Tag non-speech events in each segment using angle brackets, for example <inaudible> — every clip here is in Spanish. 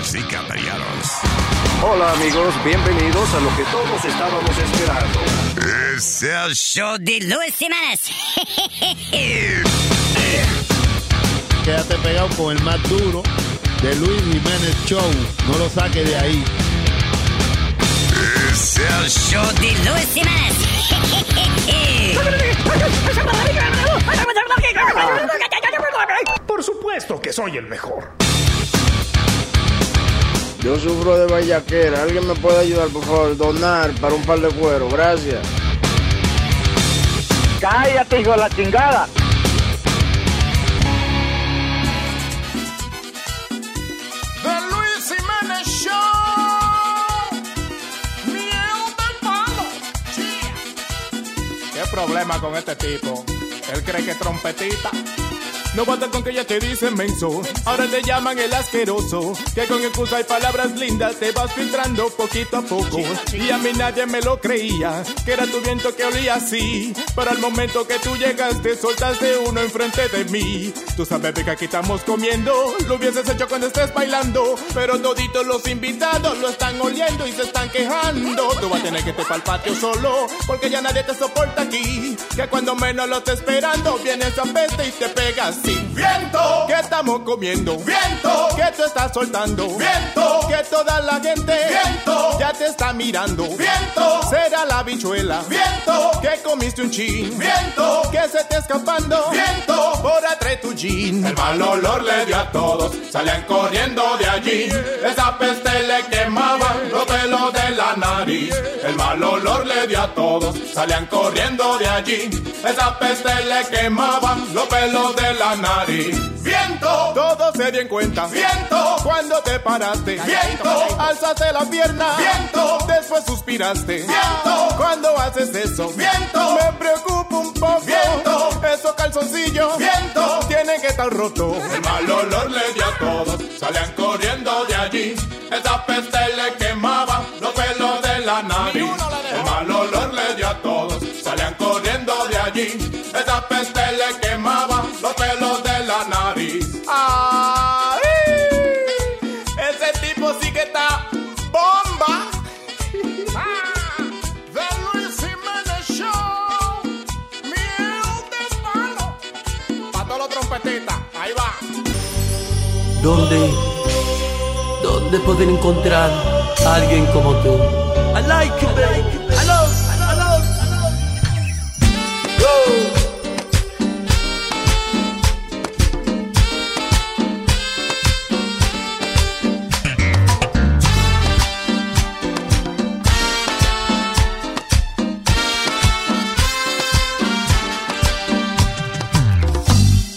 Damas y caballeros. Hola amigos, bienvenidos a lo que todos estábamos esperando. Es el show de Luis Semanas. <laughs> Quédate pegado con el más duro de Luis Jiménez Show. No lo saque de ahí. Es el show de Luis Semanas. <laughs> Por supuesto que soy el mejor. Yo sufro de vallaquera. ¿Alguien me puede ayudar, por favor? Donar para un par de cuero. Gracias. Cállate, hijo de la chingada. The Luis Jiménez Show. Miel del palo. ¿Qué problema con este tipo? Él cree que es trompetita. No basta con que ya te dicen menso, ahora te llaman el asqueroso. Que con excusa y palabras lindas te vas filtrando poquito a poco. Y a mí nadie me lo creía, que era tu viento que olía así. Pero al momento que tú llegaste, soltaste uno enfrente de mí. Tú sabes que aquí estamos comiendo, lo hubieses hecho cuando estés bailando. Pero toditos los invitados lo están oliendo y se están quejando. Tú vas a tener que te pa'l patio solo, porque ya nadie te soporta aquí. Que cuando menos lo estés esperando, viene esa peste y te pegas viento. Que estamos comiendo viento. Que tú estás soltando viento. Que toda la gente viento. Ya te está mirando viento. Será la bichuela viento. Que comiste un chin viento. Que se te escapando viento. Por atrás tu jean. El mal olor le dio a todos. Salían corriendo de allí. Esa peste le quemaba los pelos de la nariz. El mal olor le dio a todos. Salían corriendo de allí. Esa peste le quemaba los pelos de la nariz. Viento, todos se dieron cuenta. Viento, cuando te paraste. Viento, alzaste la pierna. Viento, después suspiraste. Viento, cuando haces eso. Viento, me preocupa un poco. Viento, esos calzoncillos. Viento, tienen que estar rotos. El mal olor le dio a todos. Salían corriendo de allí. Esa peste le quemaba los pelos de la nariz. El mal olor le dio a todos. Salían corriendo de allí. Esa peste le quemaba ¿Dónde? ¿Dónde poder encontrar a alguien como tú? I like you, baby.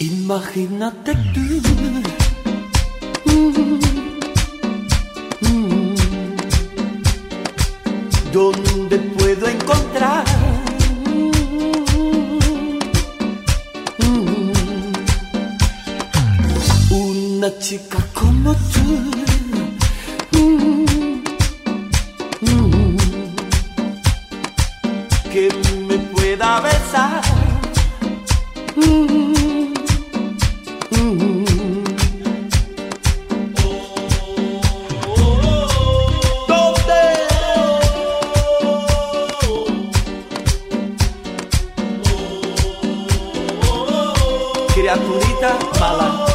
Imagínate tú. Mm. ¿Dónde puedo encontrar mm, una chica como tú? Mm, Que me pueda besar. Criaturita mala.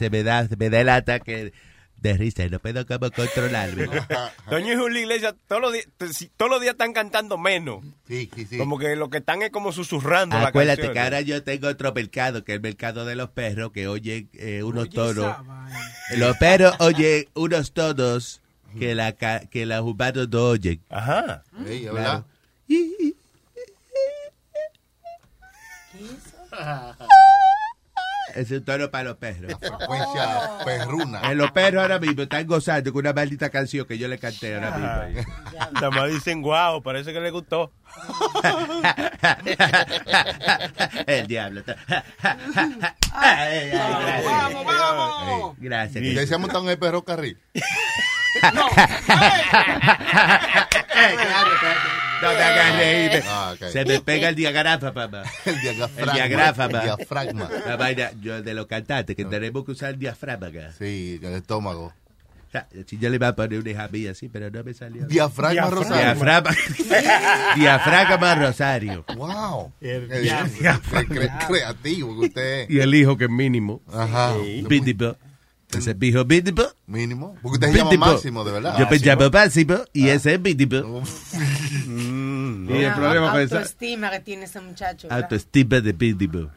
Se me da, se me da el ataque de risa y no puedo como controlarme. <laughs> Doña Julio Iglesias, todos los días, todos los días están cantando menos. Sí, sí, sí. Como que lo que están es como susurrando la Acuérdate canción. que ahora yo tengo otro mercado, que es el mercado de los perros, que oyen eh, unos tonos. Los perros oyen unos tonos que, la, ca- que los humanos no oyen. Ajá. Sí, es verdad. <laughs> Es un tono para los perros. <laughs> Frecuencia perruna. Eh, los perros ahora mismo están gozando con una maldita canción que yo le canté ahora mismo. ahí. Nada más dicen, wow, parece que le gustó. <laughs> el diablo. Ay, ay, gracias. Vamos, vamos. Gracias. ¿Ustedes se han montado en el perro carril? <laughs> No te hagas reír. Se me pega el diagrama, papá. <laughs> El diafragma. El diagrama, El papá. diafragma. La vaina, yo de los cantantes, que tenemos que usar el diafragma acá. Sí, el estómago. O sea, si yo le iba a poner una hija mía así, pero no me salió. Diafragma rosario. Diafragma. <laughs> Diafragma Rosario. Wow. El diafragma. cre- creativo que usted es. Y el hijo que es mínimo. Ajá. Bídipo. Ese es Bídipo. Mínimo. Porque usted se llama. Máximo, de verdad. Yo me llamo Máximo y ese es Bídipo. <laughs> Mm, Y el problema con esa autoestima que tiene ese muchacho. ¿verdad? autoestima de <laughs> Dios.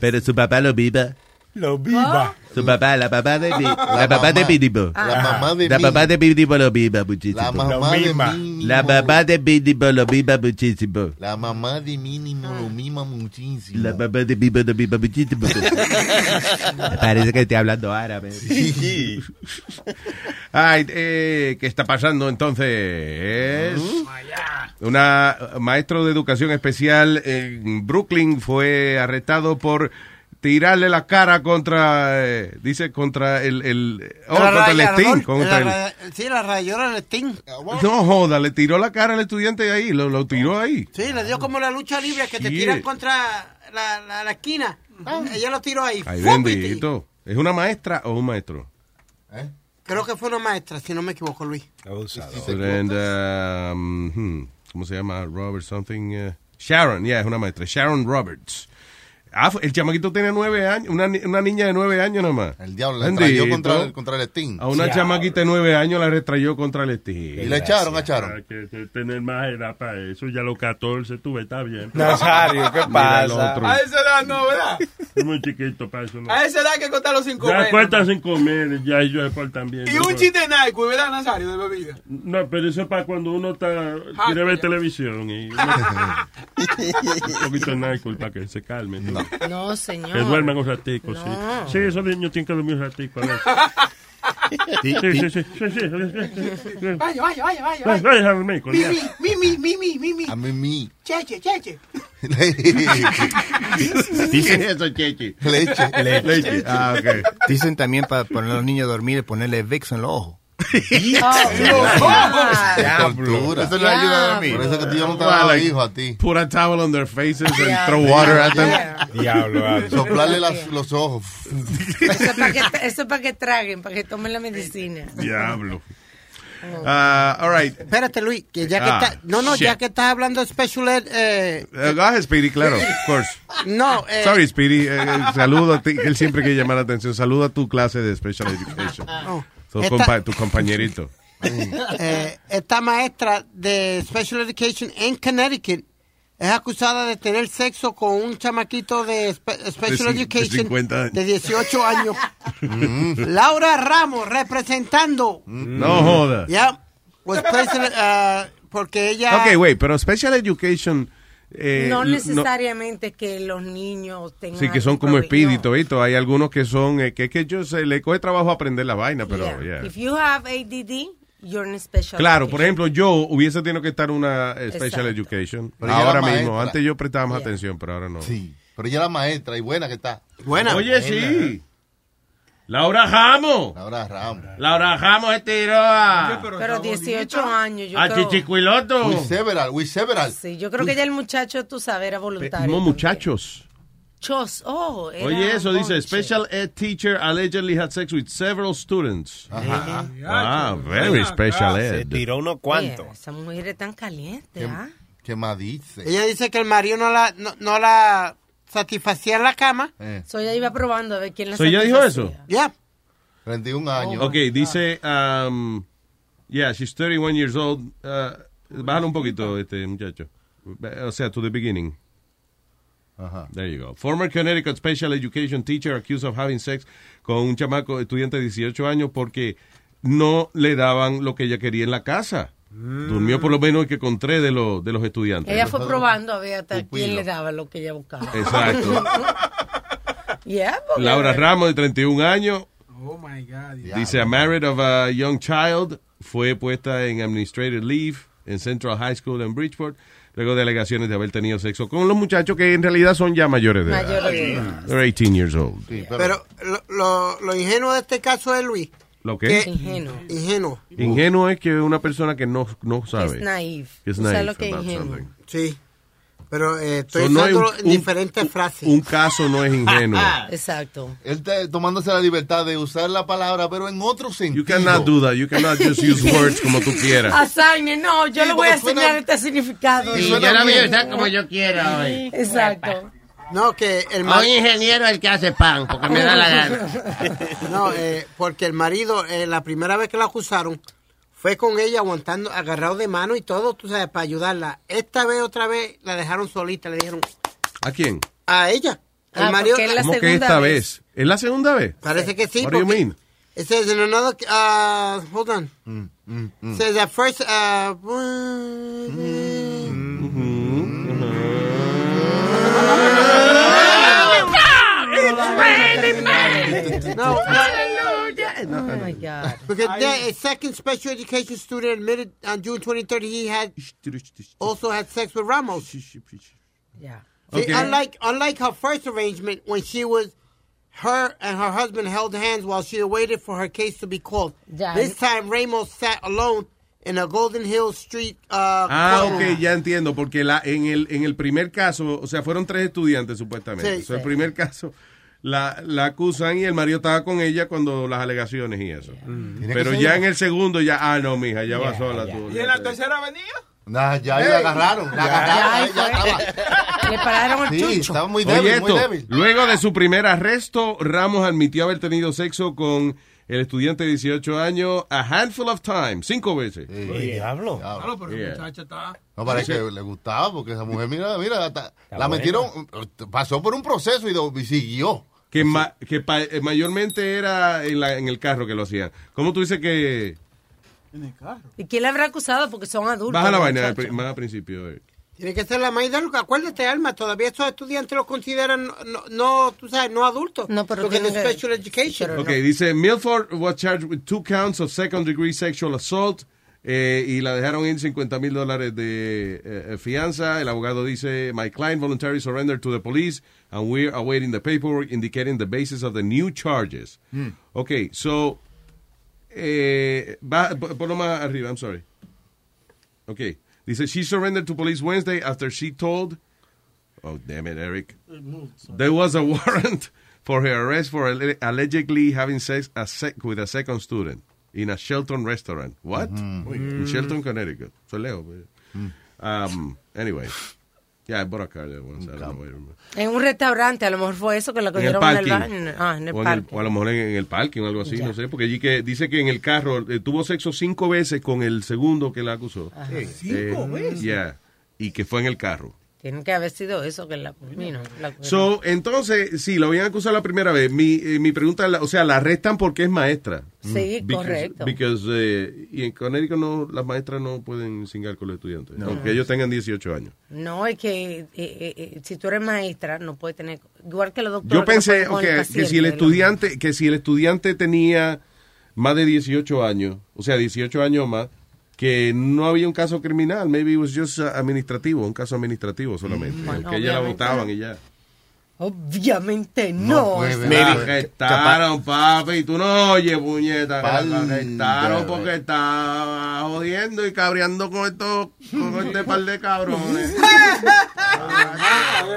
Pero su papá lo viva. Lo viva. Su papá, la papá de, Bi- la papá de. Bídipo. La mamá de La papá de Bídipo lo viva muchísimo. La mamá de. La mamá de Bídipo lo viva muchísimo. La mamá de mínimo lo mima muchísimo. La mamá de Bídipo lo viva muchísimo. <laughs> Parece que estoy hablando árabe. <laughs> Ay, eh, ¿qué está pasando entonces? Una maestro de educación especial en Brooklyn fue arrestado por tirarle la cara contra, eh, dice, contra el, el, oh, La contra el Steam, contra la el- Sí, la rayadora del Steam. no joda, le tiró la cara al estudiante ahí, lo, lo tiró ahí. Sí, le dio como la lucha libre que te Yeah. tiran contra la, la, la esquina. Ella lo tiró ahí. Ay, bendito. ¿Es una maestra o un maestro? ¿Eh? Creo que fue una maestra, si no me equivoco, Luis. And, um, hmm, ¿Cómo se llama? Robert something. uh, Sharon, yeah, es una maestra. Sharon Roberts. Ah, el chamaquito tenía nueve años, una, ni- una niña de nueve años nomás. El diablo le trayó Bendito. contra el, contra el Steam. A una chamaquita de nueve años la retrayó contra el Steam. Y le echaron, echaron. que, que tener más edad para eso. Ya los 14 tuve, está bien. Nazario, ¿qué pasa? A esa edad no, ¿verdad? Es muy chiquito para eso. No. A esa edad hay que contar los cinco Ya meses. cuentas sin comer, ya yo después también. Y un chiste de Nike, ¿verdad, Nazario, de bebida? No, pero eso es para cuando uno está, quiere ver televisión y uno- <laughs> un poquito de alcohol para que se calme. ¿no? <laughs> No, señor. Que duerman un ratico, No. sí. Sí, esos niños tienen que dormir un ratico. A ver. Sí, sí, sí. Vaya, vaya, vaya, vaya. Vaya. Mimi, mimi, mimi, mimi. A mí, mí. Cheche, cheche. <laughs> Dicen eso, Chechi. Leche. Leche. Ah, ok. Dicen también para poner a los niños a dormir y ponerle Vicks en los ojos. Tortura. <laughs> Eso le ayuda a dormir. Por eso que tú ya no te das like, hijo a ti. Put a towel on their faces and throw water at them. Diablo. Soplarle los ojos. Eso es para que, eso es para que traguen, para que tomen la medicina. Diablo. Ah, all right. Espérate, Luis, que ya que Ah, está, no, no, ya shit. que estás hablando de special ed, eh, Uh, go ahead, Speedy, claro, of course. no, eh, Sorry, Speedy. eh, eh, saludo a ti, él siempre quiere llamar la atención. Saludo a tu clase de Special Education. no. Tu, Esta- compa- tu compañerito. <laughs> eh, esta maestra de special education en Connecticut es acusada de tener sexo con un chamaquito de spe- special De de education 50 años. de 18 años. Laura Ramos representando No joda. Yeah, placed in, uh, porque ella... Ok, wait, pero special education... eh, no no- necesariamente que los niños tengan. Sí, que son como espíritus, ¿viste? Hay algunos que son, eh, que es que ellos se le coge trabajo aprender la vaina, pero Yeah. yeah. If you have ADD, you're in special. Claro, por education. ejemplo, yo hubiese tenido que estar en una eh, special Exacto. education. Pero ahora mismo, maestra. antes yo prestaba más Yeah. atención, pero ahora no. Sí. Pero ella era maestra y buena que está. Buena. Oye, sí. Laura Ramos. Laura Ramos. Laura Ramos se tiró a, Pero 18 años, yo a creo. Chichicuiloto. With several, with several. Sí, yo creo que ya el muchacho, tú sabes, era voluntario. No, muchachos. Chos, oh, era Oye, eso dice, special ed teacher allegedly had sex with several students. Ajá. Ah, very special Se ed. tiró unos cuantos. Oye, esa mujer es tan caliente, ¿ah? ¿Qué más dice? Ella dice que el marido no la, no, no la satisfacía la cama. Eh, So ella iba probando a ver quién la So ella dijo eso? Ya. 31 años. Ok, dice, um, yeah, she's 31 years old. Uh, bájalo un poquito, este muchacho. O sea, to the beginning. Ajá. There you go. Former Connecticut special education teacher accused of having sex con un chamaco estudiante de 18 años porque no le daban lo que ella quería en la casa. Durmió por lo menos que con tres de, los de los estudiantes. Ella fue probando a ver hasta Pupilo. quién le daba lo que ella buscaba. Exacto. <laughs> Yeah, porque- Laura Ramos, de 31 años, Oh my God. dice, a married of a young child, fue puesta en administrative leave en Central High School en Bridgeport, luego de alegaciones de haber tenido sexo con los muchachos que en realidad son ya mayores de edad. Mayores de edad. They're 18 years old. Sí, pero, Pero lo, lo, lo ingenuo de este caso es Luis. ¿Lo que? que- Ingenuo. Ingenuo. Ingenuo es que una persona que no, no Es sabe. naive. Es Tú sabes naive lo que es about ingenuo. something. Sí. Pero eh, estoy So, no usándolo un- en un- diferentes frases. Un caso no es ingenuo. <laughs> Exacto. él está tomándose la libertad de usar la palabra, pero en otro sentido. You cannot do that. You cannot just use <laughs> words como tú quieras. Asagne, no, yo Sí, le voy a porque suena- enseñar este significado. Sí, yo la voy a usar como yo quiera hoy. Exacto. No, que el A un marido... ingeniero es el que hace pan, porque me da la gana. <laughs> No, eh, porque el marido, eh, la primera vez que la acusaron, fue con ella aguantando, agarrado de mano y todo, tú sabes, para ayudarla. Esta vez, otra vez, la dejaron solita, le dijeron ¿A quién? a ella. El Ah, marido, él la ¿Cómo que esta vez. vez? ¿Es la segunda vez? parece que sí. What do you porque mean? It says in another, uh, hold on. Mm, mm, mm. It says at first, uh, no, Oh my God. Because there, a second special education student admitted on June 23rd he had also had sex with Ramos. See, Yeah. Okay. unlike unlike her first arrangement, when she was her and her husband held hands while she awaited for her case to be called. Ya. This time, Ramos sat alone in a Golden Hill Street. Uh, Ah, courtroom. ok, ya entiendo, porque la, en, el, en el primer caso, o sea, fueron tres estudiantes supuestamente. Sí, El sí. primer caso, la, la acusan y el marido estaba con ella cuando las alegaciones y eso. Tiene Pero ya en el segundo, ya, ah, no, mija, ya va sola tú. ¿Y en la tercera avenida? Nah, ya la agarraron. La agarraron. Ya, ya estaba. <laughs> Le pararon el Sí, chucho. estaba muy Oye débil, muy esto, débil. luego de su primer arresto, Ramos admitió haber tenido sexo con el estudiante de 18 años a handful of times, cinco veces. Oye, diablo. Claro, pero Yeah. el muchacho está... No, parece que le gustaba porque esa mujer, mira, mira, hasta- la buena. metieron, pasó por un proceso y, do- y siguió. Que, ma- que pa- eh, mayormente era en, la- en el carro que lo hacían. ¿Cómo tú dices que En el carro. ¿Y quién le habrá acusado? Porque son adultos. baja la vaina más al principio? eh? Tiene que ser la más idónea. Acuérdate, Alma, todavía estos estudiantes los consideran no, no, no, tú sabes, no adultos. No, pero Porque que- special education. Ok, dice Milford was charged with two counts of second degree sexual assault eh, y la dejaron en 50 mil dólares de eh, fianza. El abogado dice, my client voluntarily surrendered to the police and we're awaiting the paperwork indicating the basis of the new charges. Ok, so, eh, va, ponlo más arriba, I'm sorry. Ok, dice, she surrendered to police Wednesday after she told, oh, damn it, Eric. There was a <laughs> warrant for her arrest for allegedly having sex a sec- with a second student in a Shelton restaurant. What? In Shelton, Connecticut. So leo. pues. Um, anyway. Yeah, I bought a car there once. I don't know. En un restaurante, a lo mejor fue eso que la En el cogieron en el parking. baño. Ah, en el o, en el- parque. o a lo mejor en, en el parking o algo así, Ya. no sé. Porque allí que dice que en el carro eh, tuvo sexo cinco veces con el segundo que la acusó. Ajá. Eh, Cinco veces. Yeah. Y que fue en el carro. Tiene que haber sido eso que la, la- So, entonces, sí, lo habían acusado la primera vez. Mi, eh, mi pregunta, es la- o sea, la arrestan porque es maestra. Sí, Because- correcto. Because, eh, y en Connecticut no, las maestras no pueden cingar con los estudiantes, aunque ellos tengan 18 años. No, es que eh, eh, eh, si tú eres maestra, no puedes tener. Igual que los doctores. Yo no pensé el que si el ¿no? estudiante que si el estudiante tenía más de 18 años, o sea, 18 años o más, que no había un caso criminal, maybe it was just administrativo, un caso administrativo solamente, Bueno, que ella la votaban y ya. Obviamente no. Me eso- arrestaron, papi, tú no oyes, puñeta, que la arrestaron porque estaba jodiendo y cabreando con estos, con <laughs> este par de cabrones.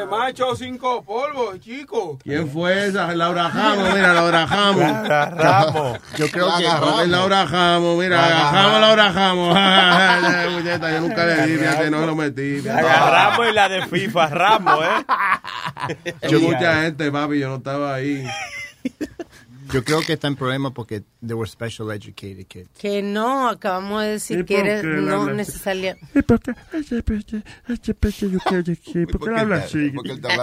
Macho, cinco polvos, chico. ¿Quién fue esa? Laura Jamo, mira, Laura Jamo. Laura Ramos. Yo creo que Es Laura Jamo, mira, agarramos Laura Jamo. Muñeca, <laughs> yo nunca le di, fíjate, no lo metí. Agarramos y la de FIFA, Ramos, ¿eh? <laughs> Yo, mucha gente, papi, yo no estaba ahí. yo creo que está en problema porque they were special educated kids. Que no, acabamos de ¿Y decir que eres qué no necesariamente.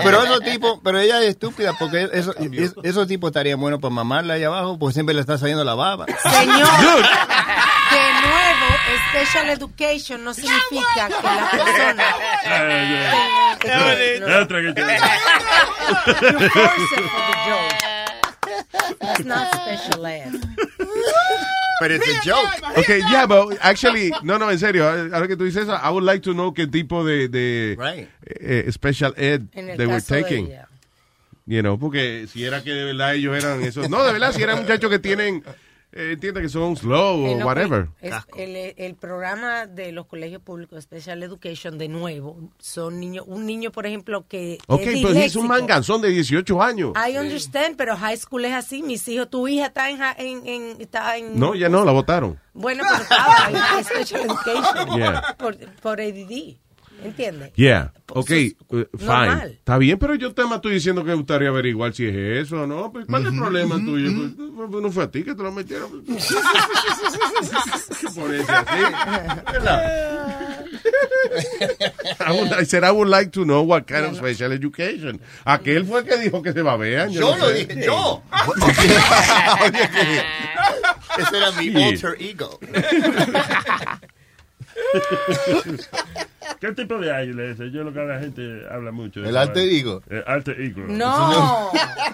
Pero esos tipos, pero ella es estúpida porque eso, es- esos tipos estarían buenos para mamarla ahí abajo porque siempre le está saliendo la baba. Señor, de nuevo, special education no significa que la persona. <laughs> That's not special ed. But it's a joke. Okay, yeah, but actually, no, no, en serio, ahora que tú dices eso, I would like to know qué tipo de, de Right. eh, special ed they were taking. You know, porque si era que de verdad ellos eran esos. No, de verdad, si eran muchachos que tienen, eh, entiende que son slow Eh, o whatever. es- el, el programa de los colegios públicos Special Education, de nuevo, son niños, un niño, por ejemplo, que, Ok, es pero es un manganzón de 18 años. I understand, pero high school es así. Mis hijos, tu hija está en, en, en- está en No, ya no, la votaron. Bueno, pero estaba en Special <laughs> Education Yeah. por, por ADD. ¿Entiendes? Yeah, ok, uh, fine. normal. Está bien, pero yo te estoy diciendo que me gustaría averiguar si es eso o no. Pues, ¿Cuál es el problema tuyo? Pues, pues, no fue a ti que te lo metieron. ¿Qué ponerse así? I, would, I said I would like to know what kind of special education. Aquel fue el que dijo que se babean. Yo no lo sé. dije, yo. <laughs> Ese era mi alter ego. <laughs> <laughs> ¿Qué tipo de águila es ese? Yo lo que la gente habla mucho. El alter ego. El alter ego. No.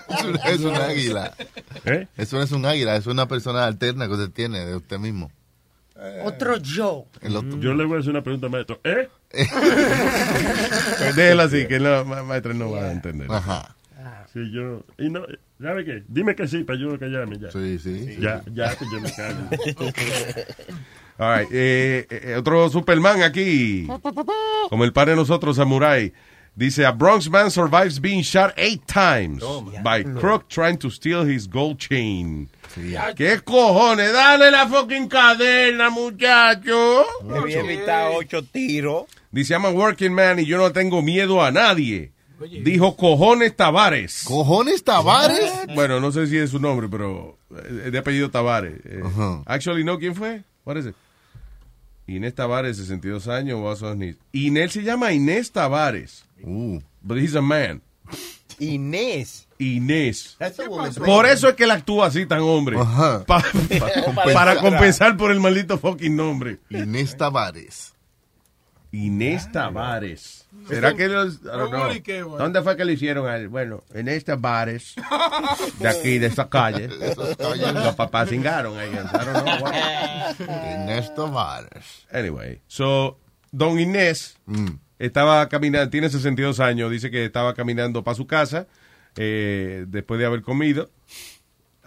Es un, <laughs> es un águila. ¿Eh? Eso no es un águila, es una persona alterna que usted tiene de usted mismo. Otro yo. El otro. Yo le voy a hacer una pregunta, maestro. ¿Eh? <laughs> Pues déjelo así, que la maestra no va a entender. Ajá. Sí, yo. Y no, ¿sabe qué? Dime que sí para yo callarme ya. Sí, sí. Ya, ya, que yo me callo. All right, eh, eh, otro Superman aquí. Como el padre de nosotros, Samurai. Dice, a Bronx man survives being shot eight times by crook trying to steal his gold chain. ¿Qué cojones? Dale la fucking cadena, muchacho. Debí evitar ocho tiros. Dice, I'm a working man y yo no tengo miedo a nadie. Dijo Cojones Tavares. ¿Cojones Tavares? Bueno, no sé si es su nombre, pero eh, de apellido Tavares. Eh. Actually, no, ¿quién fue? What is it? Inés Tavares, 62 años, was on his- Inés se llama Inés Tavares. Uh. But he's a man. Inés. Inés. Por eso es que él actúa así tan hombre. Ajá. Pa- <laughs> pa- para compensar por el maldito fucking nombre. Inés Tavares. Inés Tavares. ¿Será que los, bueno. ¿Dónde fue que le hicieron a él? Bueno, en estas bares de aquí, de esta calle. <laughs> Los papás cingaron ahí. I don't know why. Inés Tavares. Anyway, so, don Inés estaba caminando, tiene 62 años, dice que estaba caminando para su casa eh, después de haber comido,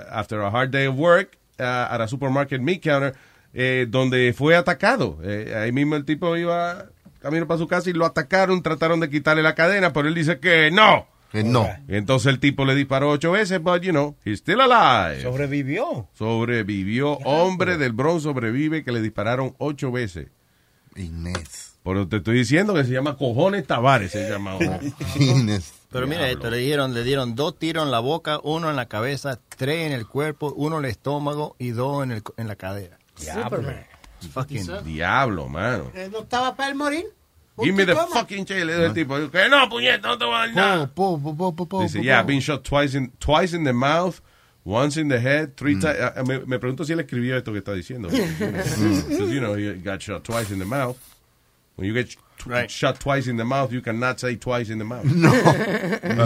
after a hard day of work, uh, at a supermarket meat counter, eh, donde fue atacado. Eh, ahí mismo el tipo iba camino para su casa y lo atacaron, trataron de quitarle la cadena, pero él dice que no. Que no. Y entonces el tipo le disparó ocho veces, but you know, he's still alive. Sobrevivió. Sobrevivió. Hombre del Bronx sobrevive que le dispararon ocho veces. Inés. Pero te estoy diciendo que se llama Cojones Tavares, se llama. <laughs> Inés. Pero mira esto, le dieron, le dieron dos tiros en la boca, uno en la cabeza, tres en el cuerpo, uno en el estómago y dos en, el, en la cadera. Superman. Fucking Diablo, mano. Eh, ¿No estaba para él morir? Give me the fucking chain. Le doy el tipo. Que no, puñeta, no te voy a dar nada. Po, po, po, po, po, Dice, po, yeah, po. been shot twice in, twice in the mouth, once in the head, three times. me, me pregunto si él escribió esto que está diciendo. <laughs> Because, you know, he got shot twice in the mouth. When you get sh- tw- shot twice in the mouth, you cannot say twice in the mouth. No. <laughs> No.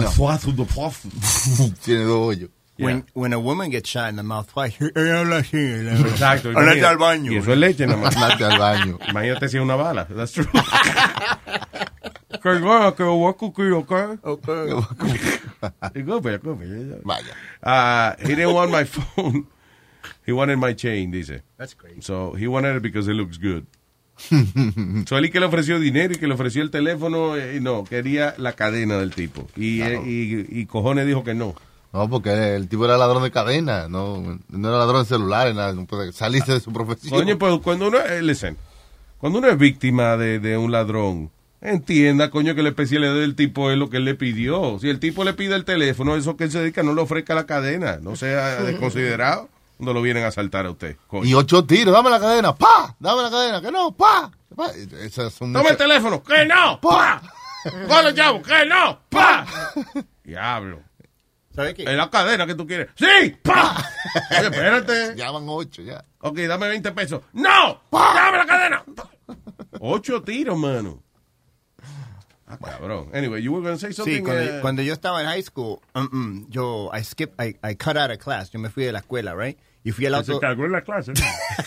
<laughs> Tiene dos hoyos. When, when a woman gets shot in the mouth twice, ella habla así. Exacto. Imagínate. al baño. Y eso es leche nada más. Andate al baño. Imagínate si es una bala. That's true. <laughs> que va, que voy a cuquir, ¿ok? Go, <laughs> Vaya. Uh, he didn't want my <laughs> phone. He wanted my chain, dice. That's great. So he wanted it because it looks good. so él y que le ofreció dinero y que le ofreció el teléfono eh, y no, quería la cadena del tipo. Y, eh, y, y cojones dijo que no. No, porque el tipo era ladrón de cadena, no, no era ladrón de celulares, nada, no puede salirse de su profesión. Coño, pues cuando uno, listen, cuando uno es víctima de, de un ladrón, entienda, coño, que la especialidad del tipo es lo que él le pidió. Si el tipo le pide el teléfono, eso que él se dedica, no le ofrezca la cadena. No sea <laughs> desconsiderado cuando lo vienen a asaltar a usted. coño. Y ocho tiros, dame la cadena, pa, dame la cadena, que no, pa. pa. Esas son Toma el teléfono, que no, pa. Coge llavo, <laughs> que no, pa. <laughs> Diablo. ¿Sabes qué? Es la cadena que tú quieres. ¡Sí! ¡Pa! <laughs> Oye, espérate. Ya van ocho, ya. Ok, dame 20 pesos. ¡No! ¡Dame la cadena! <laughs> Ocho tiros, mano. Ah, cabrón. Anyway, you were going to say something. Sí, cuando, uh, cuando yo estaba en high school, um, um, yo, I skipped, I, I cut out of class. Yo me fui de la escuela, right? Y fui al Que se auto. cagó en la clase.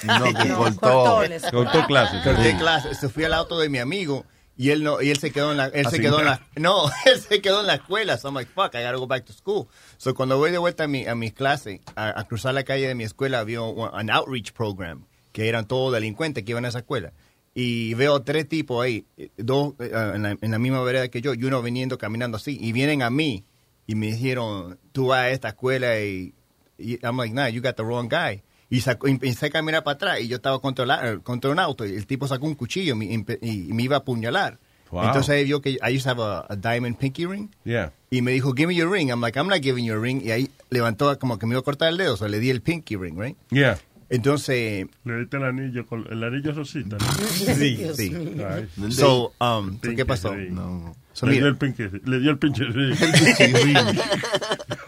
No, <laughs> que No, cortó. cortó. Cortó clases. Corté clase. Se fui al auto de mi amigo y él no, y él se quedó en la, él se quedó en nada. la, <laughs> no, <laughs> él se quedó en la escuela. So I'm like, fuck, I gotta go back to school. So cuando voy de vuelta a mi, a mi clase, a, a cruzar la calle de mi escuela, había un outreach program, que eran todos delincuentes que iban a esa escuela. Y veo tres tipos ahí, dos eh, en, la, en la misma vereda que yo, y uno viniendo caminando así, y vienen a mí, y me dijeron, tú vas a esta escuela y, y I'm like, nah, you got the wrong guy. Y, sacó, y empecé a caminar para atrás y yo estaba contra, la- eh, contra un auto y el tipo sacó un cuchillo y, me- empe- y me iba a apuñalar. Wow. Entonces ahí vio que I used to have a, a diamond pinky ring Yeah. y me dijo, give me your ring. I'm like, I'm not giving you a ring. Y ahí levantó como que me iba a cortar el dedo, o sea, le di el pinky ring, right? Yeah. Entonces, Le diste el anillo, con, el anillo rosita. ¿no? <laughs> sí, Dios sí. Ay, So, um, so, pinky ¿qué pasó? ring. No. So, le, dio el pinche, le dio el pinche <laughs> ring.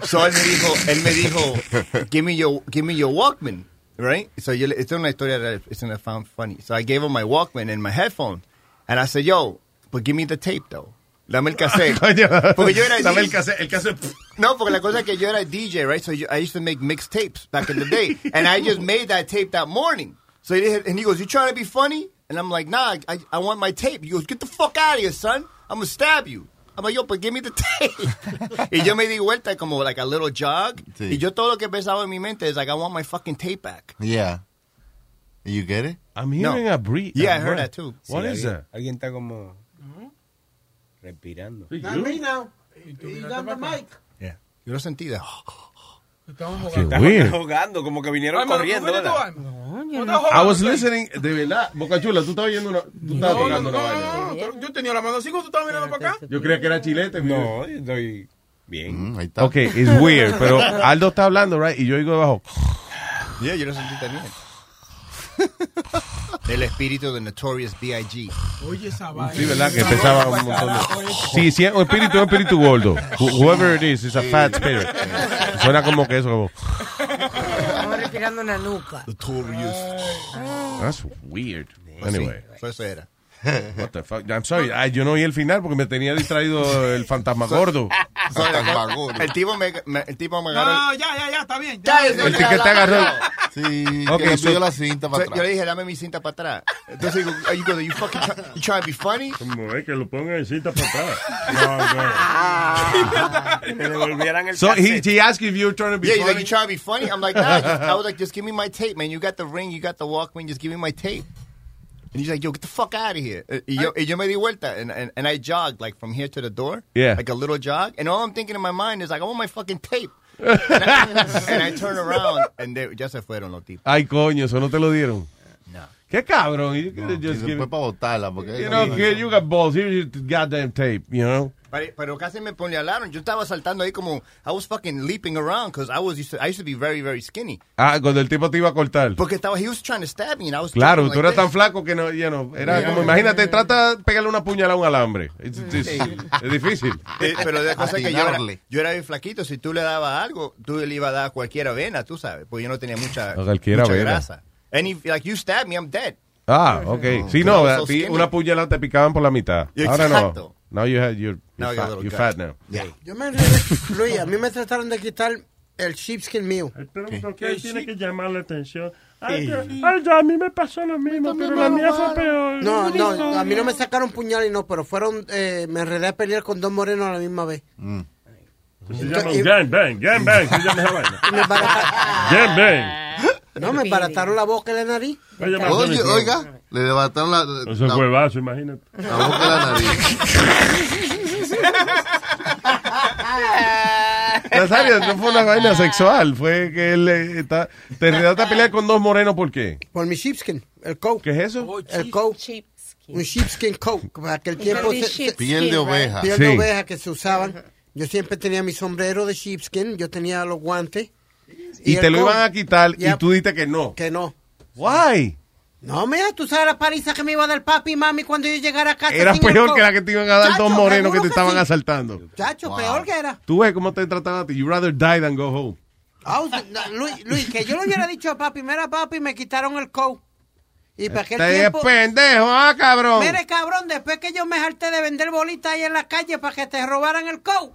so él me dijo, él me dijo, give me your, give me your Walkman, right? So yo, le- esta es una historia that it's gonna found funny. So I gave him my Walkman and my headphone, and I said, yo, but give me the tape though. Dame el cassette. <laughs> Porque yo era dame el cassette. El cassette. No, porque la cosa es que yo era DJ, right? So I used to make mixed tapes back in the day. and I just <laughs> made that tape that morning. So he, did- and he goes, you trying to be funny? And I'm like, nah, I, I want my tape. He goes, get the fuck out of here, son. I'm to stab you. I'm like, yo, but give me the tape. <laughs> y yo me di vuelta como like a little jog. Sí. Y yo todo lo que pensaba en mi mente es like, I want my fucking tape back. Yeah. You get it? I'm hearing No. a breathe. Yeah, I heard that too. What Sí, is alguien, that? Alguien está como mm-hmm. respirando. Not me now. He's on the mic. Yeah. Yo lo sentí Qué jugando. weird. jugando, como que vinieron Ay, corriendo. ¿tú fuiste ¿verdad? tú, Alma? No, ¿No yo estás no. I was listening, de verdad. Boca Chula, tú estabas oyendo una, tú estabas No, no, tocando no, una vaina. no, no, yo tenía la mano así cuando tú estabas mirando para acá. Yo creía que era chilete. No, yo estoy bien. Mm, ahí está. Ok, it's <laughs> weird, pero Aldo está hablando, right? Y yo oigo debajo. Yeah, yo lo sentí también. <laughs> El espíritu de Notorious B.I.G. Oye, esa vaina. Sí, ¿verdad? Que empezaba un montón de... Sí, sí, un espíritu, un espíritu gordo. Wh- Whoever it is, it's a fat spirit. Suena como que eso, como... Estamos respirando en la nuca. Notorious. That's weird. Anyway, Sí, eso era. What the fuck. I'm sorry, ay, yo no oí el final porque me tenía distraído el fantasma gordo. Fantasma gordo. El tipo me, me- el tipo me agarró. No, ya, ya, ya, está bien. Ya, Ya, ya, El ya, que te agarró. Sí, Ok, que le so- pidió la cinta So, para yo atrás. le dije, dame mi cinta para atrás. Entonces digo, are you, you fucking try, you trying to be funny? Como es que lo pongan en cinta para atrás. <laughs> No, no. Que le devolvieran el So he, he asked if you were trying to be Yeah, he's like, funny. you trying to be funny? I'm like, nah. Just, I was like, just give me my tape, man. You got the ring, you got the Walkman, just give me my tape. And he's like, yo, get the fuck out of here. Uh, Y yo, y yo me di vuelta, and, and, and I jogged, like, from here to the door. Yeah. Like a little jog. And all I'm thinking in my mind is, like, I want my fucking tape. and, <laughs> I, and I turn around, and they, ya se fueron los tipos. Ay, coño, eso no te lo dieron. No. Qué cabrón. You No, could've y just después given- para botarla, porque You know, kid, you got balls. Here's your goddamn tape, you know? Pero, casi me puñalaron. Yo estaba saltando ahí como, I was fucking leaping around because I was used to, I used to be very, very skinny. Ah, cuando el tipo te iba a cortar. Porque estaba, he was trying to stab me and I was Claro, tú like eras tan flaco que no, ya no. Era Yeah. como, imagínate, trata de pegarle una puñalada a un alambre. It's- it's- es difícil. Pero de cosa que yo era, yo era bien flaquito. Si tú le dabas algo, tú le ibas a dar a cualquiera vena, tú sabes. Pues yo no tenía mucha, A cualquiera mucha grasa. And if, like, you stab me, I'm dead. Ah, ok. Sí, no, So una puñalada te picaban por la mitad. Ahora no. Now you have, you're, Now you're, you're a fat, little you're fat now. Yo me enredé, <laughs> Luis, a mí me trataron de quitar el sheepskin mío. Pero ¿por qué tiene que llamar la atención? Ay, ya, ay, ya, a mí me pasó lo mismo, pero la mía fue peor. No, no, a mí no me sacaron puñal y no, pero fueron, eh, me enredé a pelear con dos morenos a la misma vez. Se llama un gangbang, gangbang, se llama esa vaina. <laughs> Barata- Gangbang. no, me barataron la boca y la nariz. Oye, oiga, le debataron la, Eso es la, huevazo, imagínate. la boca y la nariz. <laughs> Nazario, no fue una vaina sexual. Fue que él eh, está, te enredaste a pelear con dos morenos. ¿Por qué? Por mi sheepskin, el coat. ¿Qué es eso? El coat. Un sheepskin coat. Para aquel tiempo. Se- Piel de oveja. piel Sí. de oveja que se usaban. Yo siempre tenía mi sombrero de sheepskin, yo tenía los guantes. Y, te lo coat. iban a quitar y Yep. tú dijiste que no. Que no. Why? No, mira, tú sabes la paliza que me iba a dar papi y mami cuando yo llegara a casa. Era el peor que la que te iban a dar Chacho, dos morenos que te estaban sí. asaltando. Chacho, peor que era. Tú ves cómo te trataban a ti. You rather die than go home. No, Luis, Luis, que yo le hubiera dicho a papi, mira papi, me quitaron el coat. Y para aquel Este es tiempo... pendejo, ah, cabrón. Mire, cabrón, después que yo me harté de vender bolitas ahí en la calle para que te robaran el coat.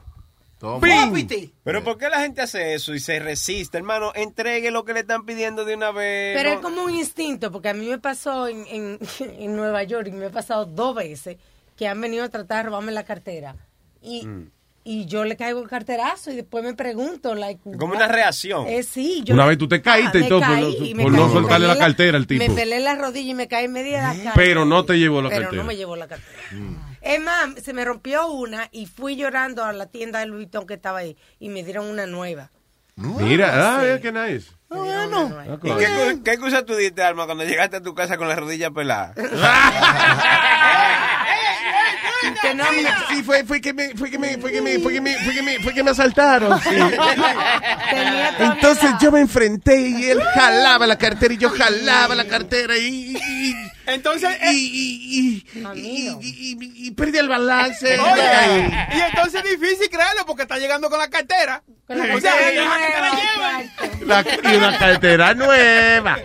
Pero ¿por qué la gente hace eso y se resiste, hermano? Entregue lo que le están pidiendo de una vez. Pero no- es como un instinto, porque a mí me pasó en, en, <laughs> en Nueva York y me ha pasado dos veces que han venido a tratar de robarme la cartera. Y, Mm. y yo le caigo el carterazo y después me pregunto, like, Como una reacción. Eh, sí, yo Una me- vez tú te caíste y todo por caí no- y por soltarle la cartera al tipo. Me pelé la rodilla y me caí en media de la calle. Pero no te llevó la Pero cartera. no me llevó la cartera. Es más, se me rompió una y fui llorando a la tienda de Louis Vuitton que estaba ahí y me dieron una nueva. Mira, ah, qué nice. bueno. ¿Y qué, cu- qué cosa tú diste, Alma, cuando llegaste a tu casa con la rodilla pelada? <laughs> <laughs> Que no me- Sí, fue, fue que me, fue que me, fue que me, fue que me, fue que me, fue que me asaltaron. sí. <laughs> Entonces yo me enfrenté y él jalaba la cartera y yo jalaba la cartera y, y, Entonces, y, y, y, y- y- y- y perdí el balance. oye, y entonces es difícil creerlo porque está llegando con la cartera. Con la O sea, que y una cartera nueva.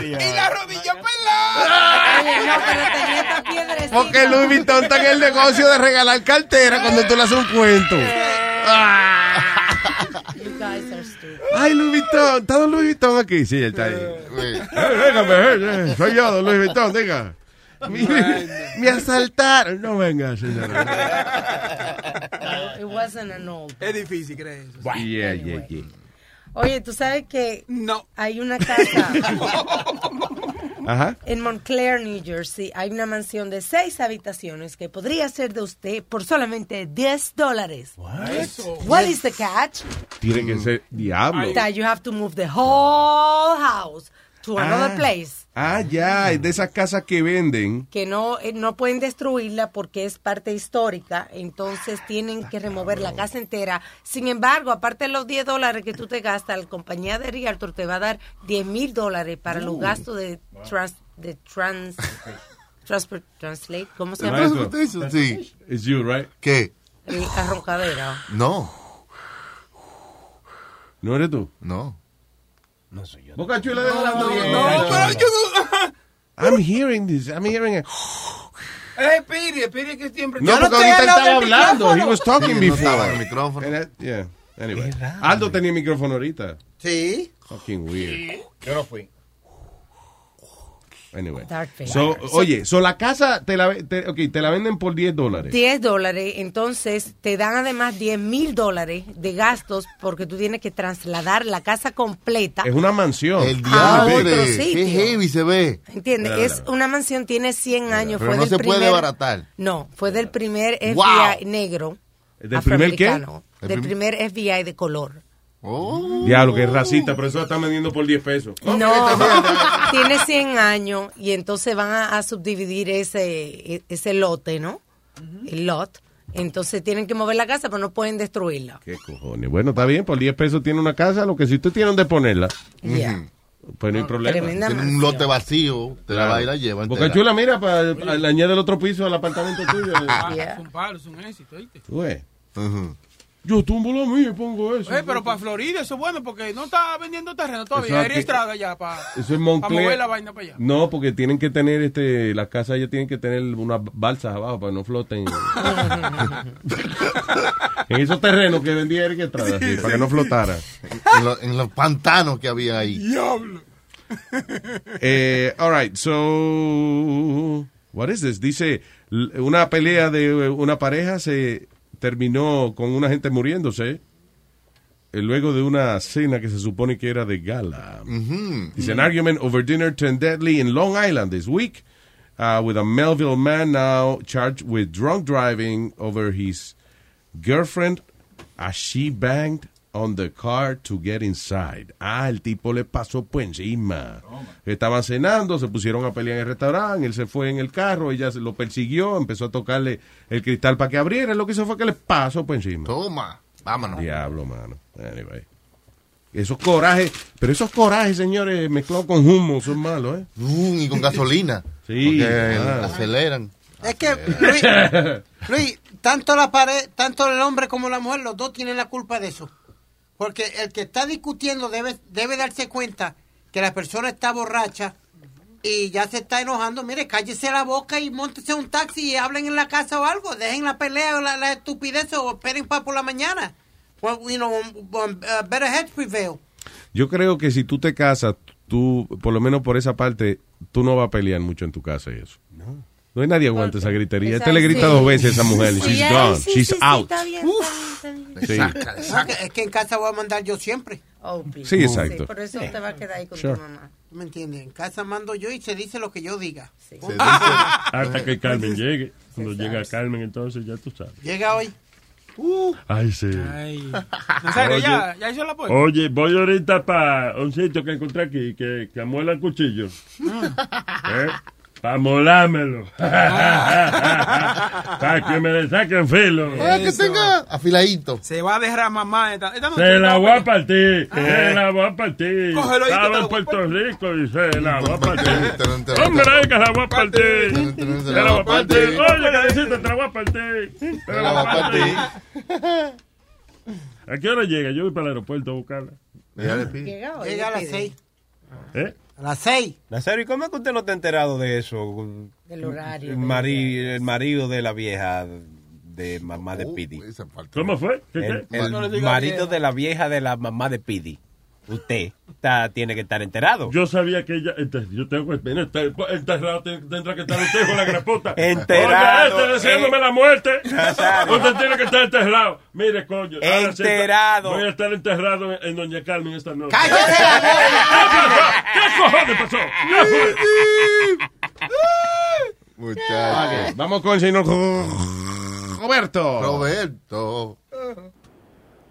Y la rodilla pelada. Oye, no, pero tenía esta piedrecita. Porque Louis Vuitton está en el negocio de regalar cartera cuando tú le haces un cuento. You guys are stupid. Ay, Louis Vuitton, ¿está don Louis Vuitton aquí? Sí, él está ahí. Eh, Eh, Déjame, eh, eh, soy yo, don Louis Vuitton, diga. <laughs> Me, asaltaron. No venga, señora. It wasn't an old. Es difícil creer eso. Yeah, yeah, yeah. Oye, tú sabes que No. hay una casa <laughs> Ajá. en Montclair, New Jersey. Hay una mansión de seis habitaciones que podría ser de usted por solamente 10 dólares. What is the catch? Tiene que ser diablo. That you have to move the whole house to another Ah. place. Ah, ya, es de esas casas que venden. que no, eh, no pueden destruirla porque es parte histórica, entonces tienen que remover la casa entera. Sin embargo, aparte de los 10 dólares que tú te gastas, la compañía de Realtor te va a dar 10 mil dólares para los gastos de trans, de trans, transport, translate, ¿cómo se llama? Maestro. Sí. It's you, right? ¿Qué? El arroncadera. No, ¿No eres tú? no. Boca chula de la No, pero yo no. <laughs> I'm hearing this. I'm hearing it. Eh, Piri, Piri que siempre. No, porque ahorita estaba hablando. He was talking Sí, no before. estaba el micrófono. Yeah. Anyway. Aldo tenía micrófono ahorita. Sí. Fucking weird. Yo no fui. Anyway. Dark. So, oye, so la casa te la, te, okay, te la venden por 10 dólares. 10 dólares, entonces te dan además 10 mil dólares de gastos porque tú tienes que trasladar la casa completa. Es una mansión. El diablo. otro Qué sitio. heavy se ve. ¿Entiendes? Claro, Es claro. una mansión, tiene 100 años. Pero fue no del se puede primer- baratar. No, fue del primer FBI Wow. negro. ¿Del primer qué? afroamericano, ¿El Del prim- primer FBI de color. Oh. Diablo, que es racista, pero eso la están vendiendo por 10 pesos. No, <laughs> tiene 100 años y entonces van a, a subdividir ese, e- ese lote, ¿no? el lot. Entonces tienen que mover la casa, pero no pueden destruirla. ¿Qué cojones? Bueno, está bien, por 10 pesos tiene una casa, lo que si usted tiene donde ponerla, Ya. pues no hay problema. Tiene un lote vacío, te la va y la lleva. Boca entera. Chula, mira, para le añade el otro piso al apartamento tuyo. <laughs> Yeah. Es un palo, es un éxito, ¿oíste? Tú ves. Ujú. Yo tumbo lo mío y pongo eso. Eh, pero para Florida eso es bueno porque no está vendiendo terreno todavía. Aquí- estrada ya para Eso es Moncler. mover la vaina para allá. No, porque tienen que tener, este, las casas ya tienen que tener unas balsas abajo para que no floten. <laughs> en esos terrenos que vendía Eric Estrada, sí, para que no flotara. <laughs> En, lo- en los pantanos que había ahí. Diablo. <laughs> Eh, all right, so what is this? Dice una pelea de una pareja se terminó con una gente muriéndose eh, luego de una cena que se supone que era de gala. Ujú. Dice an argument over dinner turned deadly in Long Island this week, uh, with a Melville man now charged with drunk driving over his girlfriend as she banged on the car to get inside. Ah, el tipo le pasó por encima. Estaban cenando, se pusieron a pelear en el restaurante, él se fue en el carro, ella se lo persiguió, empezó a tocarle el cristal para que abriera, lo que hizo fue que le pasó por encima. Toma, vámonos. Diablo, mano. Anyway. Esos corajes, pero esos corajes, señores, mezclados con humo son malos, ¿eh? Mm, y con gasolina. Sí, Porque ah. aceleran. Es que, Luis, Luis, tanto la pared, tanto el hombre como la mujer, los dos tienen la culpa de eso. Porque el que está discutiendo debe, debe darse cuenta que la persona está borracha y ya se está enojando. Mire, cállese la boca y montese un taxi y hablen en la casa o algo. Dejen la pelea o la, estupidez o esperen para por la mañana. Well, you know, um, um, uh, better heads prevail. Yo creo que si tú te casas, tú, por lo menos por esa parte, tú no vas a pelear mucho en tu casa y eso. No. Hay nadie aguanta esa gritería. Este le grita Sí. dos veces a esa mujer Sí, she's gone. sí, she's sí, sí, out. está bien, está bien, está bien. Sí. Saca, le No, saca. que- es que en casa voy a mandar yo siempre. Oh, please. Sí, exacto. por eso te va a quedar ahí con Sure. tu mamá. ¿Me entiendes? En casa mando yo y se dice lo que yo diga. Se dice- <laughs> Hasta que Carmen llegue. Cuando llega Carmen, entonces ya tú sabes. Llega hoy. Ay, sí. Ay. Oye. ya, ya hizo la puerta. Oye, voy ahorita para un sitio que encontré aquí que, que amuela cuchillos. ¿Eh? Para molármelo. <laughs> Para que me le saquen filo. Ah, que tenga afiladito. Se va a derramar más esta, esta noche. Se la voy a partir. Se la voy a partir. Cógelo ahí, Estaba en voy a Puerto Rico y se la voy a partir. Hombre, que la voy a partir. Se la voy a partir. Oye, que necesito, te la voy a partir. Te Se la va a partir. ¿A qué hora llega? Yo voy para el aeropuerto a buscarla. Llega a las seis. ¿Eh? A las seis. Nazario, ¿y cómo es que usted no está enterado de eso? Del horario. El, mari- el marido de la vieja de mamá de Oh, Pidi. ¿Cómo fue? ¿Qué, El, qué? el No le diga marido vieja. de la vieja de la mamá de Pidi. Usted está, tiene que estar enterado. Yo sabía que ella. ente- Yo tengo que. mira, enter- Enterrado ten- tendrá que estar usted con la gran puta. <laughs> Enterado, Oye, este deseándome eh. la muerte. <laughs> Nazario. Usted tiene que estar enterrado. Mire, coño. ahora Enterado. Voy a estar enterrado en, en Doña Carmen esta noche. ¡Cállese la boca! ¿Qué cojones pasó? ¿Qué fue? Muchacho. Vamos con el señor Roberto. Roberto.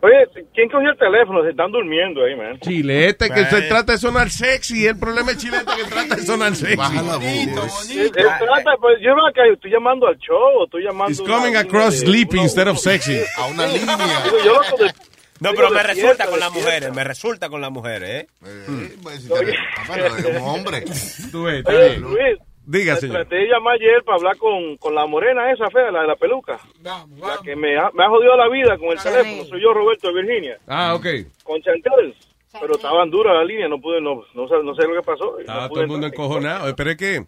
Oye, ¿quién cogió el teléfono? Se están durmiendo ahí, man. Chilete, que se trata de sonar sexy. El problema es Chilete que trata de sonar sexy. Baja la Bonito, voz. Bonito. trata, pues, yo no acá, estoy llamando al show, estoy llamando... It's una coming across sleepy uno- instead of sexy. A una línea. Digo, yo loco de- No, pero me resulta con las mujeres, me resulta con las mujeres, ¿eh? Eh, pues, si te- bueno, como hombre. Tú ves, está Oye, bien. Luis, Diga, me señor. traté de llamar ayer para hablar con, con la morena esa fea, la de la peluca. Vamos, La que me ha, me ha jodido la vida con el teléfono. Soy yo, Roberto de Virginia. Ah, ok. Con Chantel. Pero estaban duras la línea, no pude, no, no, sé, no sé lo que pasó. Estaba todo el mundo entrar. encojonado. Pero es que.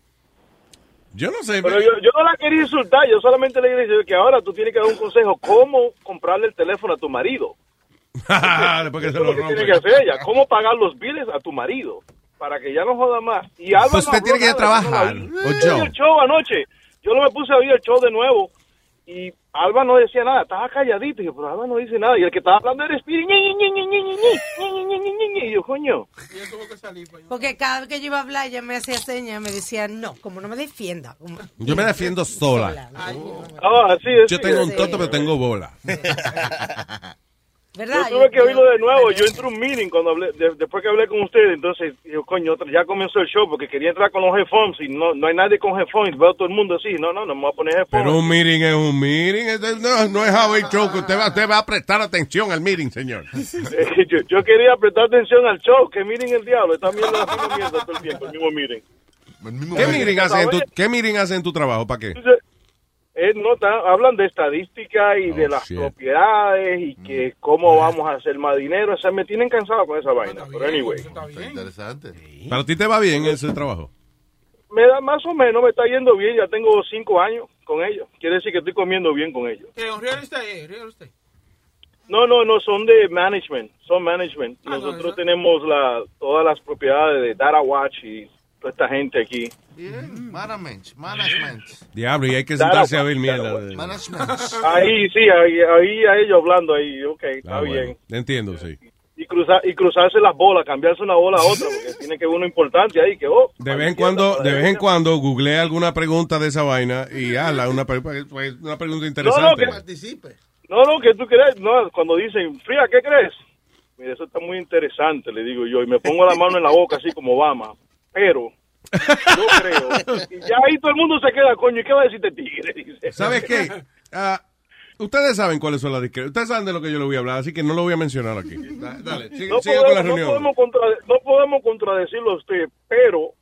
Yo no sé. Pero yo, yo no la quería insultar, yo solamente le dije que ahora tú tienes que dar un consejo, cómo comprarle el teléfono a tu marido. <laughs> Después que se Eso es lo lo que tiene que hacer ella, cómo pagar los biles a tu marido, para que ya no joda más. Y Álvaro pues usted tiene que ir a trabajar. No yo el show anoche. Yo no me puse a oír el show de nuevo. Y Alba no decía nada, estaba calladito. Y yo, pero Alba no dice nada. Y el que estaba hablando era Speedy. Y yo, coño. Porque cada vez que yo iba a hablar, ella me hacía señas, me decía, no, como no me defienda. Como... Yo me defiendo sola. yo tengo un tonto, pero tengo bola. ¿Verdad? Yo tuve que oírlo de nuevo. Yo entré a un meeting cuando hablé, de- después que hablé con ustedes. Entonces, yo, coño, otra- ya comenzó el show porque quería entrar con los headphones y no, no hay nadie con headphones. Veo a todo el mundo así. No, no, no me voy a poner headphones. Pero un meeting es un meeting. No, no es How Show que usted va, usted va a prestar atención al meeting, señor. <laughs> Eh, yo, yo quería prestar atención al show. Que miren el diablo. Están viendo la misma mierda todo el tiempo, el mismo meeting. ¿Qué meeting hace en tu, qué meeting hace en tu trabajo? ¿Para qué? Entonces, eh, no, hablan de estadística y Oh, de las propiedades y que cómo vamos a hacer más dinero. O sea, me tienen cansado con esa vaina. Pero anyway, Interesante. ¿Para ti te va bien ese trabajo? me da más o menos, me está yendo bien. Ya tengo cinco años con ellos. Quiere decir que estoy comiendo bien con ellos. ¿Qué, un real estate? real estate. No, no, no, son de management. Son management. Ah, no, Nosotros tenemos la, todas las propiedades de Data Watch y toda esta gente aquí. Bien, management, management. Diablo, y hay que Claro, sentarse a ver mierda. Management. Ahí, sí, ahí, ahí a ellos hablando ahí. Ok, está Ah, bueno. bien. Entiendo, sí. y cruzar y cruzarse las bolas, cambiarse una bola a otra, porque <laughs> tiene que uno importante ahí que oh, De vez en cuando, de vez en cuando, googlea alguna pregunta de esa vaina y <laughs> hazla una, pre- pues, una pregunta interesante. participe. No, no, que tú crees, no, cuando dicen, Fría, ¿qué crees? Mira, eso está muy interesante, le digo yo, y me pongo la mano en la boca así como Obama, pero yo creo, y ya ahí todo el mundo se queda, coño, ¿y qué va a decir este tigre? <laughs> Dice. ¿Sabes qué? Ah, ustedes saben cuáles son las discrepancias. Ustedes saben de lo que yo le voy a hablar, así que no lo voy a mencionar aquí. Da- Dale, sigue, no, sigue con la podemos, no, reunión. podemos contra- no podemos contradecirlo a usted, pero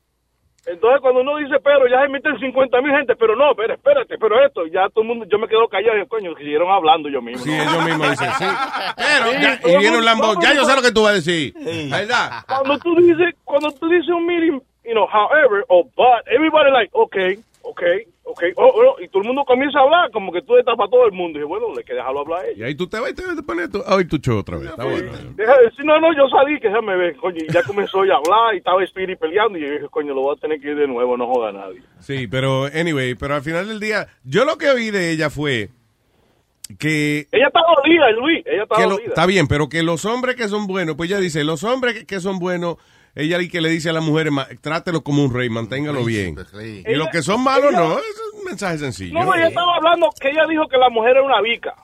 entonces cuando uno dice pero, ya se meten 50 mil gente, pero no, pero espérate, pero esto, ya todo el mundo, yo me quedo callado y coño, siguieron hablando yo mismo. Sí, ¿no? ellos mismos dicen, sí. Pero, Sí, ya- y viene un Lambo, ya yo sé lo que tú vas a decir. ¿Verdad? Cuando tú dices, cuando tú dices un meeting, you know, however, or but, everybody like, okay, okay, okay, oh, oh, y todo el mundo comienza a hablar como que tú estás para todo el mundo. Y bueno, le que dejarlo hablar a ellos. Y ahí tú te vas y te vas a poner tu, a oír tu show otra vez. Está bueno. Deja de decir, no, no, yo salí, que déjame ver, coño, y ya comenzó ya a hablar y estaba Spirit peleando y yo dije, coño, lo voy a tener que ir de nuevo, no joda a nadie. Sí, pero, anyway, pero al final del día, yo lo que oí de ella fue que Ella está dolida, Luis, ella está dolida. está bien, pero que los hombres que son buenos, pues ella dice, los hombres que, que son buenos, ella y que le dice a las mujeres, trátelo como un rey, manténgalo bien. Y los que son malos, no, es un mensaje sencillo. No, ella estaba hablando que ella dijo que la mujer era una vica.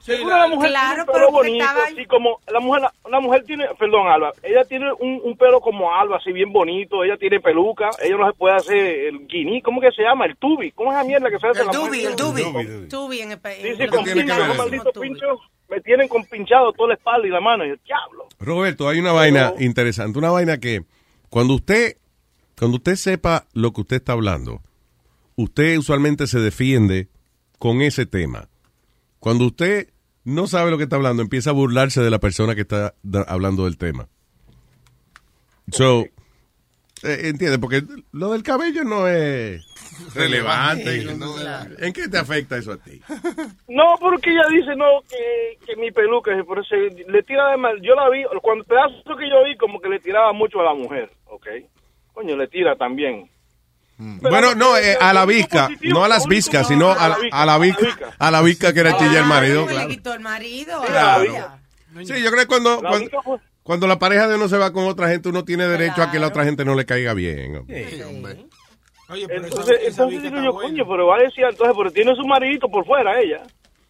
Seguro la mujer claro, tiene un pero pelo bonito, estaba- así como la mujer, la mujer tiene, perdón, Alba, ella tiene un, un pelo como Alba, así bien bonito, ella tiene peluca, ella no se puede hacer el guiní, ¿cómo que se llama? El tubi, ¿cómo es esa mierda que se hace? El la tubi, mujer? el tubi. Tubi en el país. Sí, sí, con pincho, esos malditos pinchos me tienen con pinchado toda la espalda y la mano, y yo, diablo. Roberto, hay una vaina interesante, una vaina que cuando usted, cuando usted sepa lo que usted está hablando, usted usualmente se defiende con ese tema. Cuando usted no sabe lo que está hablando, empieza a burlarse de la persona que está hablando del tema. So, entiende, porque lo del cabello no es <laughs> relevante. ¿En qué te afecta eso a ti? <laughs> No, porque ella dice, no, que, que mi peluca, por eso le tira de mal. Yo la vi, cuando el pedazo que yo vi, como que le tiraba mucho a la mujer, ¿ok? Coño, le tira también. Bueno, no, eh, a la visca, no a las viscas, sino a, la- a la visca, a la visca que era chilla el marido. Le claro. quitó el marido. Claro. Sí, yo creo que cuando, cuando la pareja de uno se va con otra gente, uno tiene derecho a que la otra gente no le caiga bien. Oye, pero Entonces, esa, esa entonces digo está yo, buena. coño, pero va a decir, entonces, pero tiene su maridito por fuera ella.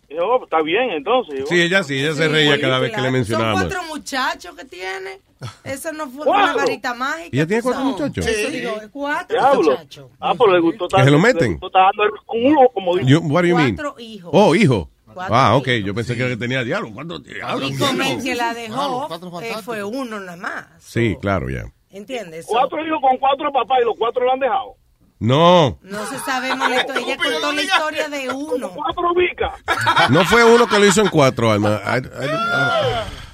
Y yo, oh, está bien, entonces. Sí, ella sí, ella se reía cada vez que le Son mencionábamos. cuatro muchachos que tiene. Eso no fue Cuatro. una varita mágica. ¿Ella tiene cuatro muchachos? Eso Sí. digo, cuatro muchachos. Ah, pero le gustó ¿Que se lo meten? Le gustó estar dando el culo, como. You- what do you mean? Cuatro hijos. Oh, hijo. Cuatro Ah, ok, yo pensé que tenía diablo. ¿Cuántos diablos? Y con el que la dejó cuatro eh, fue uno nada más. Sí, claro, ya. ¿Entiendes? Cuatro hijos con cuatro papás y los cuatro lo han dejado. No, No se sabe historia. Ella contó la historia de uno. Cuatro vicas. no fue uno que lo hizo en cuatro, Alma. I-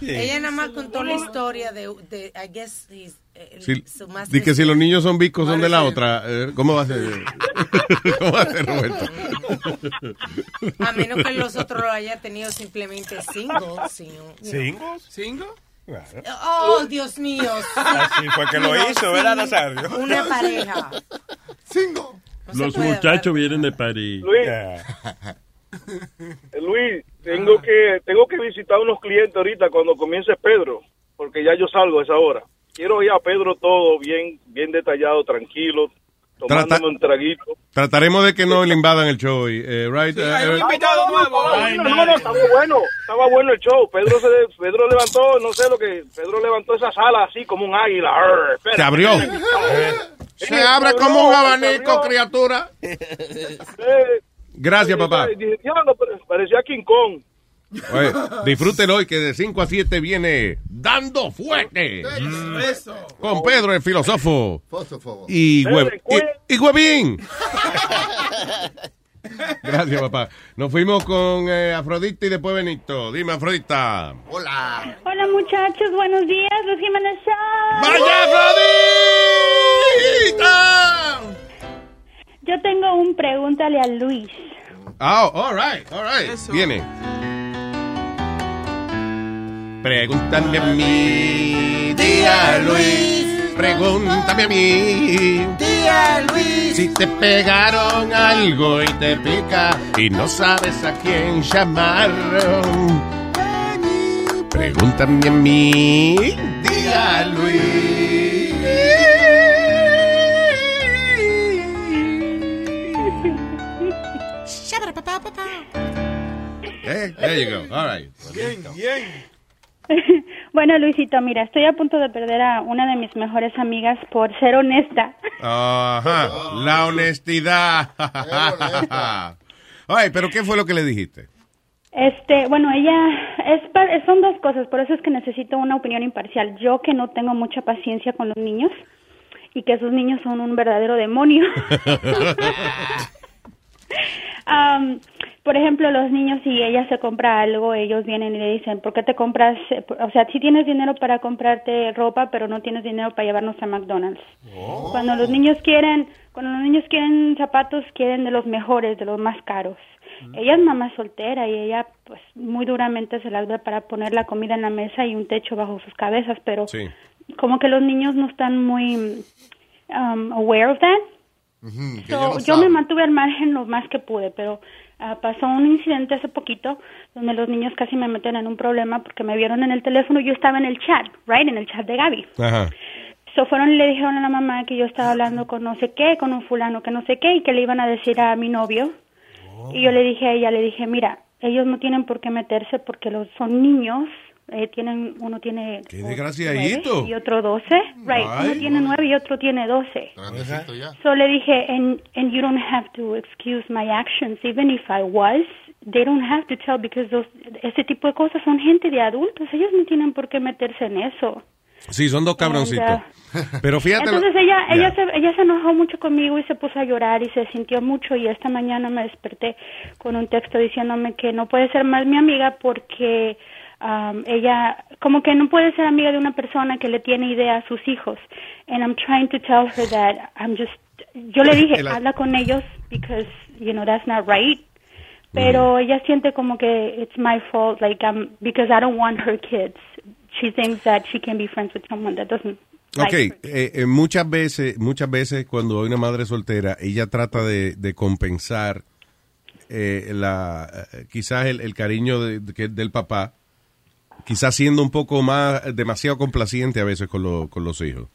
I- I- Ella nada más contó la historia de, de I guess, his, Si, que si los niños son bicos son de la otra, eh, ¿cómo va a ser? <laughs> ¿Cómo va a ser, Roberto? A menos que los otros lo haya tenido simplemente single. sin un- ¿Singos? ¿Cinco? Oh, Dios mío. Así fue que lo hizo, ¿verdad, Nazario? Una pareja. Cinco. Los muchachos vienen de París. Luis, eh, Luis, tengo que tengo que visitar unos clientes ahorita cuando comience Pedro, porque ya yo salgo a esa hora. Quiero ir a Pedro todo bien bien detallado, tranquilo. tomándome un traguito. Trataremos de que no le invadan el show hoy. eh, right, eh, Hay eh, un invitado nuevo. No, no, no, estaba bueno, estaba bueno el show. Pedro se, Pedro levantó, no sé lo que, Pedro levantó esa sala así como un águila. Arr, espera, Se abrió. Sí, Se abre abrió, como un abanico, criatura. Eh, Gracias, papá. y dije, "Diablo, pero parecía King Kong. Oye, disfruten hoy que de 5 a 7 viene Dando Fuerte. Con Pedro, el filósofo. Y, hue- y, y Huevín. <laughs> Gracias, papá. Nos fuimos con eh, Afrodita y después Benito. Dime, Afrodita. Hola. Hola muchachos, buenos días, los Jiménez Show. ¡Vaya, Afrodita! Yo tengo un pregúntale a Luis. Oh, all right, all right. Viene. Pregúntame a mí, tía Luis. Pregúntame a mí. Tía Luis. Si te pegaron algo y te pica y no sabes a quién llamar. Pregúntame a mí, tía Luis. There you go. All right. Bien, bien. <laughs> bueno, Luisito, mira, estoy a punto de perder a una de mis mejores amigas por ser honesta. Ajá, la honestidad. <laughs> Ay, pero ¿qué fue lo que le dijiste? Este, bueno, ella es son dos cosas, por eso es que necesito una opinión imparcial. Yo que no tengo mucha paciencia con los niños y que esos niños son un verdadero demonio. <laughs> por ejemplo, los niños, si ella se compra algo, ellos vienen y le dicen, ¿por qué te compras? O sea, si tienes dinero para comprarte ropa, pero no tienes dinero para llevarnos a McDonald's. Cuando los niños quieren, cuando los niños quieren zapatos, quieren de los mejores, de los más caros. Ella es mamá soltera y ella, pues, muy duramente se las ve para poner la comida en la mesa y un techo bajo sus cabezas, pero Sí. como que los niños no están muy um, aware of that. So, yo me mantuve al margen lo más que pude, pero ah, pasó un incidente hace poquito donde los niños casi me meten en un problema porque me vieron en el teléfono. Yo estaba en el chat, right, en el chat de Gaby. Ajá. So fueron y le dijeron a la mamá que yo estaba hablando con no sé qué, con un fulano que no sé qué, y que le iban a decir a mi novio. Y yo le dije a ella, le dije, mira, ellos no tienen por qué meterse porque los son niños. Eh, tienen uno tiene Qué desgraciadito. y otro doce, right? Uno tiene nueve y otro tiene doce. So le dije, and, and you don't have to excuse my actions, even if I was, they don't have to tell because those, ese tipo de cosas son gente de adultos, ellos no tienen por qué meterse en eso. Sí, son dos cabroncitos. And, Pero fíjate. lo- Entonces ella, ella, se, ella se enojó mucho conmigo y se puso a llorar y se sintió mucho y esta mañana me desperté con un texto diciéndome que no puede ser más mi amiga porque um, ella, como que no puede ser amiga de una persona que le tiene idea a sus hijos. And I'm trying to tell her that I'm just, yo le dije, habla con ellos because, you know, that's not right. Pero ella siente como que it's my fault, like, um, because I don't want her kids. She thinks that she can be friends with someone that doesn't Ok, eh, eh, muchas veces, muchas veces cuando hay una madre soltera, ella trata de, de compensar eh, la, eh, quizás el, el cariño de- de del papá, quizás siendo un poco más, demasiado complaciente a veces con, lo- con los hijos.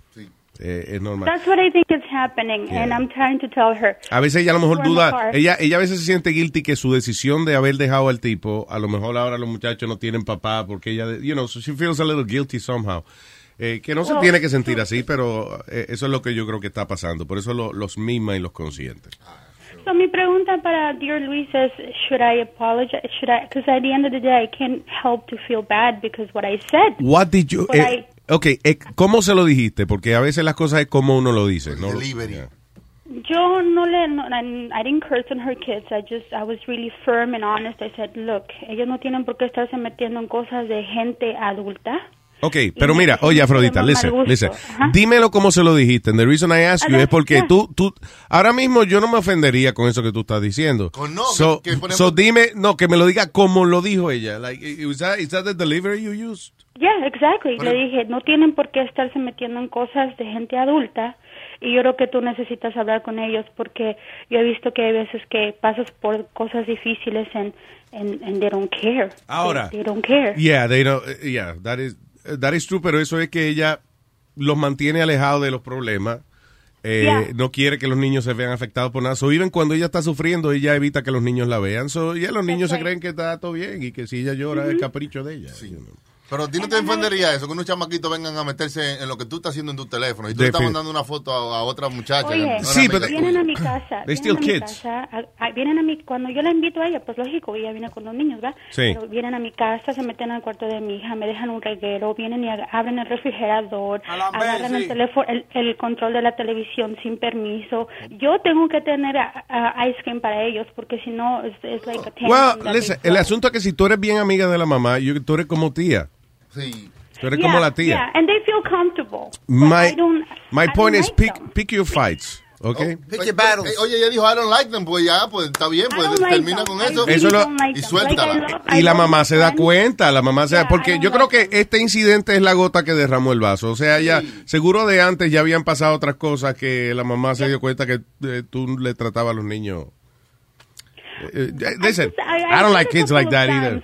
Eh, es normal. That's what I think is happening, and I'm trying to tell her. A veces ella a lo mejor duda, ella, ella a veces se siente guilty que su decisión de haber dejado al tipo, a lo mejor ahora los muchachos no tienen papá porque ella, you know, so she feels a little guilty somehow. Eh, que no se tiene que sentir así, pero eh, eso es lo que yo creo que está pasando. Por eso lo- los mima y los consiente. So mi pregunta para Dear Luis es, should I apologize? Should I? Because at the end of the day, I can't help to feel bad because what I said. What did you, But eh, ok, eh, ¿cómo se lo dijiste? Porque a veces las cosas es como uno lo dice. ¿no? Yeah. Yo no le, no, I, I didn't curse on her kids. I just, I was really firm and honest. I said, look, ellos no tienen por qué estarse metiendo en cosas de gente adulta. Ok, pero mira, oye Afrodita, listen, listen. Ajá. Dímelo como se lo dijiste. And the reason I ask you es porque tú, tú, ahora mismo yo no me ofendería con eso que tú estás diciendo. no, so, que- que, por so dime, no, que me lo diga como lo dijo ella. Like, is that, is that the delivery you used? Yeah, exactly. Le dije, no tienen por qué estarse metiendo en cosas de gente adulta y yo creo que tú necesitas hablar con ellos porque yo he visto que hay veces que pasas por cosas difíciles and, and, and they don't care. Ahora. They, they don't care. Yeah, they don't, eh, yeah, that is, that is true, pero eso es que ella los mantiene alejados de los problemas. eh, Yeah. no quiere que los niños se vean afectados por nada. So, even cuando ella está sufriendo, ella evita que los niños la vean. So, ya los niños se creen que está todo bien y que si ella llora es capricho de ella. you know. Pero a ti no te ofendería eso, que unos chamaquitos vengan a meterse en lo que tú estás haciendo en tu teléfono y tú le estás mandando una foto a, a otra muchacha. Oye, Sí, pero- vienen a mi casa. They vienen still a mi kids. casa, a- a- vienen a mi, cuando yo la invito a ella, pues lógico, ella viene con los niños, ¿verdad? Sí. Pero vienen a mi casa, se meten al cuarto de mi hija, me dejan un reguero, vienen y abren el refrigerador, agarran el teléfono, el, el control de la televisión sin permiso. Yo tengo que tener ice cream para ellos, porque si no, es like a Well, listen, el asunto es que si tú eres bien amiga de la mamá, yo- tú eres como tía. Sí. Tú eres Yeah, como la tía. Yeah, and they feel comfortable. My, I don't- my I point don't is like pick, them. pick your fights. ¿Ok? Eh, Oye, ella dijo, I don't like them, pues ya, pues está bien, pues like termina them. con I eso. really Eso lo- like y them. suéltala. Like, I love- Y la mamá my se da cuenta, la mamá se da, Yeah, porque yo creo que este incidente es la gota que derramó el vaso. O sea, ya, seguro de antes ya habían pasado otras cosas que la mamá se dio cuenta que eh, tú le tratabas a los niños. Eh, listen, I- I I don't like kids like that either.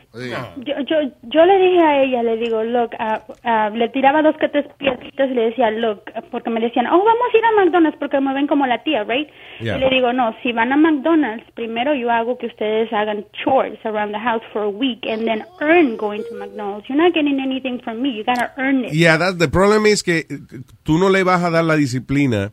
Yo, yo, yo le dije a ella, le digo, look, ah, ah, le tiraba dos que tres piedritas y le decía, look, porque me decían, oh, vamos a ir a McDonald's porque me ven como la tía, right? Yeah. Y le digo, no, si van a McDonald's, primero yo hago que ustedes hagan chores around the house for a week and then earn going to McDonald's. You're not getting anything from me. You gotta earn it. Yeah, that's the problem is que eh, tú no le vas a dar la disciplina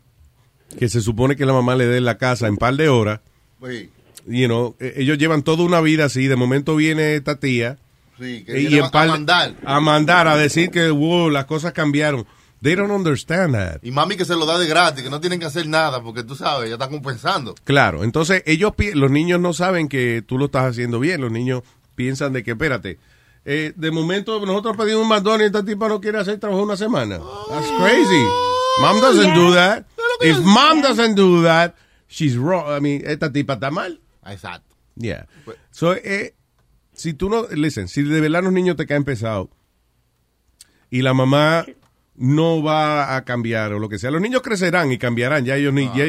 que se supone que la mamá le dé en la casa en par de horas. Sí, You know, eh, ellos llevan toda una vida así. De momento viene esta tía sí, que y a mandar. a mandar a decir que wow, las cosas cambiaron. They don't understand that. Y mami que se lo da de gratis, que no tienen que hacer nada, porque tú sabes, ella está compensando. Claro, entonces ellos, los niños no saben que tú lo estás haciendo bien. Los niños piensan de que, espérate, eh, de momento nosotros pedimos un McDonald's y esta tipa no quiere hacer trabajo una semana. That's crazy. Mom doesn't do that. If mom doesn't do that, she's wrong. I mean, esta tipa está mal. Exacto. Yeah. So, eh, si tú no, listen, si de verdad los niños te caen pesados y la mamá no va a cambiar o lo que sea, los niños crecerán y cambiarán. Ya ellos ni, ya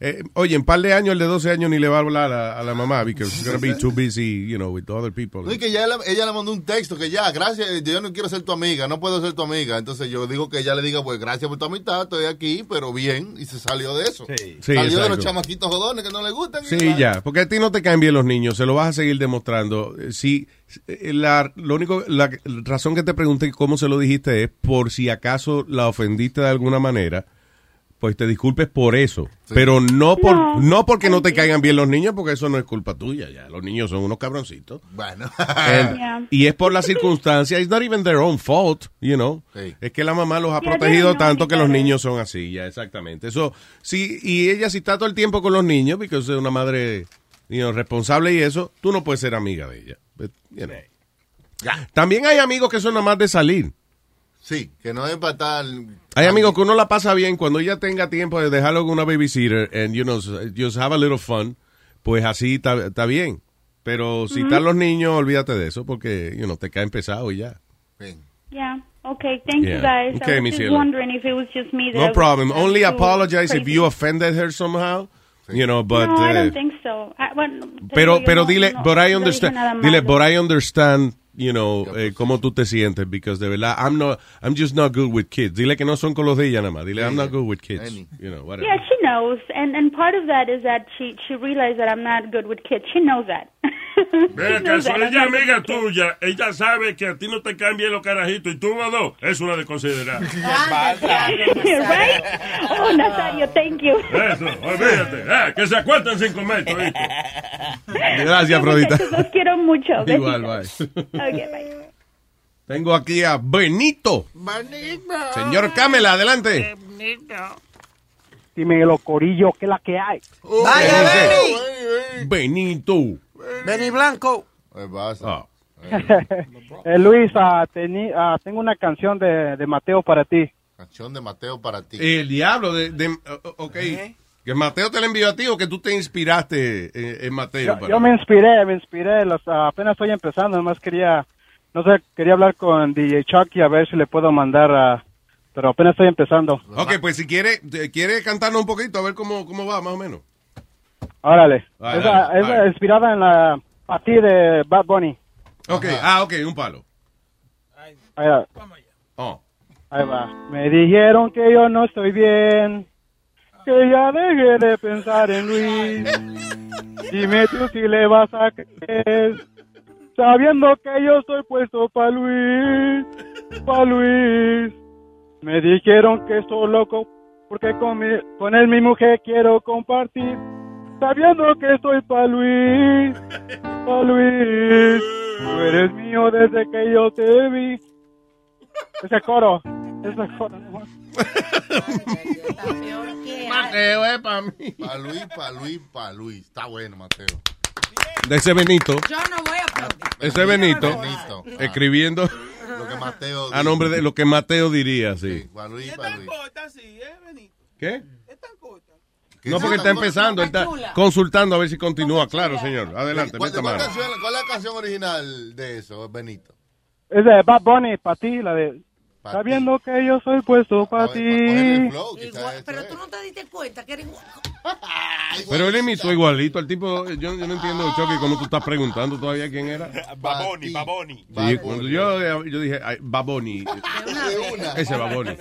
eh, oye, en par de años el de 12 años ni le va a hablar a, a la mamá because she's gonna be too busy, you know, with other people. No, y que ya ella, ella le mandó un texto que ya, gracias, yo no quiero ser tu amiga, no puedo ser tu amiga. Entonces yo digo que ella le diga, pues gracias por tu amistad, estoy aquí, pero bien, y se salió de eso. Sí, salió de los chamaquitos jodones que no le gustan. y Sí, ya, porque a ti no te caen bien los niños, se lo vas a seguir demostrando. Eh, Si eh, la, lo único, la razón que te pregunté cómo se lo dijiste es por si acaso la ofendiste de alguna manera, pues te disculpes por eso, pero no por no, No. porque no te caigan bien los niños, porque eso no es culpa tuya, ya, los niños son unos cabroncitos. Bueno. <laughs> And- Yeah. Y es por las circunstancias, it's not even their own fault, you know. Sí. Es que la mamá los ha Yeah, protegido tanto que los niños son así, ya, exactamente. Eso, sí, y ella si está todo el tiempo con los niños, porque es una madre you know, responsable y eso, tú no puedes ser amiga de ella. But, you know. También hay amigos que son nada más de salir. Sí, que no es para estar... Hay amigos que uno la pasa bien cuando ella tenga tiempo de dejarlo con una babysitter and you know, just have a little fun, pues así está está bien. Pero si están los niños, olvídate de eso porque you know, te caen pesado y ya. Yeah. Okay. Thank Yeah. you guys. Okay, I was mi just cielo. wondering if it was just me. That I No problem. Only apologize if you offended her somehow. You know, but no, I don't think so. I, bueno, pero pero dile, but I understand. Dile, but I understand, you know, eh, cómo tú te sientes because de verdad I'm not I'm just not good with kids. Dile que no son con los de ella nada más. Dile I'm not good with kids. You know, whatever. Yeah, she knows, and and part of that is that she she realized that I'm not good with kids. She knows that. <laughs> Ve She knows acaso that. I'm ella amiga tuya, ella sabe que a ti no te caen bien los carajitos y tú o no, es una de considerar. <laughs> <laughs> right? Oh, Nazario, thank you. Eso, olvídate. Eh, que se acuerden sin comer, todito. Gracias, Afrodita. Los quiero mucho. Igual, bye. Okay, bye. Tengo aquí a Benito. Señor Camela, adelante. Dímelo, Corillo, ¿qué es la que hay? Vaya, Benny. Benito. Benny Blanco. Ah. <laughs> Eh, Luis, ah, teni- ah, tengo una canción de, de Mateo para ti. Canción de Mateo para ti. El diablo de, de- ok. Que Mateo te la envió a ti o que tú te inspiraste en, en Mateo. Yo, para- yo me inspiré, me inspiré, los, apenas estoy empezando, nomás quería, no sé, quería hablar con DJ Chucky a ver si le puedo mandar a, pero apenas estoy empezando. Ok, pues si quiere, quiere cantarnos un poquito, a ver cómo, cómo va, más o menos. Órale. Esa- dale, esa dale. inspirada en la, a ti de Bad Bunny. Ok, ah, ok, un palo. Ahí va. Oh. Ahí va. Me dijeron que yo no estoy bien. Que ya deje de pensar en Luis. Dime tú si le vas a creer, sabiendo que yo soy puesto para Luis, para Luis. Me dijeron que soy loco porque con, mi- con él mi mujer quiero compartir, sabiendo que soy para Luis, para Luis. Tú eres mío desde que yo te vi. Ese coro, ese coro. <laughs> Mateo es para mí. Para Luis, para Luis, para Luis. Está bueno, Mateo. De ese Benito. Yo no voy a aplaudir. Ese Benito. Benito. Escribiendo Lo que Mateo a nombre de lo que Mateo diría, sí. Para Luis, para Luis. ¿Qué? ¿Qué No, porque está empezando, está consultando a ver si continúa. Claro, señor. Adelante, ¿Cuál, cuál canción, ¿Cuál es la canción original de eso, Benito? Es de Bad Bunny, para ti, la de... Sabiendo que yo soy puesto para ti. Pero tú no te diste cuenta que era igual. <laughs> Pero él imitó igualito al tipo. Yo, yo no entiendo, Chucky, cómo tú estás preguntando todavía quién era. <laughs> Baboni, Baboni. Sí, cuando yo, yo dije, ay, Baboni. Ese Baboni.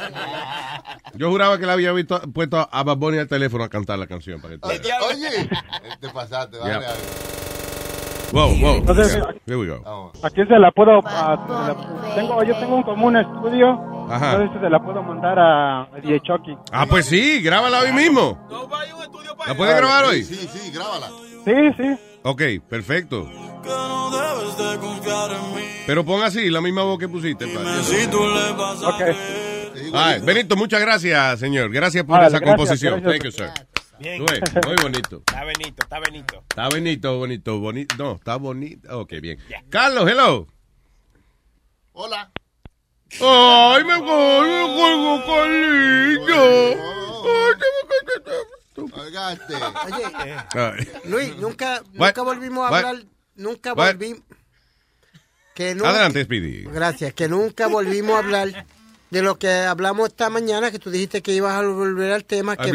Yo juraba que le había visto, puesto a Baboni al teléfono a cantar la canción. Para que Oye, te pasaste, vale. Ya. Wow, wow. Entonces, Yeah, Here we go. ¿A quién se la puedo...? a- se la- tengo, yo tengo un común estudio. Ajá. Entonces se la puedo mandar a, a DJ Chucky. Ah, pues sí, grábala hoy mismo. ¿La puedes grabar hoy? Sí, sí, grábala. Sí, sí. Ok, perfecto. Pero pon así, la misma voz que pusiste. Ok. Ay, Benito, muchas gracias, señor. Gracias por Vale, esa gracias, composición. gracias. Thank you, sir. Bien. Muy bonito. <laughs> Está Benito, está Benito. Está bonito, bonito, bonito. No, está bonito. Ok, bien. Carlos, hello. Hola. Ay, me colgo, Carlito. Oigaste. Oye, Ay. Luis, nunca, nunca volvimos a What? hablar, nunca volvimos. Que nunca- Adelante, Speedy. Gracias, que nunca volvimos a hablar de lo que hablamos esta mañana, que tú dijiste que ibas a volver al tema, que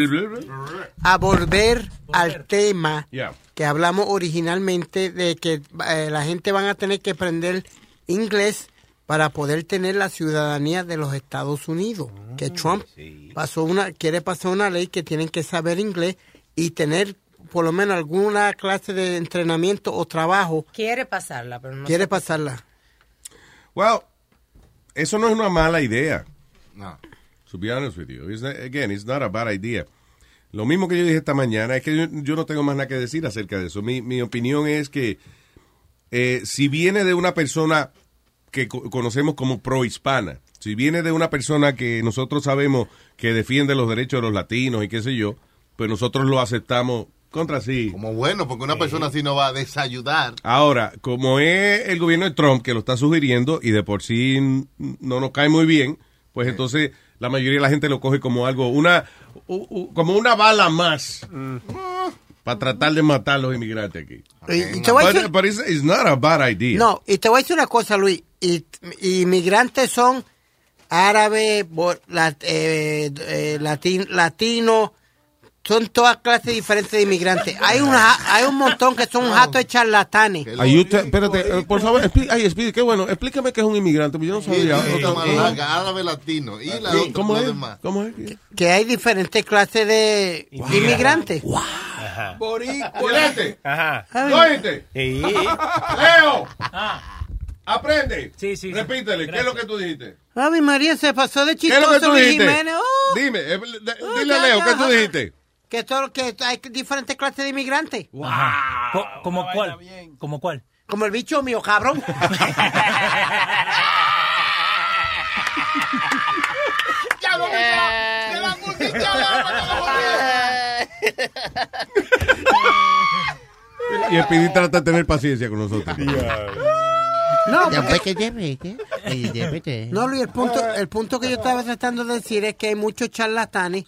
a volver al tema Yeah. que hablamos originalmente de que eh, la gente van a tener que aprender inglés para poder tener la ciudadanía de los Estados Unidos. que Trump pasó una, quiere pasar una ley que tienen que saber inglés y tener por lo menos alguna clase de entrenamiento o trabajo. Quiere pasarla, pero no. Quiere pasarla. Well, eso no es una mala idea. No. To be honest with you. It's not- again, it's not a bad idea. Lo mismo que yo dije esta mañana es que yo, yo no tengo más nada que decir acerca de eso. Mi, mi opinión es que eh, si viene de una persona que co- conocemos como pro-hispana, si viene de una persona que nosotros sabemos que defiende los derechos de los latinos y qué sé yo, pues nosotros lo aceptamos contra sí. Como bueno, porque una persona así no va a desayudar. Ahora, como es el gobierno de Trump que lo está sugiriendo y de por sí no nos cae muy bien, pues entonces la mayoría de la gente lo coge como algo, una, u- u- como una bala más para tratar de matar a los inmigrantes aquí. Y- y te voy a But- decir- but it's, it's not a bad idea. No, y te voy a decir una cosa, Luis. Y, inmigrantes son árabes, lat- eh, eh, latin- latinos, son todas clases diferentes de inmigrantes. Hay un, ja- hay un montón que son jatos de charlatanes. Ay, usted- espérate, eh, por favor, expli- ay, qué bueno, explícame qué es un inmigrante, porque yo no sabía. más larga, árabe latino. Y la Sí, otra, ¿Cómo lo es? demás. ¿Cómo es? Que hay diferentes clases de inmigrantes. Oyente. Ajá. Oyente. Sí. Leo. Aprende. Sí, sí. Repítele, ¿qué es lo que tú dijiste? Ave María se pasó de ¿Qué es lo que chistoso tú Luis dijiste? Jiménez. Oh, Dime, eh, de- Oh, dile a ya, Leo, ya, ¿qué tú ajá. dijiste? Que, todo, que hay diferentes clases de inmigrantes. Co- ¿Como cuál? ¿Como cuál? Como el bicho mío, cabrón. Ya no me de la Y el Pidi trata de tener paciencia con nosotros. No. No, Luis, el punto, el punto que yo estaba tratando de decir es que hay muchos charlatanes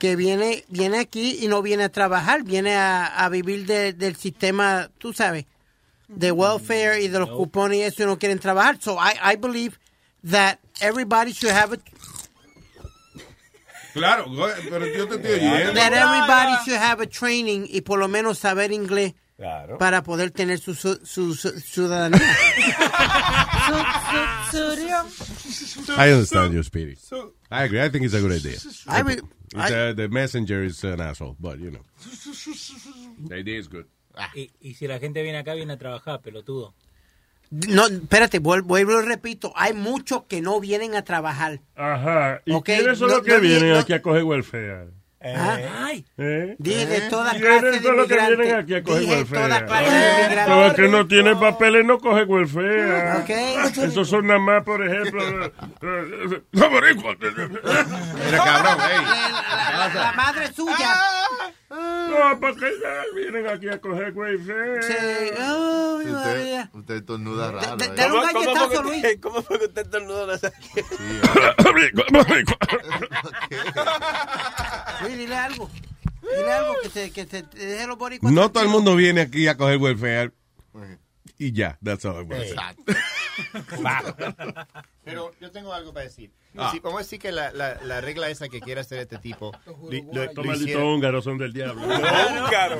que viene, viene aquí y no viene a trabajar, viene a, a vivir de- del sistema, tú sabes, de welfare y de los cupones y eso y no quieren trabajar. So I, I believe that everybody should have a, Claro, pero yo te estoy oyendo. that everybody should have a training y por lo menos saber inglés Claro. para poder tener su, su, su- su ciudadanía. I understand you, Speedy. I agree. I think it's a good idea. I mean, It's, uh, the messenger is an asshole, but you know. The idea is good. Y, y si la gente viene acá, viene a trabajar, pelotudo. No, espérate, vuel- vuelvo y repito, hay muchos que no vienen a trabajar. Ajá. ¿Y Ok, quiénes son no- los que no, vienen no- aquí a coger welfare? Ay. ¿Eh? Dije de toda ¿Quiénes clase de los que vienen aquí a coger welfare? el que no tiene papeles no coge welfare. Ok. Esos son nada más, por ejemplo... eh, <laughs> eh, los. Mira, cabrón, La, la madre suya. No, porque ya vienen aquí a coger welfare. Sí. Sí, usted, usted estornuda raro. de- ¿eh? un ¿Cómo- cómo galletazo, fue que Luis. usted- ¿Cómo fue que usted estornudó la <laughs> <laughs> Dile algo. Dile algo que te deje los boricuas. No todo el mundo viene aquí a coger welfare. Y ya, that's all it was. <laughs> Pero yo tengo algo para decir. Ah. Sí, vamos a decir que la, la, la regla esa que quiere hacer este tipo. lo- lo- Estos lo malditos hiciera- húngaros son del diablo. <laughs> Húngaro.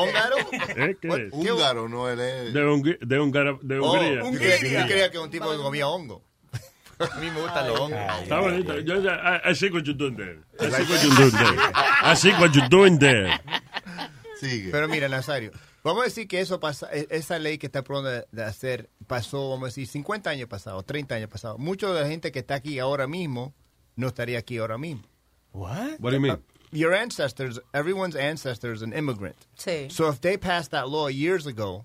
¿Húngaro? ¿Eh? ¿Qué es? Húngaro, no él es. De, Hungría- de, de Oh, Hungría. yo creía- yo creía que un tipo que comía hongo. A mí me gustan los hongos. Está bonito. Yo, I, I see what you're doing there. I see what you're doing there. I see what you're doing there. Sigue. Pero mira, Nazario, vamos a decir que eso pasa, esa ley que está pronto de, de hacer pasó, vamos a decir, 50 años pasados, 30 años pasados. Mucha de la gente que está aquí ahora mismo no estaría aquí ahora mismo. What? What do you mean? Uh, your ancestors, everyone's ancestor is an immigrant. Sí. So if they passed that law years ago,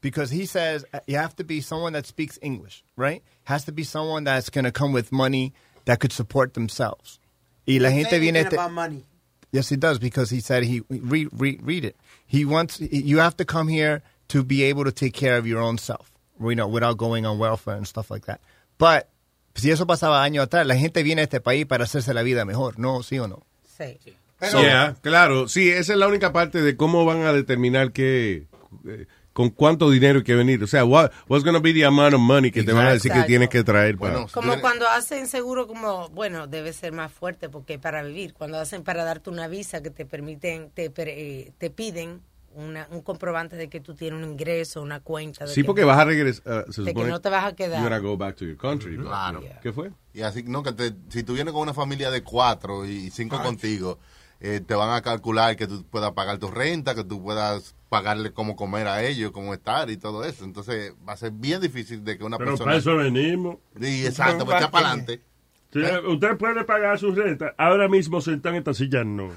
because he says uh, you have to be someone that speaks English, right? Has to be someone that's going to come with money that could support themselves. Y la gente viene... Thinking about money. Yes, he does because he said he read read read it. He wants you have to come here to be able to take care of your own self, you know, without going on welfare and stuff like that. But si eso pasaba años atrás, la gente viene a este país para hacerse la vida mejor, ¿no? ¿Sí o no? Sí. Yeah, claro. Sí, esa es la única parte de cómo van a determinar qué, eh, con cuánto dinero hay que venir. O sea, what, what's going to be the amount of money que te van a decir que tienes que traer para... Como cuando hacen seguro como, bueno, debe ser más fuerte porque para vivir, cuando hacen para darte una visa que te permiten, te, eh, te piden una, un comprobante de que tú tienes un ingreso, una cuenta. De Sí, que- porque vas a regresar. se de que no te vas a quedar. You're gonna go back to your country. Claro. ¿Qué fue? Y así, no, que te- si tú vienes con una familia de cuatro y cinco contigo, eh, te van a calcular que tú puedas pagar tu renta, que tú puedas pagarle cómo comer a ellos, cómo estar y todo eso. Entonces va a ser bien difícil de que una Pero persona... para eso venimos. Sí, exacto, pues echa para adelante. Sí, usted puede pagar su renta. Ahora mismo esta silla no.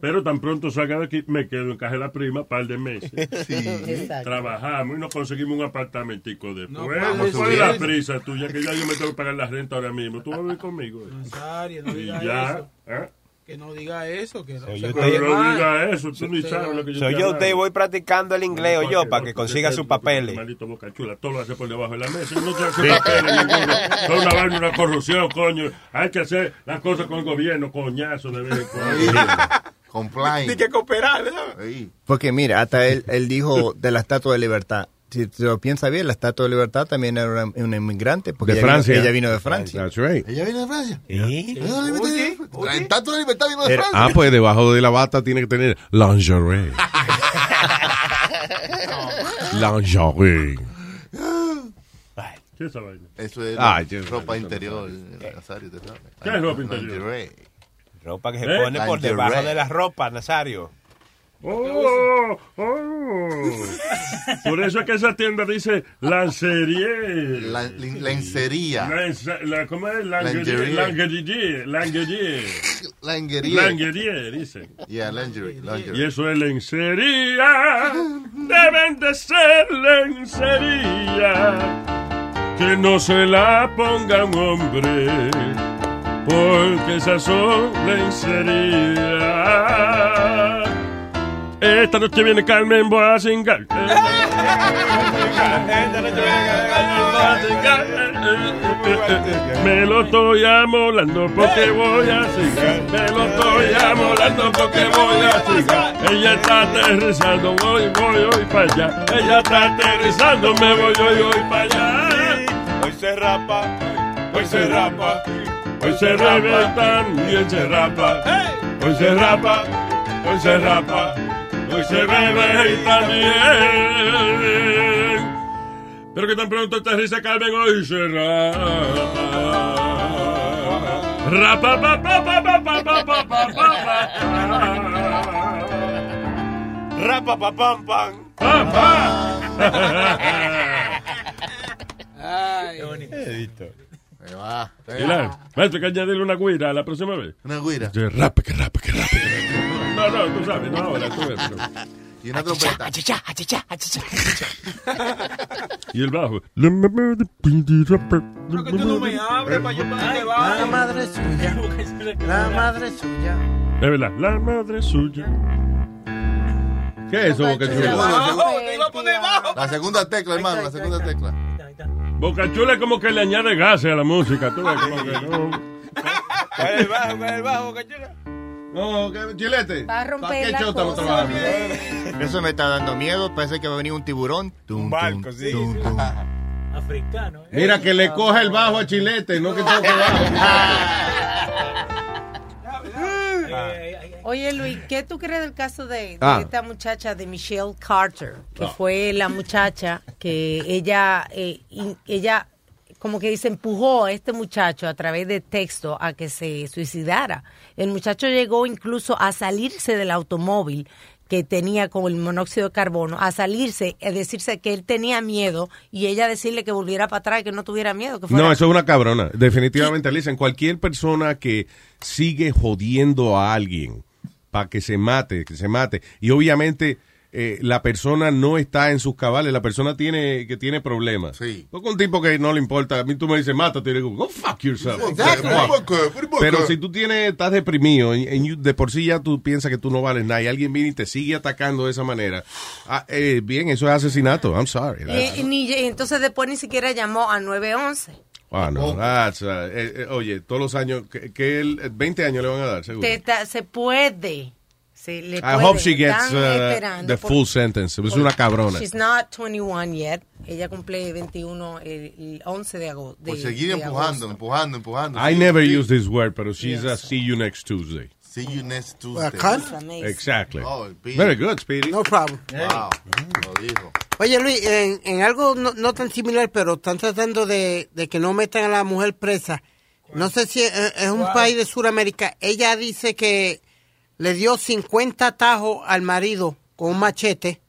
Pero tan pronto salga de aquí, me quedo en caja de la prima par de meses. Exacto. Trabajamos y nos conseguimos un apartamentico después. No, ¿Cuál vamos es la prisa tuya? Que ya yo me tengo que pagar la renta ahora mismo. ¿Tú vas a vivir conmigo? Nazario, no Y ya. eso. ¿eh? Que no diga eso. Que no, se yo, te- mal. diga eso, tú ni sabes lo que yo Soy yo, usted voy practicando el inglés o yo para que consiga sus papeles. Maldito boca chula, todo lo hace por debajo de la mesa. No tiene sus papeles ninguno. Son una vaina, una corrupción, coño. Hay que hacer las cosas con el gobierno, coñazo de vez en cuando. Compliant. Hay que cooperar, ¿verdad? Porque mira, hasta él, él dijo de la Estatua de Libertad. Si se lo piensa bien, la Estatua de Libertad también era una, una inmigrante. Porque De ella Francia. Vino, ella vino de Francia. That's right. ¿Ella viene de Francia? ¿Eh? El tanto de libertad vino de Francia. ah, pues debajo de la bata tiene que tener lingerie. <laughs> <laughs> lingerie. ¿Qué es? Eso es Ah, yo- ropa interior, Nazario, te sabes. ¿Qué es ropa interior? Lingerie. Ropa que se ¿Eh? pone por debajo de la ropa, Nazario. Oh, oh. Por eso es que esa tienda dice lancerie. La, lencería. La- ¿Cómo es? Lingerie. Langerie. Langerie. Langerie. Langerie, dice. Yeah, lingerie. Y lingerie. eso es lencería. Deben de ser lencería. Que no se la ponga un hombre. Porque esas son lencería. Esta noche viene Carmen Boazinga. Me lo estoy amolando porque voy a cingar. Me lo estoy amolando porque voy a cingar. Ella está aterrizando, voy, voy, voy para allá. Ella está aterrizando, me voy, voy, voy para allá. Hoy se rapa, hoy se rapa. Hoy se reventan y hoy se rapa. Hoy se rapa, hoy se rapa. Hoy se bebe y también. Pero que tan pronto aterriza Carmen hoy se rapa. Rapa, pa, pa, pa, pa, pa, pa, pa, pa, pa, pa. Rapa, pa, pam, pam. Pa, pa. Ay, qué bonito. Ahí va. Pilar, maestro, que añadirle una guira la próxima vez. Una guira. Rapa, que rapa, que rapa. Que. No, no, tú sabes, no ahora, tú ves. pero- Y una trompeta. Y el bajo. La mamá de Pinky Rapa. La madre suya. <laughs> La madre suya. Es verdad, la madre suya. ¿Qué es eso, Boca Chula? La segunda tecla, hermano, la segunda tecla. Boca Chula es como que le añade gases a la música. Tú ves, como que no. <laughs> ¿Cuál es el bajo? ¿Cuál es el bajo, cachula? No, chilete. Va a romper ¿Para qué la cosa. Eso me está dando miedo. Parece que va a venir un tiburón. Un barco, sí. Africano. ¿eh? Mira, que le coja el bajo a Chilete, no que toque bajo. Oye, Luis, ¿qué tú crees del caso de, de Ah. esta muchacha de Michelle Carter? Que Ah. fue la muchacha que ella, eh, in- ella como que se empujó a este muchacho a través de texto a que se suicidara. El muchacho llegó incluso a salirse del automóvil que tenía con el monóxido de carbono, a salirse, a decirse que él tenía miedo y ella decirle que volviera para atrás y que no tuviera miedo. Que fuera- No, eso es una cabrona. Definitivamente, Listen, cualquier persona que sigue jodiendo a alguien para que se mate, que se mate. Y obviamente eh, la persona no está en sus cabales, la persona tiene que tiene problemas. Sí. Porque un tipo que no le importa, a mí tú me dices, mátate, y le digo, go fuck yourself. ¿Pero si tú tienes, estás deprimido, y, y you- de por sí ya tú piensas que tú no vales nada, y alguien viene y te sigue atacando de esa manera, ah, eh, bien, eso es asesinato, I'm sorry. Y- ni- entonces después ni siquiera llamó a 911. Ah, no, that's, uh, eh, eh, oye, todos los años, que, que él, eh, 20 años le van a dar, seguro. Te- ta- se puede. Se le I puede. hope she gets uh, the por- full sentence. Es una cabrona. She's not 21 yet. Ella cumple 21 el, el 11 de agosto. Por seguir empujando, empujando, empujando. I Sí, never sí. use this word, pero she's a see you next Tuesday. See you next Tuesday. Exactly. Oh. Very good, Speedy. No problem. Wow, lo dijo. Oye, Luis, en, en algo no, no tan similar, pero están tratando de, de que no metan a la mujer presa. No sé si es, es un país de Sudamérica. Ella dice que le dio 50 tajos al marido con un machete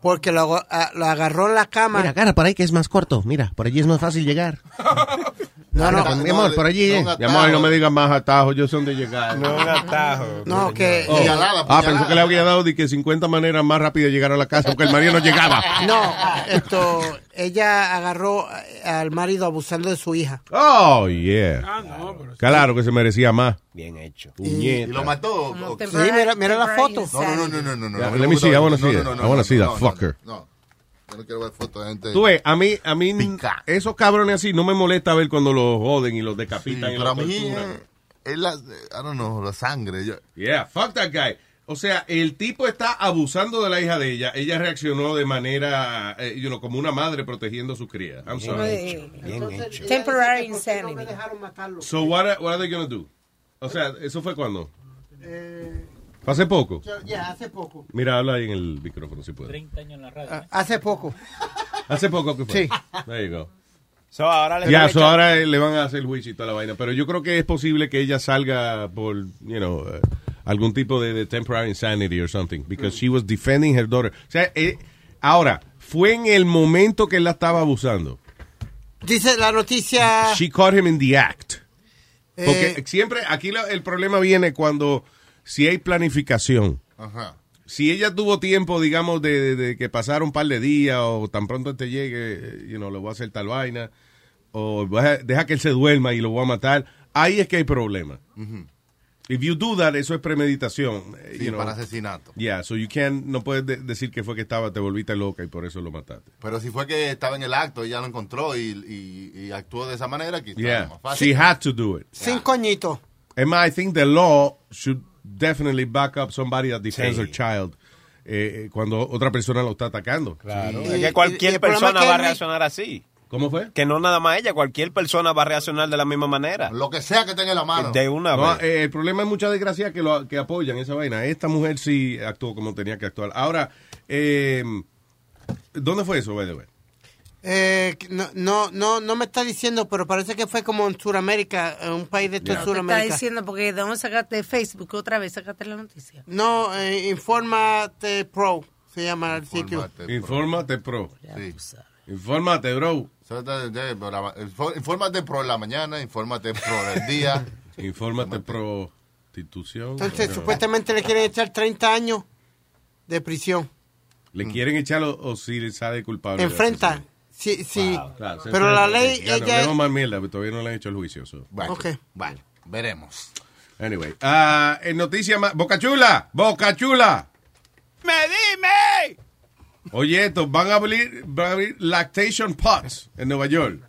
porque lo agarró en la cama. Mira, cara, por ahí que es más corto. Mira, por allí es más fácil llegar. <laughs> No, no, mi amor, por allí, eh. Mi amor, no me digas más atajos, yo sé dónde llegar. No, un atajo. No, que... Oh. Ah, pensó que le había dado de que 50 maneras más rápidas de llegar a la casa porque el marido no llegaba. <laughs> No, esto, ella agarró al marido abusando de su hija. Oh, yeah. Ah, Claro que se merecía más. Bien hecho. Puñeta. ¿Y lo mató? Sí, mira, mira la foto. No, no, no, no, no, no. No, let no, me see, I wanna no, see no, it. no, no, I wanna no, see no, that no, fucker. No, yo no quiero ver fotos de gente. Tú ves, a mí, a mí, esos cabrones así no me molesta ver cuando los joden y los Sí, decapitan y pero a los mí eh, es la, I don't know, la sangre. Yo, Yeah, fuck that guy. O sea, el tipo está abusando de la hija de ella. Ella reaccionó de manera, eh, you know, como una madre protegiendo a su cría. I'm sorry. Eh, Temporary insanity. So what are, what are they gonna do? O sea, ¿eso fue cuando? ¿Fue hace poco? Ya, hace poco. Mira, habla ahí en el micrófono si puedes. 30 años en la radio. Ah, Hace poco. ¿Hace poco que fue? Sí. There you go. So, ahora le Ya, van a so echar- ahora eh, le van a hacer juicio y toda la vaina. Pero yo creo que es posible que ella salga por, you know, eh, algún tipo de, de temporary insanity or something. Because she was defending her daughter. O sea, eh, ahora, fue en el momento que él la estaba abusando. Dice la noticia. She caught him in the act. Porque Eh, siempre, aquí la- el problema viene cuando, si hay planificación. Ajá. Si ella tuvo tiempo, digamos, de, de- de que pasara un par de días o tan pronto te llegue, eh, you know, le voy a hacer tal vaina, o a- deja que él se duerma y lo voy a matar, ahí es que hay problema. If you do that, eso es premeditación. eh, Sí, you know. para asesinato. Yeah, so you can't, no puedes de- decir que fue que estaba, te volviste loca y por eso lo mataste. Pero si fue que estaba en el acto, ella lo encontró y, y, y actuó de esa manera, quizás Yeah, más fácil. she had to do it. Sin coñito. Emma, I think the law should definitely back up somebody that defends Sí. their child eh, eh, cuando otra persona lo está atacando. Claro. Y- es que cualquier persona que va a reaccionar así. ¿Cómo fue? Que no nada más ella, cualquier persona va a reaccionar de la misma manera. Lo que sea que tenga en la mano. De una No, vez. eh, el problema es mucha desgracia que, lo, que apoyan esa vaina. Esta mujer sí actuó como tenía que actuar. Ahora, eh, ¿dónde fue eso, by the way? Eh, no, no, no, no me está diciendo, pero parece que fue como en Sudamérica, en un país de estos No te está Sudamérica. diciendo porque de dónde sacaste de Facebook otra vez, sacaste la noticia. No, eh, Informate Pro se llama el sitio. Infórmate pro. Infórmate, bro. Infórmate pro en la mañana, infórmate pro en el día. <laughs> Infórmate prostitución. Entonces, supuestamente le quieren echar 30 años de prisión. ¿Le quieren echarlo o si le sale culpable? Enfrenta. Sí, sí. Claro, pero la ley, Ya no, ella... hablemos más mierda, pero todavía no le han hecho el juicio. so. Bueno, Ok. bueno, veremos. Anyway, ah, en noticia más. Boca Chula, Boca Chula. ¡Me dime! Oye, esto, van a abrir, van a abrir lactation pots en Nueva York.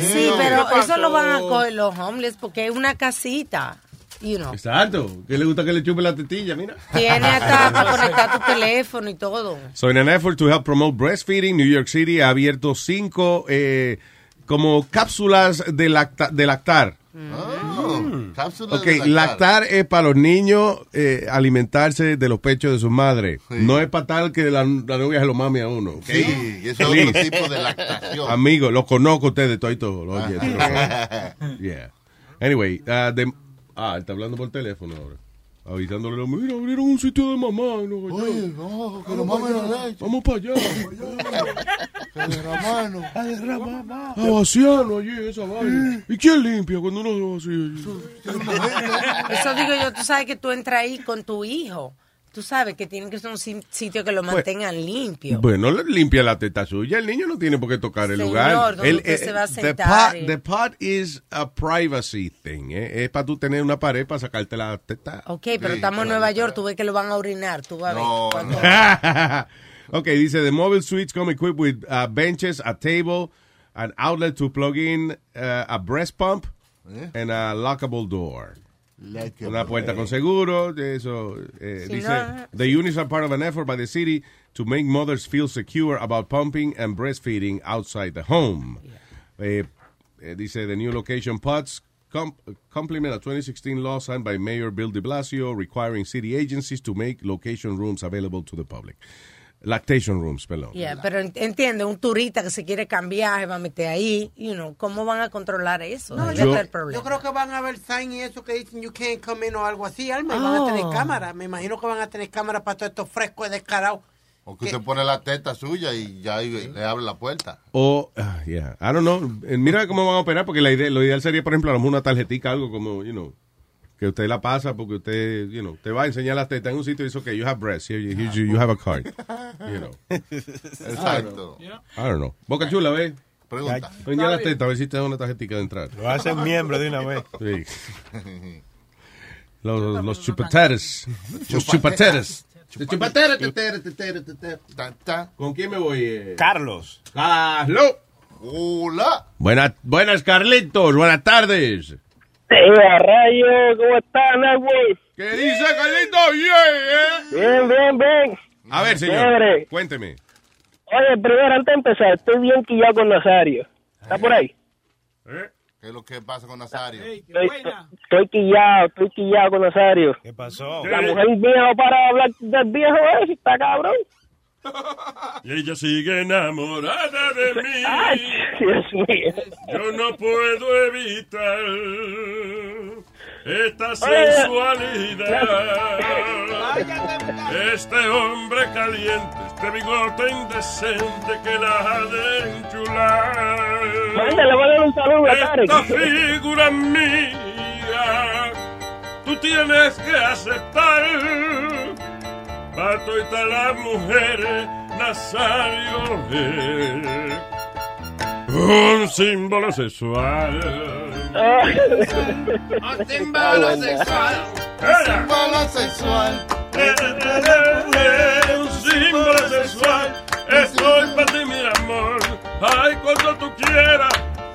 Sí, pero ¿Qué eso lo van a coger los homeless porque es una casita. You know. Exacto. ¿Qué le gusta que le chupe la tetilla? Mira. Tiene <laughs> hasta para conectar tu teléfono y todo. So, in an effort to help promote breastfeeding, New York City ha abierto cinco eh, como cápsulas de, lacta- de lactar. Oh, cápsulas Ok, de lactar es para los niños eh, alimentarse de los pechos de su madre. No es para tal que la, la novia se lo mame a uno. Sí, y eso es otro tipo de lactación. Amigo, los conozco ustedes, todo y <laughs> todo. Pero- yeah. Anyway, uh, de- ah, está hablando por teléfono ahora. Avisándole, mira, abrieron un sitio de mamá. Oye, no, que lo mamen la leche. Vamos para allá. Que de <laughs> la mano. A vaciarlo allí, esa vaina. ¿Y quién limpia cuando uno se vacía allí? Eso digo yo, tú sabes que tú entras ahí con tu hijo. Tú sabes que tiene que ser un si- sitio que lo Pues, mantengan limpio. Bueno, limpia la teta suya. El niño no tiene por qué tocar el Señor, lugar. donde El- usted eh, se va a the sentar, pot- eh. The pot is a privacy thing. eh. Es para tú tener una pared para sacarte la teta. Ok, pero estamos en Nueva York, tú ves que lo van a orinar, tú vas a ver. cuánto- <laughs> ok, dice, the mobile suites come equipped with uh, benches, a table, an outlet to plug in uh, a breast pump, and a lockable door. Una puerta con seguro, eso. eh, Si dice, no- the units are part of an effort by the city to make mothers feel secure about pumping and breastfeeding outside the home. Eh, eh, dice, the new location pots com- complement a 2016 law signed by Mayor Bill de Blasio requiring city agencies to make location rooms available to the public. Lactation rooms, perdón. Yeah, pero ent- entiende, un turista que se quiere cambiar, se va a meter ahí, you know, ¿cómo van a controlar eso? No, yo, es el problema. yo creo que van a haber sign y eso que dicen you can't come in o algo así, Alma, y van a tener Oh. cámara. Me imagino que van a tener cámara para todos estos frescos descarados. O que usted pone la teta suya y ya ahí le abre la puerta. O, ah, yeah, I don't know. Mira cómo van a operar, porque la idea, lo ideal sería, por ejemplo, a lo mejor una tarjetita, algo como, you know, que usted la pasa porque usted, you know, te va a enseñar las tetas en un sitio y dice, okay, you have breasts, you, you have a card. You know. <laughs> Exacto. I don't know. Boca Chula, ve. Pregunta. Enseña las tetas, a ver si te da una tarjetita de entrar. Lo hacen miembro de una vez. <laughs> Sí. Los, los chupateres. Los chupateres. ¿Con quién me voy? eh? Carlos. Carlos. Hola. Buenas, buenas, Carlitos. Buenas tardes. ¡Eh, rayo! ¿Cómo está, Network? ¿Qué dice, Carlitos? Yeah, Bien, bien, bien. A ver, señor. Chévere. Cuénteme. Oye, primero, antes de empezar, estoy bien quillado con Nazario. ¿Está por ahí? ¿Qué es lo que pasa con Nazario? Estoy, estoy quillado, estoy quillado con Nazario. ¿Qué pasó? La mujer vieja para hablar del viejo ese, está cabrón. Y ella sigue enamorada de <laughs> mí. Ay, Dios mío. Yo no puedo evitar esta sensualidad. Este hombre caliente, este bigote indecente que la ha de enchular. Mándale, un saludo a Tarek. Esta figura mía, tú tienes que aceptar. Pato y tal las mujeres, Nazario es un símbolo sexual. Un símbolo sexual. Símbolo sexual. Un símbolo sexual. Estoy para ti, mi amor. Ay, cuando tú quieras.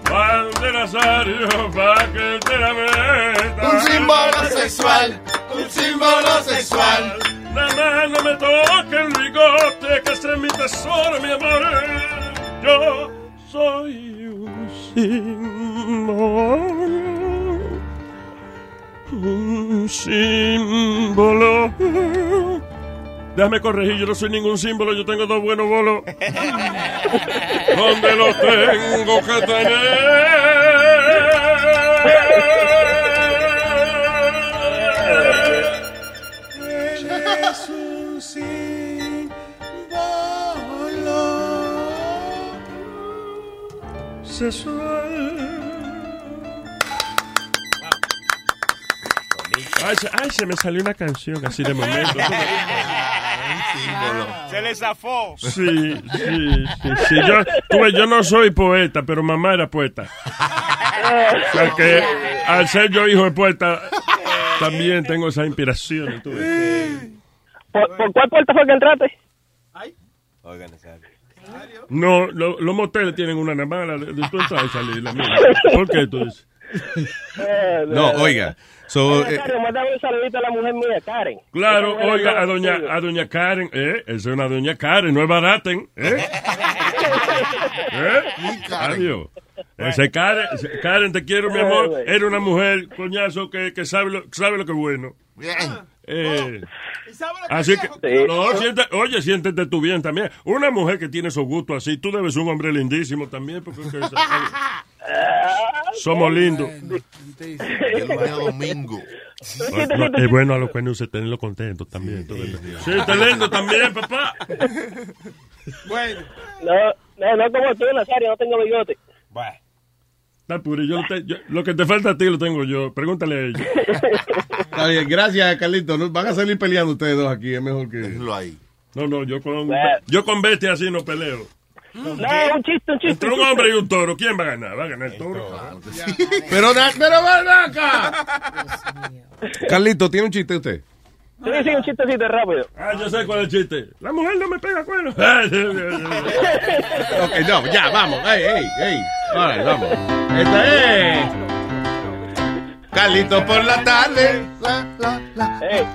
Juan de Nazario, pa' que te la meta. Un símbolo sexual. Un símbolo sexual. Nada más no me toque el bigote, que ese es mi tesoro, mi amor. Yo soy un símbolo. Un símbolo déjame corregir, yo no soy ningún símbolo, yo tengo dos buenos bolos. <laughs> ¿Dónde los tengo que tener? Sexual. Ay, se, ay, se me salió una canción así de momento. <laughs> Se le zafó. Sí, sí, sí, sí. Yo, tú ves, yo no soy poeta, pero mamá era poeta. O sea que al ser yo hijo de poeta, también tengo esa inspiración. tú ves. ¿Por, por cuál puerta fue que entraste? No, lo- los moteles tienen una nada de, de tú y salir. La mía. ¿Por qué tú dices? Eh, No, oiga. So, eh, mándame un saludito a la mujer mía, Karen. Claro, oiga, a doña, a doña Karen, ¿eh? Esa es una doña Karen, no es baraten, ¿eh? <laughs> ¿Eh? Adiós. Ese Karen, ese- Karen, te quiero, mi amor. Era una mujer, coñazo, que, que sabe, lo, sabe lo que es bueno. Bien. Eh, así que, no, siente- oye, siéntete tú bien también. Una mujer que tiene esos gustos así, tú debes ser un hombre lindísimo también, porque <laughs> somos lindos. El <laughs> es bueno a los cuernos se tenerlo contento también. ves. Sí, está lindo también, papá. <laughs> Bueno. No, no, no como tú, Nazario, no tengo bigote. Está puro, yo, lo te- yo- lo que te falta a ti lo tengo yo. Pregúntale a ella. <laughs> Está bien, gracias, Carlito. Van a salir peleando ustedes dos aquí, es mejor que... ahí. No, no, yo con, yo con bestia así no peleo. No, un chiste, un chiste. Entre un hombre y un toro, ¿quién va a ganar? Va a ganar el toro. Pero, pero ven acá. Carlito, ¿tiene un chiste usted? Sí, sí, un chistecito rápido. Ah, yo sé cuál es el chiste. La mujer no me pega cuerno. <laughs> Ok, no, ya, vamos. Ey, ey, ey. Ahora, vamos. Esta es... Carlito por la tarde. Eh,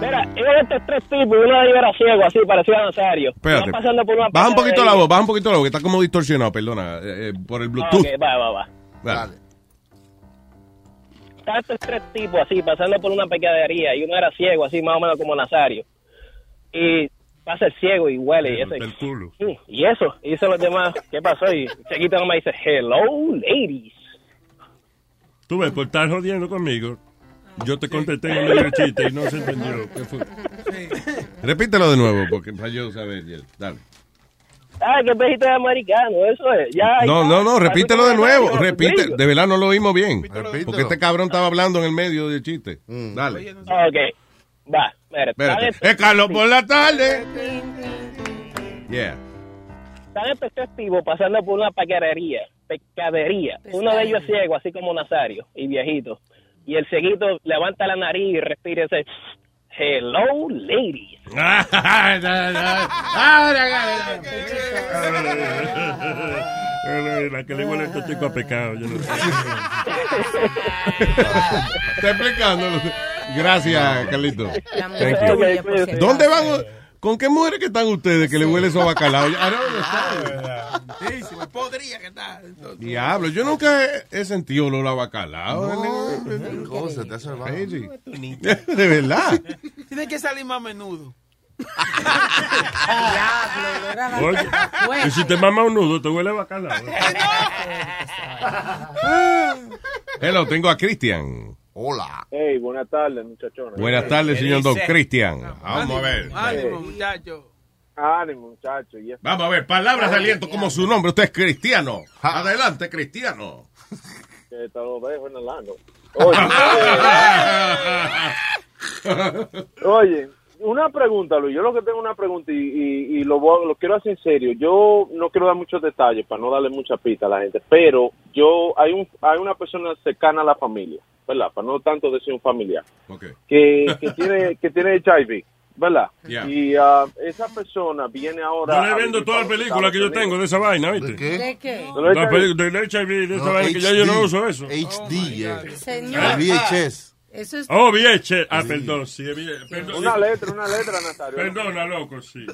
mira, iban estos tres tipos y uno de ellos era ciego, así, parecido a Nazario. Espérate. Pasando por una Baja un poquito la voz, baja un poquito la voz, que está como distorsionado, perdona, eh, eh, por el Ah, Bluetooth. ok, va, va, va. Dale. Estaban estos tres tipos así, pasando por una pecadería y uno era ciego, así más o menos como Nazario. Y pasa el ciego y huele y ese. El culo. "Mm, Y eso, y dicen los demás, ¿qué pasó? Y Chiquito nomás dice, hello, ladies. Tú ves, por estar jodiendo conmigo, yo te contesté en el medio del chiste y no se entendió. ¿Qué fue? Repítelo de nuevo, porque para yo saber. Dale. Ah, que pejito de americano, eso es. Ya, No, ya. no, no, repítelo de nuevo. Nazario, Repite, gringo. de verdad no lo oímos bien. Porque este cabrón estaba hablando en el medio del chiste. Dale. Ok, va, Espérate. están Es Carlos por la tarde. Yeah. Están estos tres tipos pasando por una pecadería, pecadería. Uno de ellos es ciego, así como Nazario, y viejito. Y el cieguito levanta la nariz y respira y dice, hello, ladies. <laughs> La que le huele a este chico a pecado. Yo no sé. Está explicando. Gracias, Carlito. Thank you. ¿Dónde van? ¿Con qué mujeres que están ustedes que le huele eso a bacalao? I don't understand. podría que está. Diablo, yo nunca he, he sentido olor a bacalao. Cosa, te hace mal. Crazy. De verdad. Tiene que salir más a menudo. Oye, y si te mama un nudo, te huele a bacalao. <laughs> Hello, tengo a Cristian. Hola. Hey, buenas tardes, muchachones. Buenas tardes, señor Don Cristian. Vamos a ver. Ánimo, muchacho. Ánimo, muchacho. y es- Vamos a ver, palabras de aliento como su nombre. Usted es cristiano. Adelante, cristiano. Que te lo dejo en el ano. <laughs> Oye, <laughs> oye, una pregunta, Luis. Yo lo que tengo una pregunta y, y, y lo, voy- lo quiero hacer en serio. Yo no quiero dar muchos detalles para no darle mucha pista a la gente, pero yo hay un hay una persona cercana a la familia, ¿verdad? Para no tanto decir un familiar, que, que tiene <laughs> que tiene HIV, ¿verdad? Yeah. Y ah, esa persona viene ahora. Yo le vendo toda la película que yo tengo de esa vaina, ¿viste? ¿De qué? ¿De qué? La película del HIV, de esa No, vaina que ya yo no HD. uso eso. HD, eh. Señor. El VHS. Eso es... Oh, VH. Ah, perdón, sí, perdón. Una letra, una letra, Nazario. Perdona, loco, sí.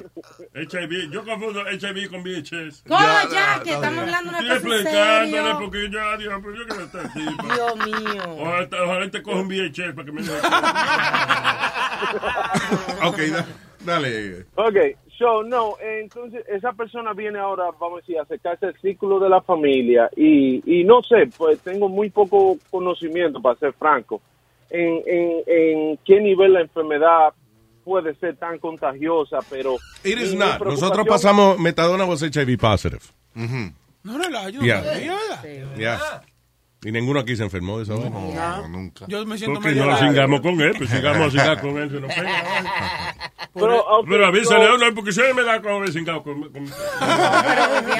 HIV, yo confundo HIV con VHS. ¿Cómo ya? Que estamos hablando de una Estoy cosa explicándole porque yo, Dios, pero yo que no está así. Dios mío. Ojalá, ojalá te coja un VHS para que me <laughs> Ok, da- Dale. Ok, so, no, entonces esa persona viene ahora, vamos a decir, a acercarse al círculo de la familia y, y no sé, pues tengo muy poco conocimiento, para ser franco, en, en, en qué nivel la enfermedad puede ser tan contagiosa, pero... It is not. Nosotros pasamos metadona was HIV positive. No relajo, yo Yeah. no ¿verdad? Yeah. Y ninguno aquí se enfermó de eso. No, nunca. Yo me siento Porque medio no raro. sigamos con él, pues sigamos a cingar con él. se nos <laughs> pega. Pero, ok, Pero avísale so- a uno, porque si él me da con el cingado con, con-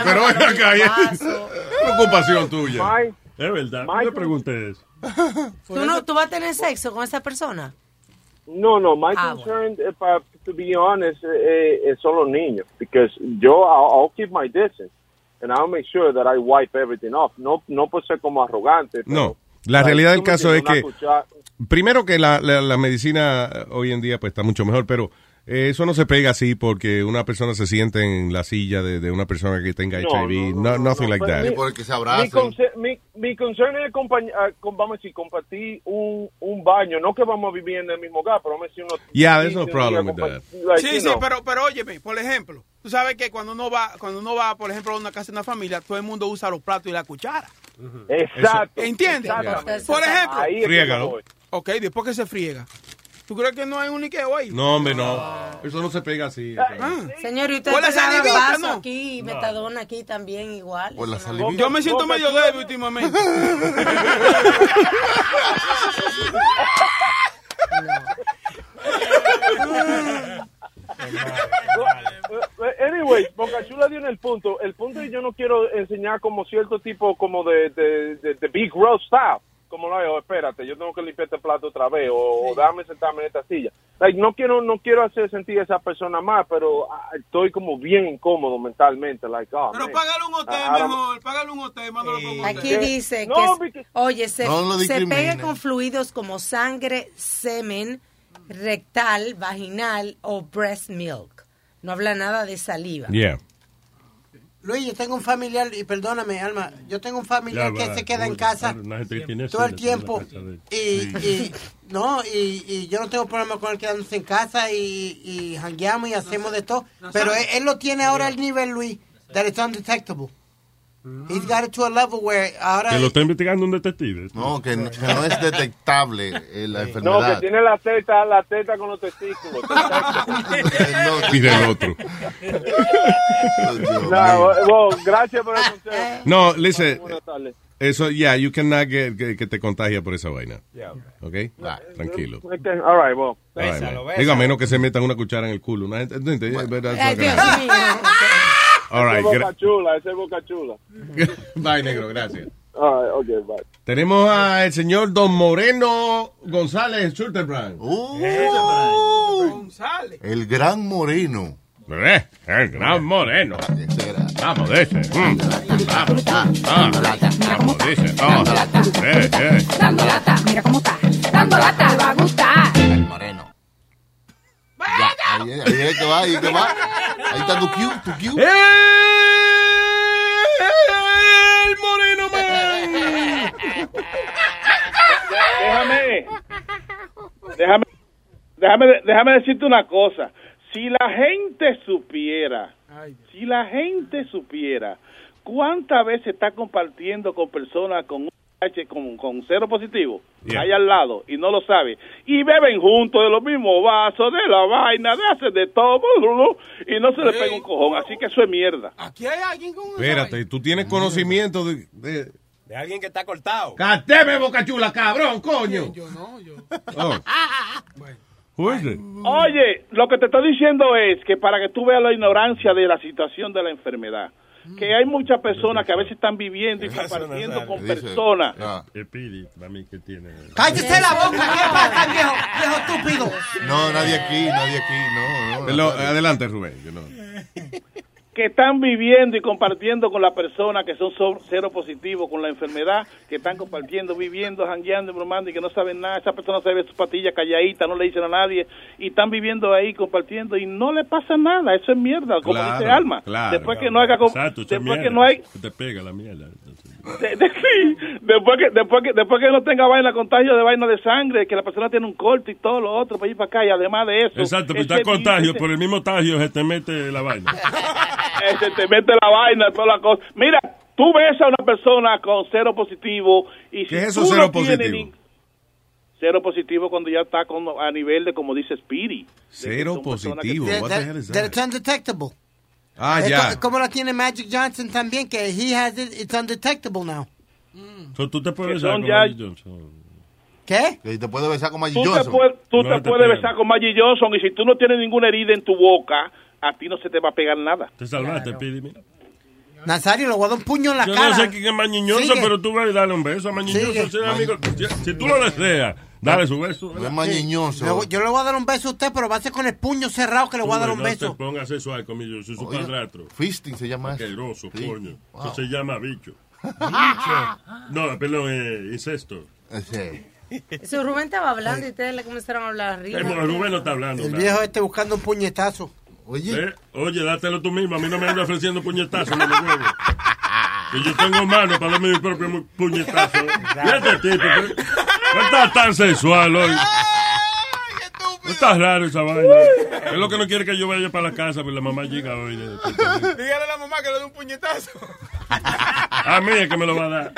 Pero ven acá, es preocupación tuya. My- Es verdad, no Michael- le pregunté eso. <laughs> ¿Tú, no, ¿Tú vas a tener sexo con esa persona? No, no, my Ah, concern, if I, to be honest, eh, eh, son los niños. Because yo, I'll, I'll keep my distance. And I'll make sure that I wipe everything off. No, no por ser como arrogante. pero- No, la Like, realidad del caso es que, primero que la, la, la medicina eh, hoy en día pues está mucho mejor, pero eh, eso no se pega así porque una persona se siente en la silla de, de una persona que tenga No, HIV. No, nothing like Pero that. mi- porque se Mi, conce- mi, mi concern es, compañ- ah, con- vamos a decir, compartir un, un baño. No que vamos a vivir en el mismo hogar, pero vamos a decir uno... Yeah, there's no problem with compa- that. like, Sí, you sí, know. pero, pero óyeme, por ejemplo, tú sabes que cuando uno va, cuando uno va, por ejemplo, a una casa de una familia, todo el mundo usa los platos y la cuchara. Exacto. ¿Entiendes? Por ejemplo. Ahí es que Friégalo. yo voy. Ok, después que se friega. ¿Tú crees que no hay un liqueo ahí? No, hombre, no. Eso no se pega así. Ah. Señor, y usted Por la salivita, vaso ¿no? aquí, y metadona aquí también igual. Por la no- salivita. Yo me siento medio débil últimamente. <laughs> Anyway, Boca Chula dio en el punto. El punto es que yo no quiero enseñar como cierto tipo como de, de, de, de big road style. Como lo hago, espérate, yo tengo que limpiar este plato otra vez o, o déjame sentarme en esta silla. Like, no quiero no quiero hacer sentir a esa persona más, pero ah, estoy como bien incómodo mentalmente. Like, oh, Pero man. págale un hotel Ah, mejor, págale un hotel, mándalo con un hotel. Aquí dice No, que, porque- oye, se, No se pega con fluidos como sangre, semen, rectal, vaginal o breast milk. No habla nada de saliva. Yeah. Luis, yo tengo un familiar, y perdóname, Alma, yo tengo un familiar Ya que va, se queda en casa todo el tiempo y, no y, y yo no tengo problema con él quedándose en casa y, y jangueamos y hacemos de todo pero él, él lo tiene ahora al nivel Luis that it's undetectable he's got it to a level where ahora Que lo está investigando un detective. No, que, no- que no es detectable eh, la No, que enfermedad. tiene la teta, la teta con los testículos. Y del otro. no, well, gracias por el consejo. No, listen. Buenas tardes. Eso, yeah, you cannot get que, que te contagia por esa vaina. Yeah. ¿Ok? Tranquilo. Okay, all right, well. All right, man. Digo, a menos que se metan una cuchara en el culo. Una gente, Ay, Dios mío. All right, Ese es boca chula, ese es boca chula. <laughs> Bye, negro, gracias. All right, okay, bye. Tenemos al señor Don Moreno González Schulterbrand. González. El gran moreno. Eh, el gran moreno. Vamos, de ese. Mm. Vamos, ah, ah. Vamos, dice. Oh. Eh, eh. Dando lata, mira cómo está. Dando lata, le va a gustar. Ahí, ahí es que va, ahí es que va. Ahí está tu Q, tu Q. El moreno man. déjame, déjame, déjame, déjame decirte una cosa. Si la gente supiera, si la gente supiera cuántas veces está compartiendo con personas con un con, con cero positivo, Yeah. ahí al lado, y no lo sabe, y beben juntos de los mismos vasos, de la vaina, de hacer de todo, y no se le pega un cojón, así que eso es mierda. Aquí hay alguien con Espérate, tú tienes conocimiento de... de... De alguien que está cortado. ¡Cateme, boca chula, cabrón, coño! Yo no, yo. <laughs> Oh. <laughs> Oye, lo que te estoy diciendo es que para que tú veas la ignorancia de la situación de la enfermedad, que hay muchas personas que a veces están viviendo y compartiendo con personas. Espíritu, para mí que tiene. cállese la boca ¿qué pasa viejo viejo estúpido No, nadie aquí, nadie aquí, no. no, no. adelante, Rubén. yo no- que están viviendo y compartiendo con las personas que son so- cero positivos con la enfermedad, que están compartiendo, viviendo, jangueando, bromando y que no saben nada. Esa persona se ve su patilla calladita, no le dicen a nadie y están viviendo ahí compartiendo y no le pasa nada. Eso es mierda, como Claro, dice Alma. claro. después que no haga Exacto, después que no hay te pega la mierda. De- de- sí, después que, después que después que no tenga vaina, contagio de vaina de sangre, que la persona tiene un corte y todo lo otro para ir para acá y además de eso. Exacto, pero está contagio, por el mismo tagio se te mete la vaina. <laughs> ese te mete la vaina, toda la cosa. Mira, tú ves a una persona con cero positivo y si ¿Qué es eso, tú cero no tienes positivo? ni- cero positivo cuando ya está con, a nivel de como dice Speedy. Cero positivo. That- What the that- hell is that that? it's undetectable. Ah, Es ya. co- como la tiene Magic Johnson también, que he has it, it's undetectable now. So, tú te puedes Que besar con ya- Magic Johnson. ¿Qué? Y te puedes besar con Magic Tú te, Johnson. puedes, tú No te te puedes pegan. besar con Magic Johnson y si tú no tienes ninguna herida en tu boca, a ti no se te va a pegar nada. Te salvaste, Pidi, mira. Nazario, le voy a dar un puño en la Yo cara. no sé quién es Mañiñoso, Sigue. pero tú vas a darle un beso a Mañiñoso. Ese amigo. Si, si tú lo deseas, dale su beso. No es mañiñoso. Le- Yo le voy a dar un beso a usted, pero va a ser con el puño cerrado que le voy a dar un no beso. pongas eso ahí conmigo, yo soy su padrastro. Fisting se llama eso. Asqueroso, Sí. coño. Wow. Eso se llama bicho. No, perdón, eh, incesto. Sí. Eso Rubén estaba hablando y ustedes le comenzaron a hablar arriba. Eh, Rubén no está hablando. El nada. viejo este buscando un puñetazo. Oye. Eh, Oye, dátelo tú mismo. A mí no me anda ofreciendo puñetazos, no me huevo. Y yo tengo mano para darme mi propio puñetazo. Fíjate, tipo, que- no estás tan sensual hoy. No estás raro esa vaina. Es lo que no quiere que yo vaya para la casa, pero la mamá llega hoy. <laughs> Dígale a la mamá que le dé un puñetazo. A mí es que me lo va a dar.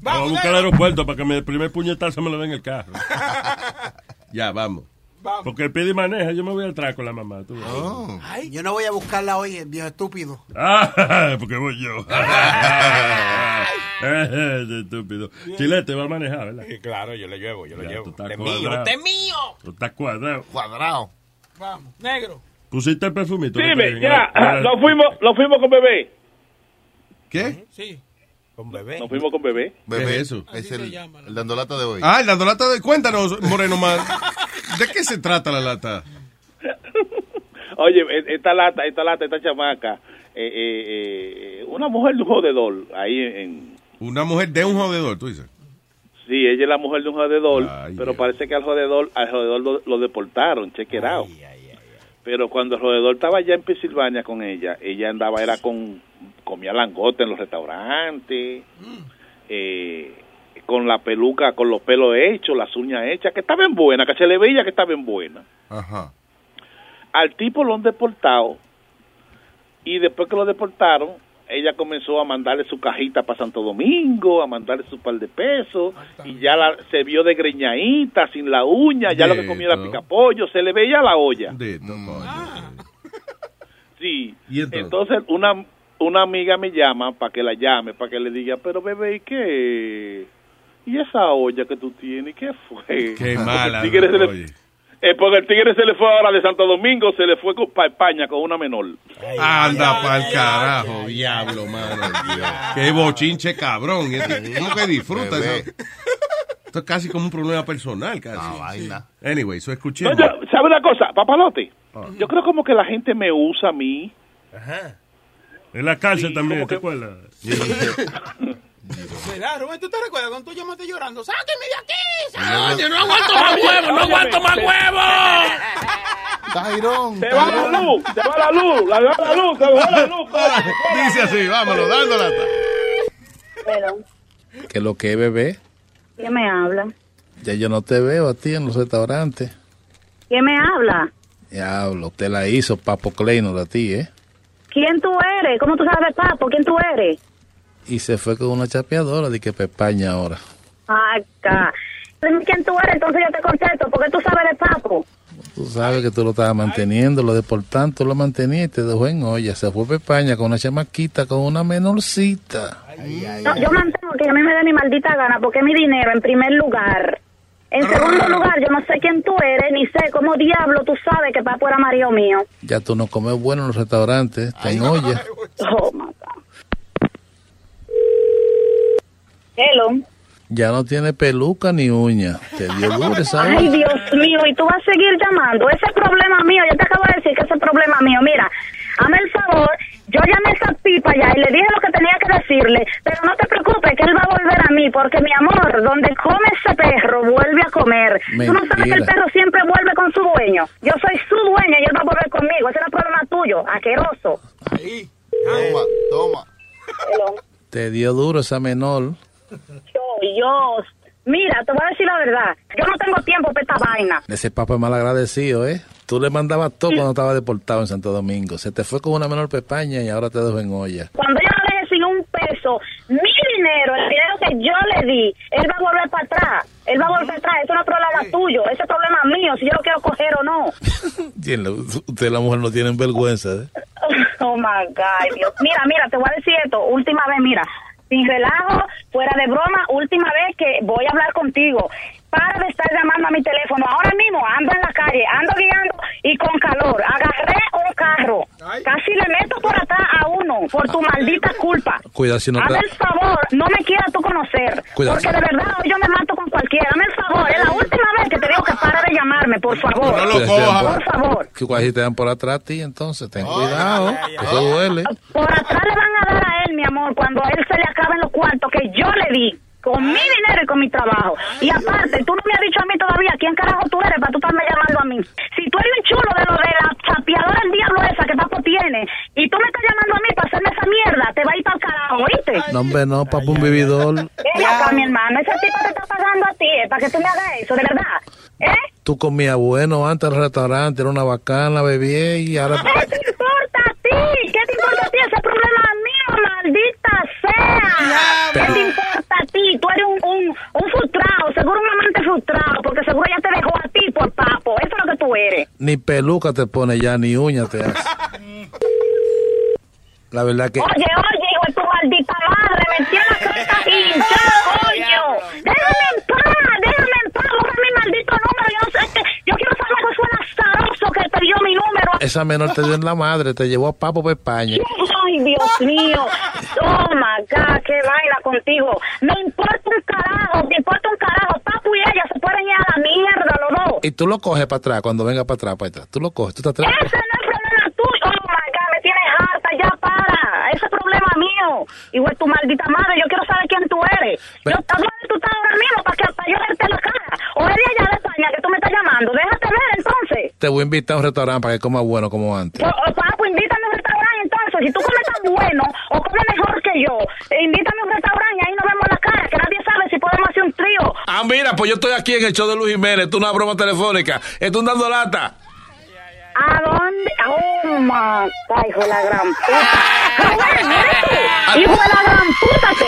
Voy a buscar al aeropuerto para que el primer puñetazo me lo den en el carro. <laughs> Ya, vamos. Porque el pide y maneja, yo me voy atrás con la mamá. tú ves. Ay, yo no voy a buscarla hoy, el viejo estúpido. Ah, <laughs> porque voy yo. <laughs> <laughs> Estúpido. Chilete va a manejar, ¿verdad? claro, yo lo llevo, yo lo Ya, llevo. tú estás Este es mío, este es mío. Tú estás cuadrado. Cuadrado. Vamos, negro. Pusiste el perfumito. Dime, ya, nos fuimos, nos fuimos con bebé. ¿Qué? Sí. Con bebé. Nos fuimos con bebé. Bebé, ¿Qué es eso? Es el, el dando lata de hoy. Ah, la lata de... Cuéntanos, Moreno Man. ¿De qué se trata la lata? <laughs> Oye, e- esta lata, esta lata, esta chamaca, eh, eh, eh, una mujer de un jodedor, ahí en, Una mujer de un jodedor, tú dices. sí, ella es la mujer de un jodedor, Ay, pero parece que al jodedor, al jodedor lo, lo deportaron, out. Pero cuando el jodedor estaba allá en Pensilvania con ella, ella andaba, era con, comía langosta en los restaurantes, eh, con la peluca, con los pelos hechos, las uñas hechas, que estaba bien buena, que se le veía que estaba bien buena. Ajá. al tipo lo han deportado y después que lo deportaron ella comenzó a mandarle su cajita para Santo Domingo, a mandarle su par de pesos y ya la, se vio de greñadita, sin la uña, ya lo que comía era picapollo, se le veía la olla. Dito, Mm. <laughs> Sí. ¿Y entonces? Entonces una una amiga me llama para que la llame, para que le diga, pero bebé, ¿y qué? ¿Y esa olla que tú tienes? ¿Qué fue? Qué mala. <laughs> eh, porque el tigre se le fue ahora de Santo Domingo, se le fue para España con una menor. Anda pa'l carajo, diablo, mano. <laughs> Qué bochinche cabrón. ¿Cómo que disfruta eso? Esto es casi como un problema personal, casi. No, vaina. Anyway, eso escuché. No, ¿Sabe una cosa, papalote? Yo creo como que la gente me usa a mí. En la cárcel Sí, también, ¿te que- acuerdas? <laughs> ¿Verdad, Rubén? ¿Tú te recuerdas cuando tú llamaste llorando? ¡Sáqueme de aquí! Sáqueme, no aguanto más huevo! ¡No aguanto más huevo! Tairón. Se va la luz, se va la luz, la va la luz, <laughs> se va la luz. Dice así, vámonos, dando lata. Pero, que lo que es bebé, ¿quién me habla? ya yo no te veo a ti en los restaurantes. ¿Quién me habla? Diablo, usted la hizo Papo Kleiner a ti, ¿eh? ¿Quién tú eres? ¿Cómo tú sabes de papo? ¿Quién tú eres? Y se fue con una chapeadora de que Pepaña ahora. Acá. Quién tú eres, entonces yo te contesto. ¿Por qué tú sabes de papo? Tú sabes que tú lo estabas manteniendo, lo deportando, tú lo mantenías y te dejó en olla. Se fue Pepaña con una chamaquita, con una menorcita. No, yo mantengo que a mí me dé mi maldita gana porque es mi dinero en primer lugar. En segundo lugar, yo no sé quién tú eres, ni sé cómo diablo tú sabes que papo era marido mío. Ya tú no comes bueno en los restaurantes, está en olla. Oh, my God. Hello. Ya no tiene peluca ni uña. Te dio duro esa Ay. Dios mío, y tú vas a seguir llamando. Ese es problema mío, yo te acabo de decir que ese es problema mío. Mira, hazme el favor, yo llamé a esa pipa ya y le dije lo que tenía que decirle, pero no te preocupes, que él va a volver a mí, porque mi amor, donde come ese perro, vuelve a comer. Tú no sabes que el Mentira. perro siempre vuelve con su dueño. Yo soy su dueña y él va a volver conmigo. Ese no es problema tuyo, asqueroso. Toma, toma. Hello. Te dio duro esa menor. Dios. Mira, te voy a decir la verdad. Yo no tengo tiempo para esta vaina. Ese papá es mal agradecido, ¿eh? Tú le mandabas todo cuando estaba deportado en Santo Domingo. Se te fue con una menor pepaña y ahora te dejo en olla. Cuando yo lo dejé sin un peso, mi dinero, el dinero que yo le di, él va a volver para atrás. Él va a volver para atrás. Eso no es problema tuyo. Ese es problema mío, si yo lo quiero coger o no. <laughs> Usted y la mujer no tienen vergüenza, ¿eh? <laughs> Oh my God, Dios. Mira, mira, te voy a decir esto. Última vez, mira. Sin relajo, fuera de broma, última vez que voy a hablar contigo. Para de estar llamando a mi teléfono. Ahora mismo ando en la calle, ando guiando y con calor. Agarré un carro. Casi le meto por atrás a uno por tu maldita culpa. Cuidado si no Hazme te... el favor, no me quieras tú conocer. Cuidado. Porque de verdad hoy yo me mato con cualquiera. Hazme el favor, es la última vez que te digo que para de llamarme, por favor. Por favor. Que casi te dan por atrás a ti, entonces ten cuidado. Eso duele. Por atrás le van a dar a él, mi amor, cuando a él se le acaben los cuartos que yo le di. Con mi dinero y con mi trabajo. Y aparte, tú no me has dicho a mí todavía quién carajo tú eres para tú estarme llamando a mí. Si tú eres un chulo de lo de la chapeadora del diablo esa que papo tiene, y tú me estás llamando a mí para hacerme esa mierda, te va a ir para el carajo, ¿oíste? No, hombre, no, papá, un vividor. Ven acá, mi hermano, ese tipo te está pagando a ti, eh, para que tú me hagas eso, de verdad. ¿Eh? Tú comías bueno antes en el restaurante, era una bacana, bebía y ahora... ¿Qué te importa a ti? ¿Qué te importa a ti? Ese problema maldita sea. ¿Qué te importa a ti? Tú eres un, un, un frustrado, seguro un amante frustrado, porque seguro ella te dejó a ti por papo. Eso es lo que tú eres. Ni peluca te pone ya, ni uña te hace. La verdad que... Oye, oye, hijo de tu maldita madre, me tiene la cresta hinchada, coño. Déjame en paz, déjame en paz, borra mi Yo no sé qué. Yo quiero saber que fue un azaroso que te dio mi número. Esa menor te dio en la madre, te llevó a papo para España. Ay, Dios mío. Oh, my God, qué vaina contigo. Me importa un carajo, me importa un carajo. Papu y ella se pueden ir a la mierda los dos. Y tú lo coges para atrás, cuando venga para atrás, para atrás. Tú lo coges, tú te atreves. Ese no es problema tuyo. Oh, my God, me tienes harta, ya para. Ese es problema mío. Igual tu maldita madre, yo quiero saber quién tú eres. Yo, ¿a ¿Dónde tú estás ahora mismo para, que, para yo verte la cara? O eres de Déjate ver entonces. Te voy a invitar a un restaurante para que comas bueno como antes. O, o, papu, invítame a un restaurante entonces. Si tú comes tan bueno o comes mejor que yo, eh, invítame a un restaurante y ahí nos vemos la cara, que nadie sabe si podemos hacer un trío. Ah, mira, pues yo estoy aquí en el show de Luis Jiménez. Esto es una broma telefónica. Esto es un dando lata. ¿A dónde? Oh, God, hijo de la gran puta. <laughs> Hijo de la gran puta, que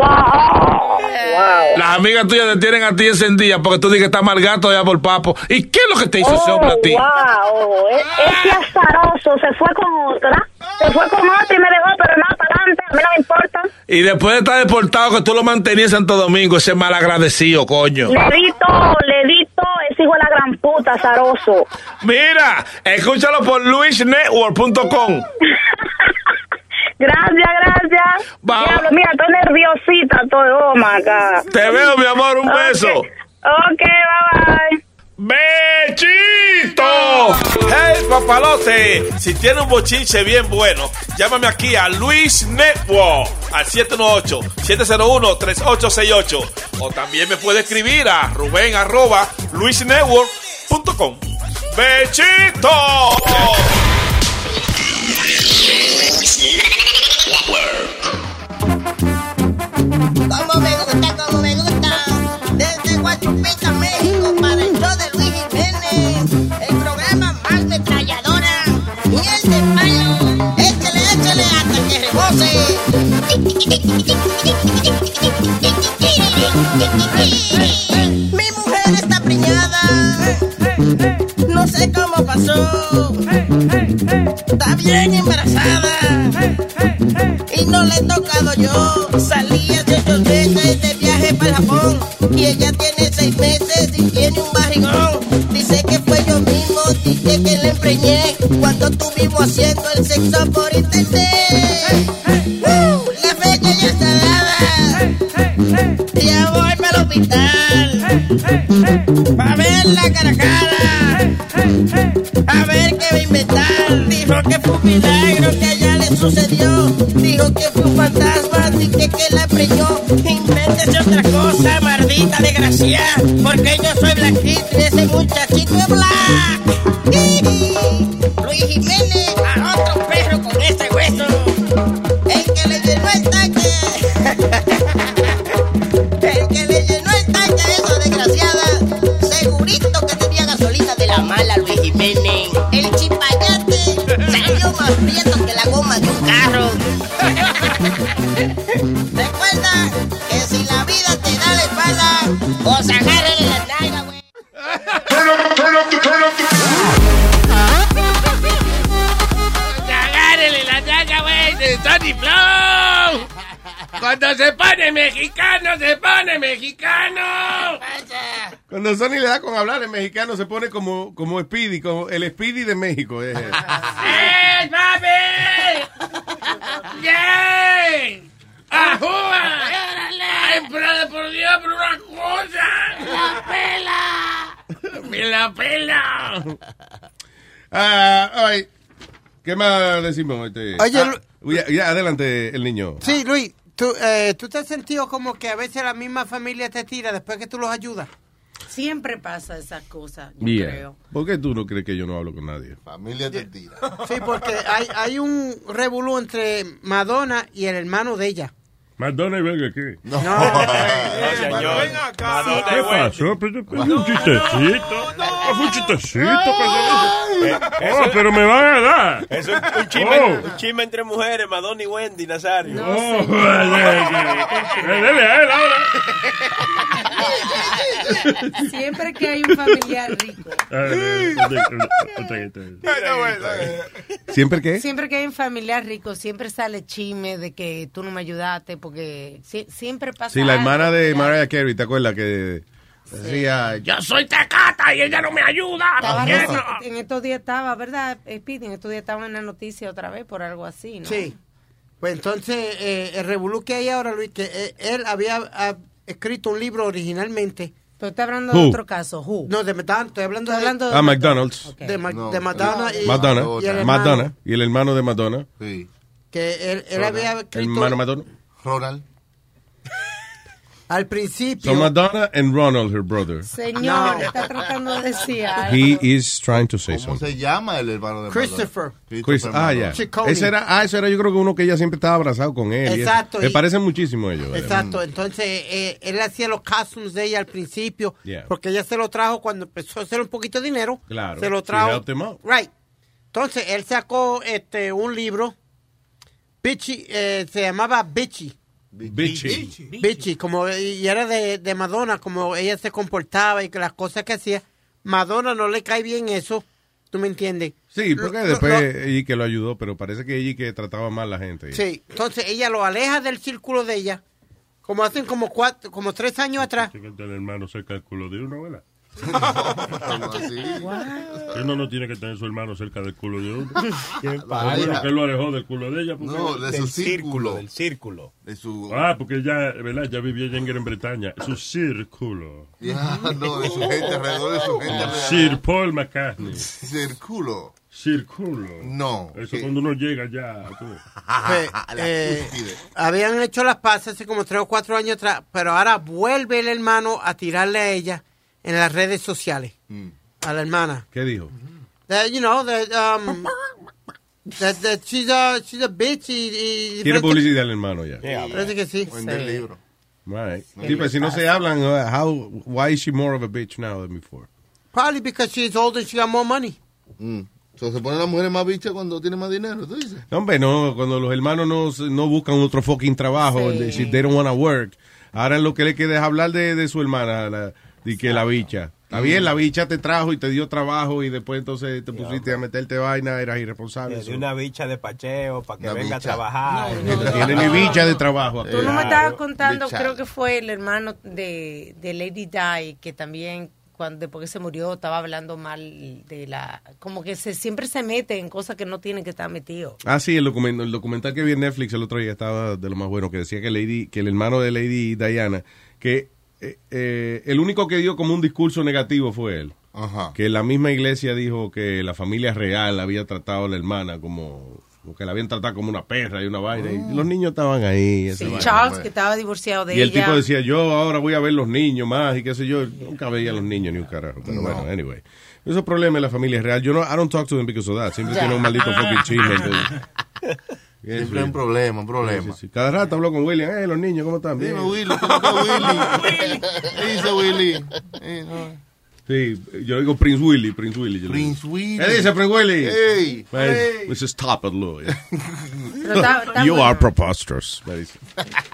oh. Wow. Las amigas tuyas te tienen a ti encendida porque tú dices que está mal gato allá por papo. ¿Y qué es lo que te hizo ese hombre a ti? Wow, e- ese azaroso se fue con otra, se fue con otra y me dejó, pero nada para adelante, a mí no me importa. Y después de estar deportado, que tú lo mantenías en Santo Domingo, ese mal agradecido, coño. Le di todo, le di ese hijo de la gran puta, azaroso. Mira, escúchalo por luisnetwork.com. <laughs> Gracias, gracias. Vamos. Diablo, mira, estoy nerviosita, estoy, oh my God. Te veo, mi amor, un beso. Ok, bye bye. ¡Bechito! ¡Hey, papalote! Si tiene un bochinche bien bueno, llámame aquí a Luis Network al 718-701-3868. O también me puede escribir a Rubén arroba luisnetwork.com. ¡Bechito! Como me gusta, como me gusta. Desde Guachupita, México, De palo. Échale, échale hasta que rebose. Mi mujer está preñada. Sé cómo pasó. Está bien embarazada. Y no le he tocado yo. Salí hace ocho meses de viaje para Japón. Y ella tiene seis meses y tiene un barrigón. Dice que fue yo mismo, dice que le empreñé. Cuando estuvimos haciendo el sexo por internet. La fecha ya está. Ya voy para el hospital. Pa' ver la cara a ver qué va a inventar. Dijo que fue un milagro que allá le sucedió. Dijo que fue un fantasma, dije que la preñó. Invéntese otra cosa, maldita desgracia. Porque yo soy blanquito y ese muchachito es black. Luis Jiménez, <laughs> Recuerda que si la vida te da la espalda, pues agárrale la nalga, güey. Agárrele la daga, güey, de Tony Flow. Cuando se pone mexicano, se pone mexicano. Cuando Sony le da con hablar en mexicano se pone como, como Speedy, como el Speedy de México. es. ¡Eh, <laughs> mami! ¡Yay! ¡Ajúa! ¡Ay, pero por Dios, por una cosa! ¡La pela! ¡Me la pela! Ah, ay, ¿Qué más decimos? Este? Oye, Ah, ya, ya, adelante el niño. Sí, Luis, ¿tú, eh, ¿tú te has sentido como que a veces la misma familia te tira después que tú los ayudas? Siempre pasa esas cosas, yo Yeah. creo. ¿Por qué tú no crees que yo no hablo con nadie? Familia te tira. Sí, porque hay, hay un revolú entre Madonna y el hermano de ella. Madonna y Burger King. No. señor. Ven acá. ¿Qué pasó? Pero fue un chistecito. Ah, Fue un chistecito. pero- Oh, pero me van a dar. Es un, chisme, Oh. un chisme entre mujeres, Madonna y Wendy, Nazario. Oh, vale, que- Dele a él ahora. Siempre que hay un familiar rico. ¿Siempre qué? Siempre que hay un familiar rico, siempre sale chisme de que tú no me ayudaste, porque si- siempre pasa Sí, la algo. hermana de Mariah Carey, ¿te acuerdas que decía, Yo soy tecata y ella no me ayuda. En estos días estaba, ¿verdad, Speedy? En estos días estaba en la noticia otra vez por algo así, ¿no? Sí. Pues entonces, eh, el revolú que hay ahora, Luis, que eh, él había ah, escrito un libro originalmente. Pero está hablando Who? de otro caso, Who? No, de Madonna, estoy hablando, Estoy hablando de... de- Ah, McDonald's. De, Ma- de Madonna y, Madonna, y el hermano, Madonna, y el hermano de Madonna. Que él, él había El escrito... hermano Madonna. Ronald. Al principio... So Madonna and Ronald, her brother. Señor, está tratando de decir algo. He is trying to say ¿Cómo something. se llama el hermano de Christopher. Madonna? Chris, ah, ya. Ciccone. Ese era, ah, ese era yo creo que uno que ella siempre estaba abrazado con él. Exacto, Me parecen muchísimo ellos. Exacto, entonces eh, él hacía los costumes de ella al principio, Yeah. porque ella se lo trajo cuando empezó a hacer un poquito de dinero. Claro. Se lo trajo. helped him out. Right. Entonces él sacó este un libro, Bitchy, eh, se llamaba Bitchy. Bitchy. Bitchy, como, y era de, de Madonna, como ella se comportaba y que las cosas que hacía. Madonna no le cae bien eso, ¿tú me entiendes? Sí, porque Lo- lo- después ella que lo ayudó, pero parece que ella que trataba mal a la gente. Sí, entonces ella lo aleja del círculo de ella, como hacen como cuatro, como tres años atrás. Que el hermano cerca del culo de uno, ¿verdad? Así? Que uno no tiene que tener su hermano cerca del culo de uno. <laughs> Que él lo alejó del culo de ella. porque- No, de su círculo. Del círculo. De su... Ah, porque ya, ¿verdad? Ya vivía ya en Gran Bretaña. Su círculo. Ya, no, de su gente, alrededor de su gente. alrededor. Sir Paul McCartney. Círculo. Círculo. No. Eso cuando uno llega ya. Pues, <laughs> eh, habían hecho las paces hace como tres o cuatro años atrás, pero ahora vuelve el hermano a tirarle a ella en las redes sociales, a la hermana. ¿Qué dijo? That, you know, that, um, that, that she's, a, she's a bitch y... y- Quiere publicidad al hermano ya. Parece que sí. Vender libro. Right. Sí, pues si no se hablan, uh, how, why is she more of a bitch now than before? Probably because she's older and she got more money. Mm. So, se ponen las mujeres más bichas cuando tienen más dinero, ¿tú dices? No, hombre, no, cuando los hermanos no, se- no buscan otro fucking trabajo, Sí. they, si they don't want to work. Ahora lo que le queda es hablar de, de su hermana, la, y que la bicha. Está bien, la bicha te trajo y te dio trabajo y después entonces te pusiste a meterte vaina, eras irresponsable. De una bicha de pacheo para que venga a trabajar. No tiene ni bicha de trabajo. Tú no me estabas contando, Bicha. creo que fue el hermano de, de Lady Di, que también cuando después que se murió estaba hablando mal de la... Como que se siempre se mete en cosas que no tiene que estar metido. Ah, sí, el documental, el documental que vi en Netflix el otro día estaba de lo más bueno, que decía que Lady, que el hermano de Lady Diana, que eh, eh, el único que dio como un discurso negativo fue él. Ajá. Que la misma iglesia dijo que la familia real había tratado a la hermana como, que la habían tratado como una perra y una vaina. Y los niños estaban ahí. Sí, vaina. Charles, que estaba divorciado de y el ella. tipo decía, yo ahora voy a ver los niños más y qué sé yo. Nunca veía a los niños ni un carajo. Pero bueno, anyway. Esos problemas en la familia real. Yo no, I don't talk to them because of that. Siempre tiene un maldito fucking chisme. <laughs> Siempre hay un problema, un problema. Sí, sí, sí. Cada rato hablo con William. Eh, los niños, ¿cómo están? Dime, Willy, ¿cómo está Willy? <laughs> ¿Qué dice Willy? Eh, no. Sí, yo digo Prince Willy, Prince Willy. yo le digo. Prince Willy. ¿Qué dice Prince Willy? Hey, Me dice, hey. Mrs. Stop it, Louis. <laughs> Pero está- está you bueno. are preposterous. me dice.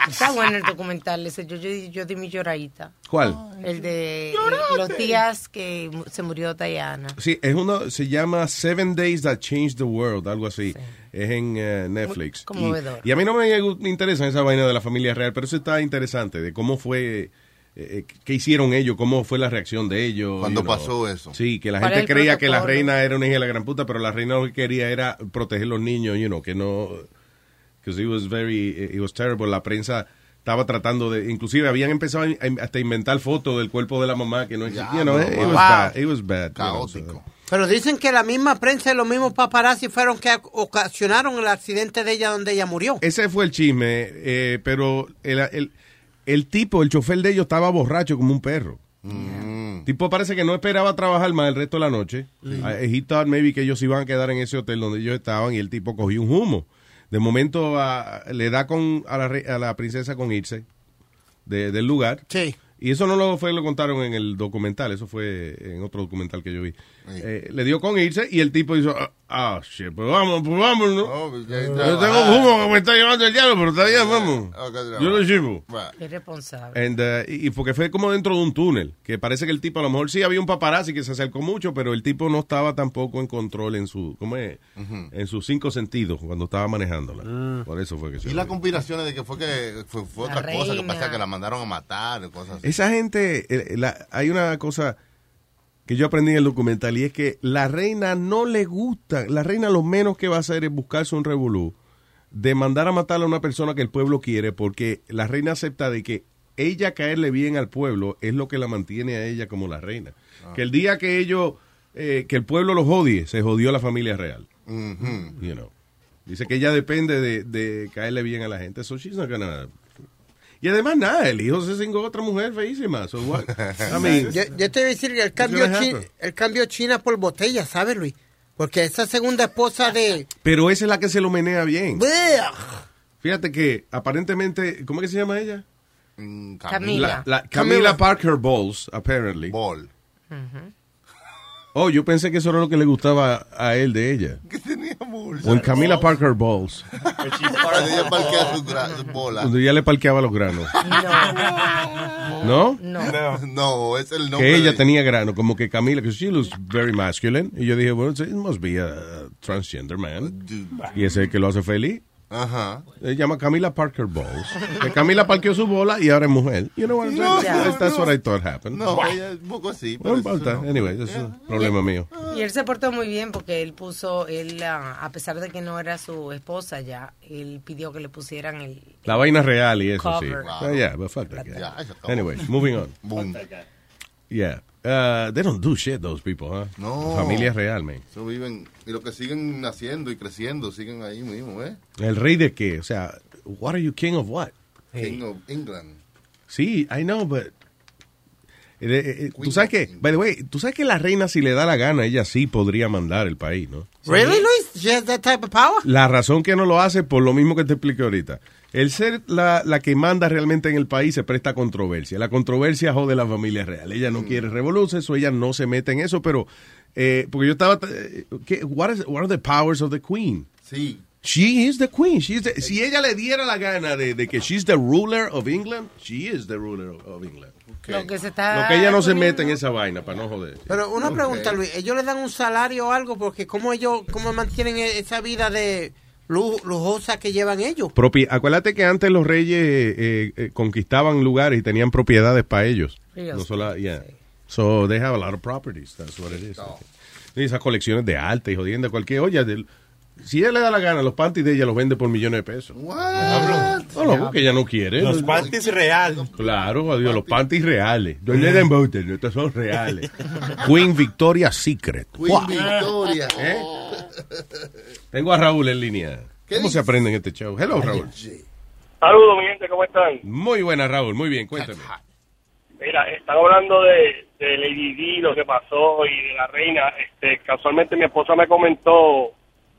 Está bueno el documental ese. Yo, yo, yo di mi lloradita. ¿Cuál? El de los días que se murió Diana. Sí, es uno, se llama Seven Days That Changed the World, algo así. Es en eh, Netflix. Muy conmovedor. Y, y a mí no me interesa esa vaina de la familia real, pero eso está interesante, de cómo fue, eh, eh, qué hicieron ellos, cómo fue la reacción de ellos. Cuando you know. pasó eso. Sí, que la ¿Cuál gente creía que la reina era una hija de la gran puta, pero la reina lo que quería era proteger los niños, you know, que no... Because it was very, it was terrible. La prensa estaba tratando de, inclusive habían empezado a, a- hasta inventar fotos del cuerpo de la mamá que no existía. You know, it, it was bad. It was bad. you know, so- Pero dicen que la misma prensa y los mismos paparazzi fueron que ocasionaron el accidente de ella donde ella murió. Ese fue el chisme, eh, pero el, el, el tipo, el chofer de ellos estaba borracho como un perro. Mm. tipo parece que no esperaba trabajar más el resto de la noche. Sí. Ah, He thought maybe que ellos iban a quedar en ese hotel donde ellos estaban y el tipo cogió un humo. De momento ah, le da con a la, a la princesa con irse de- del lugar. Sí. Y eso no lo fue lo contaron en el documental, eso fue en otro documental que yo vi. Eh, le dio con irse y el tipo hizo, ah, ah, shit, pues vamos, pues vamos, ¿no? Yo tengo humo que me está llevando el diablo, pero está bien, vamos. Yo lo llevo. Irresponsable. And, uh, y y porque fue como dentro de un túnel, que parece que el tipo, a lo mejor sí había un paparazzi que se acercó mucho, pero el tipo no estaba tampoco en control en su, ¿cómo es? En sus cinco sentidos cuando estaba manejándola. Por eso fue que se Y las conspiraciones de que fue que fue, fue otra cosa que pasa que la mandaron a matar, cosas así. Esa gente, eh, la- hay una cosa que yo aprendí en el documental y es que la reina no le gusta, la reina lo menos que va a hacer es buscarse un revolú de mandar a matar a una persona que el pueblo quiere porque la reina acepta de que ella caerle bien al pueblo es lo que la mantiene a ella como la reina. Que el día que ellos, eh, que el pueblo los odie, se jodió la familia real. Ujú. You know. Dice que ella depende de, de caerle bien a la gente. So she's not gonna- Y además, nada, el hijo se cingó a otra mujer feísima. So what? <laughs> I mean, yo, yo te voy a decir que el cambio, gonna chi- happen. el cambio China por botella, ¿sabes, Luis? Porque esa segunda esposa de... pero esa es la que se lo menea bien. Fíjate que aparentemente, ¿cómo es que se llama ella? Camila. La- la- Camila Parker Bowles, apparently. Ball. Oh, yo pensé que eso era lo que le gustaba a él de ella. <laughs> Con Camila Parker Bowles. Cuando ella parquea su, gra- su bola. Cuando ella le parqueaba los granos. ¿No? No. No, es el nombre Que ella de- tenía grano, como que Camila, que she looks very masculine. Y yo dije, bueno, it must be a transgender man. Y ese es el que lo hace feliz. Ajá. Se llama Camila Parker Bowles. Que Camila parqueó su bola y ahora es mujer. You know what I'm No, saying? no, That's no. what I thought happened. No, ella es un poco así. No pero importa. eso no. Anyway, eso es un problema mío. Y él se portó muy bien porque él puso, él ah, a pesar de que no era su esposa ya, él pidió que le pusieran el... La vaina real y eso sí. Cover. Uh, yeah, but fuck that guy. Acabó. Anyway, moving on. Boom. Yeah. Uh, they don't do shit, those people, huh? No. Familia real, man. Eso viven, y lo que siguen naciendo y creciendo, siguen ahí mismo, ¿eh? ¿El rey de qué? O sea, what are you king of what? King of England. Sí, I know, but... eh, eh, eh, tú sabes que, by the way, tú sabes que la reina si le da la gana, ella sí podría mandar el país, ¿no? Really, Luis? She has that type of power? La razón que no lo hace, por lo mismo que te expliqué ahorita. El ser la, la que manda realmente en el país se presta a controversia. La controversia jode la familia real. Ella no quiere revolución, o ella no se mete en eso, pero... eh, porque yo estaba... eh, ¿qué? what, is- what are the powers of the queen? Sí. She is the queen. She is the- si ella le diera la gana de, de que she's the ruler of England, she is the ruler of, England. Lo que se está... Lo que ella no se mete en esa vaina para no joder. Pero una pregunta, Luis. ¿Ellos le dan un salario o algo? Porque ¿cómo ellos cómo mantienen e- esa vida de lujosa que llevan ellos? Propi- Acuérdate que antes los reyes eh, eh, conquistaban lugares y tenían propiedades para ellos. No solo, yeah. So they have a lot of properties. That's what it is. Y esas colecciones de arte y jodiendo cualquier olla. si ella le da la gana, los panties de ella los vende por millones de pesos. No, no, porque ella no quiere. Los panties real. Claro, adiós, los panties reales. No le den estos son reales. Queen Victoria Secret. Queen Wow. Victoria. ¿Eh? Tengo a Raúl en línea. ¿Cómo se aprende en este show? Hello, Raúl. Saludos, mi gente, ¿cómo están? Muy buena, Raúl. Muy bien, cuéntame. Mira, están hablando de, de Lady Di, lo que pasó y de la reina. Este, casualmente mi esposa me comentó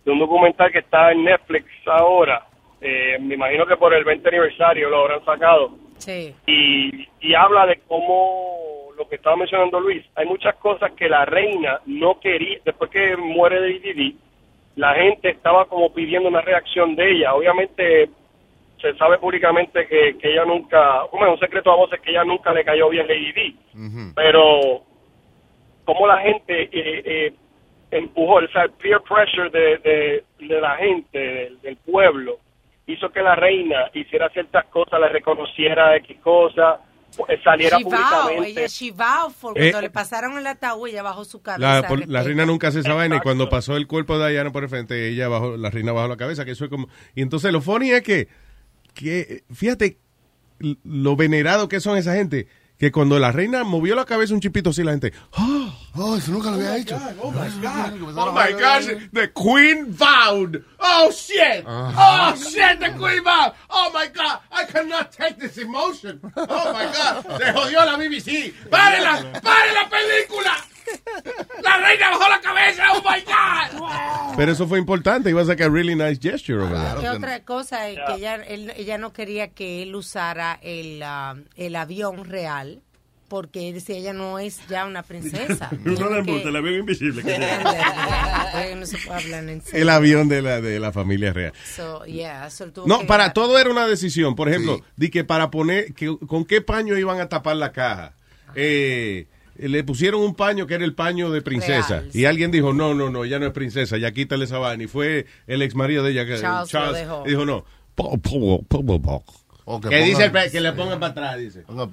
de un documental que está en Netflix ahora. Eh, me imagino que por el 20 aniversario lo habrán sacado. Sí. Y, y habla de cómo lo que estaba mencionando Luis, hay muchas cosas que la reina no quería, después que muere de Didi, la gente estaba como pidiendo una reacción de ella. Obviamente se sabe públicamente que, que ella nunca, como es un secreto a voces que ella nunca le cayó bien Lady Di, pero como la gente eh, eh, empujó, o sea, el peer pressure de, de, de la gente, del, del pueblo, hizo que la reina hiciera ciertas cosas, le reconociera X cosas, saliera Shivao, públicamente. ella Eh, cuando le pasaron el ataúd, ella bajó su cabeza. La, por- la respeto. reina nunca hace esa vaina y cuando pasó el cuerpo de Diana por el frente, ella bajó, la reina bajó la cabeza, que eso es como... Y entonces lo funny es que, que fíjate lo venerado que son esa gente, que cuando la reina movió la cabeza un chipito así, la gente... ¡Oh! Oh, eso nunca lo había hecho. Oh my God. Oh my gosh, the queen vowed. Oh shit. Oh shit, the queen vowed. Oh my God, I cannot take this emotion. Oh my God, se jodió la BBC. ¡Párela! ¡Pare la película! ¡La reina bajó la cabeza! ¡Oh my God! Pero eso fue importante. It was like a really nice gesture over there. Y otra cosa es que ella, él- ella no quería que él usara el, ah, el avión real porque él decía ella no es ya una princesa. <laughs> Uno de Tiene embuste, que- la veo invisible. que <laughs> no se puede hablar en serio. El avión de la, de la familia real. So, yeah, so No, para todo era una decisión. Por ejemplo, di que para poner, que, ¿con qué paño iban a tapar la caja? Eh, le pusieron un paño que era el paño de princesa. Real, y alguien dijo, no, no, no, ella no es princesa, ya quítale esa vaina. Y fue el ex marido de ella, que- Charles lo dejó. dijo, no. que dice el que le pongan para atrás, dice. Ponga-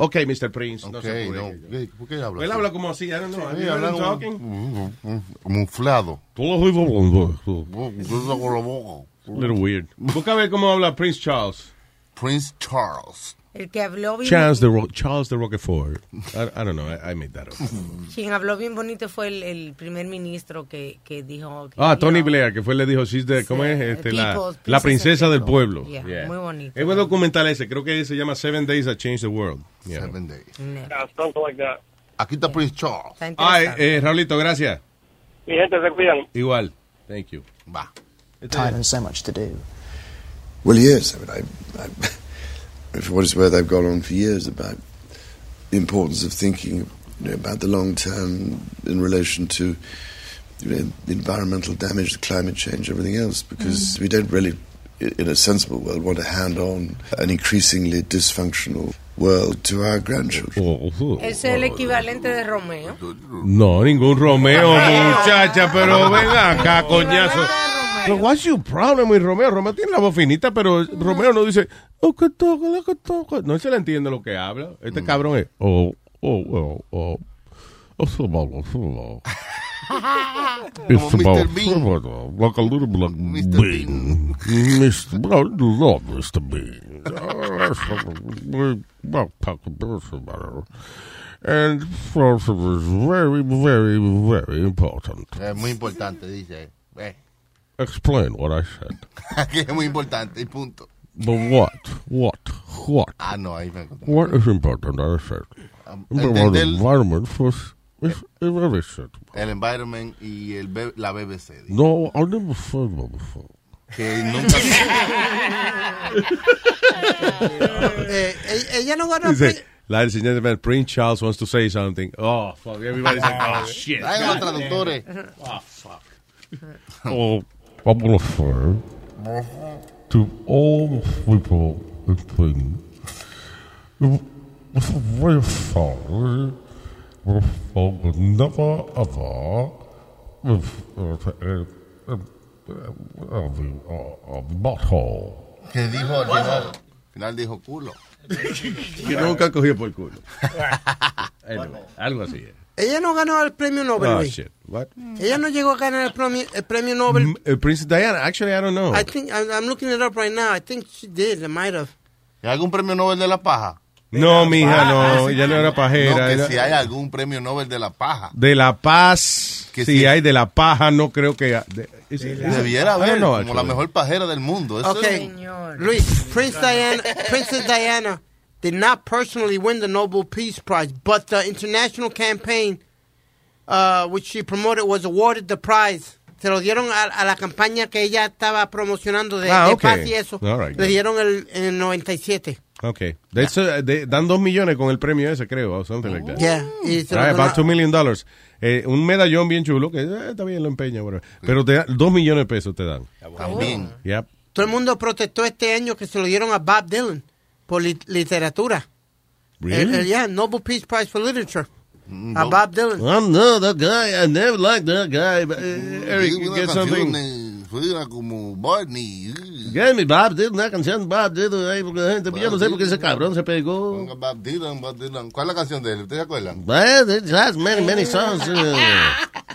Ok, Mr. Prince. No Ok, se no. puede. ¿Qué- ¿Por qué habla Él habla como así, I don't know. Sí, you habla Camuflado. Little weird. Busca a ver cómo habla Prince Charles. Prince Charles. El que habló bien, Charles de, Ro- Charles de Roquefort. I, I don't know, I, I made that up. <laughs> quien habló bien bonito fue el, el primer ministro que, que dijo... que, Ah, Tony know, Blair, que fue le dijo, she's the- ¿cómo es? Este, la, la princesa del pueblo. Yeah, Yeah. muy bonito. Es un documental ese, creo que se llama Seven Days That Changed the World. Yeah. Seven days. Yeah, something like that. Aquí está Prince Charles. Está Ah, eh, eh, Raulito, gracias. Mi gente se cuidan. Igual. Thank you. Va. time and so much to do. Well, yes. I mean, I, I, for what it's worth, I've gone on for years about the importance of thinking you know, about the long term in relation to you know, the environmental damage, the climate change, everything else, because mm. we don't really, in a sensible world, want to hand on an increasingly dysfunctional world to our grandchildren. Oh, oh, oh. Ese es el equivalente de Romeo. No, ningún Romeo, <laughs> muchacha, pero ven acá, coñazo. What's your problem with Romeo? Romeo tiene la voz finita, pero Romeo no dice, "Oh, que toca, lo que toca". no se le entiende lo que habla. Este cabrón es, oh, oh, oh, oh. Oh, so malo. It's Como Mr. about Bean. like a little bit like Bean. Mr. Well, love Mr. Bean. We well, talk about it. And philosophy is very, very, very important. Es muy importante, dice. Eh, Explain what I said. <laughs> Aquí es muy importante y punto. But what? What? What? Ah, no, ahí me What is important, I said. Um, the entender- environment first. is, is very sad. El environment y el B- la BBC. dice. No, I never said that before. Que nunca. <laughs> <laughs> Eh, e- ella no ganó. Dice, ladies and gentlemen, Prince Charles wants to say something. Oh, fuck. Everybody's like, oh, shit. Traigan los traductores. Oh, fuck. Oh, I'm going to say to all the people and things, it's very sorry. We're will never ever with uh, uh, uh, butthole. Que dijo al final. Al final dijo culo. <laughs> Que nunca cogió por culo. <laughs> Anyway, algo así. Ella no ganó el premio Nobel. Oh, shit. What? Ella no llegó a ganar el premio, el premio Nobel. Princess Diana, actually, I don't know. I think I'm, I'm looking it up right now. I think she did. I might have. ¿Hay algún premio Nobel de la paja? No, mija, no, ella no era No, pajera. que era- si hay algún premio Nobel de la paja. De la paz, Que si sí. hay de la paja, no creo que... de- is- is- Debiera haber como la mejor pajera del mundo. Eso Okay, es- Luis, Prince Diana, Princess Diana did not personally win the Nobel Peace Prize, but the international campaign, uh, which she promoted, was awarded the prize. Se lo dieron a, a la campaña que ella estaba promocionando de, Ah, de okay. paz y eso. All right, Le good. dieron el, en el 97. Ok. De hecho, de- dan dos millones con el premio ese, creo, o something like that. Yeah, y se lo Right, about two million dollars. Eh, un medallón bien chulo, que eh, está bien, lo empeña, pero te da- dos millones de pesos te dan. También. Yep. Todo el mundo protestó este año que se lo dieron a Bob Dylan por li- literatura. Really? El, el- yeah, Nobel Peace Prize for Literature. Mm, a Bob Dylan. I'm not that guy. I never liked that guy. But, uh, Eric, you get something. eh, Fuera como Barney. Get me Bob Dylan, una canción Bob Dylan ahí, porque la gente, yo no sé por qué ese cabrón se pegó. Ponga Bob Dylan, Bob Dylan. ¿Cuál es la canción de él? ¿Ustedes se acuerdan? Well, it has many, many songs. Uh,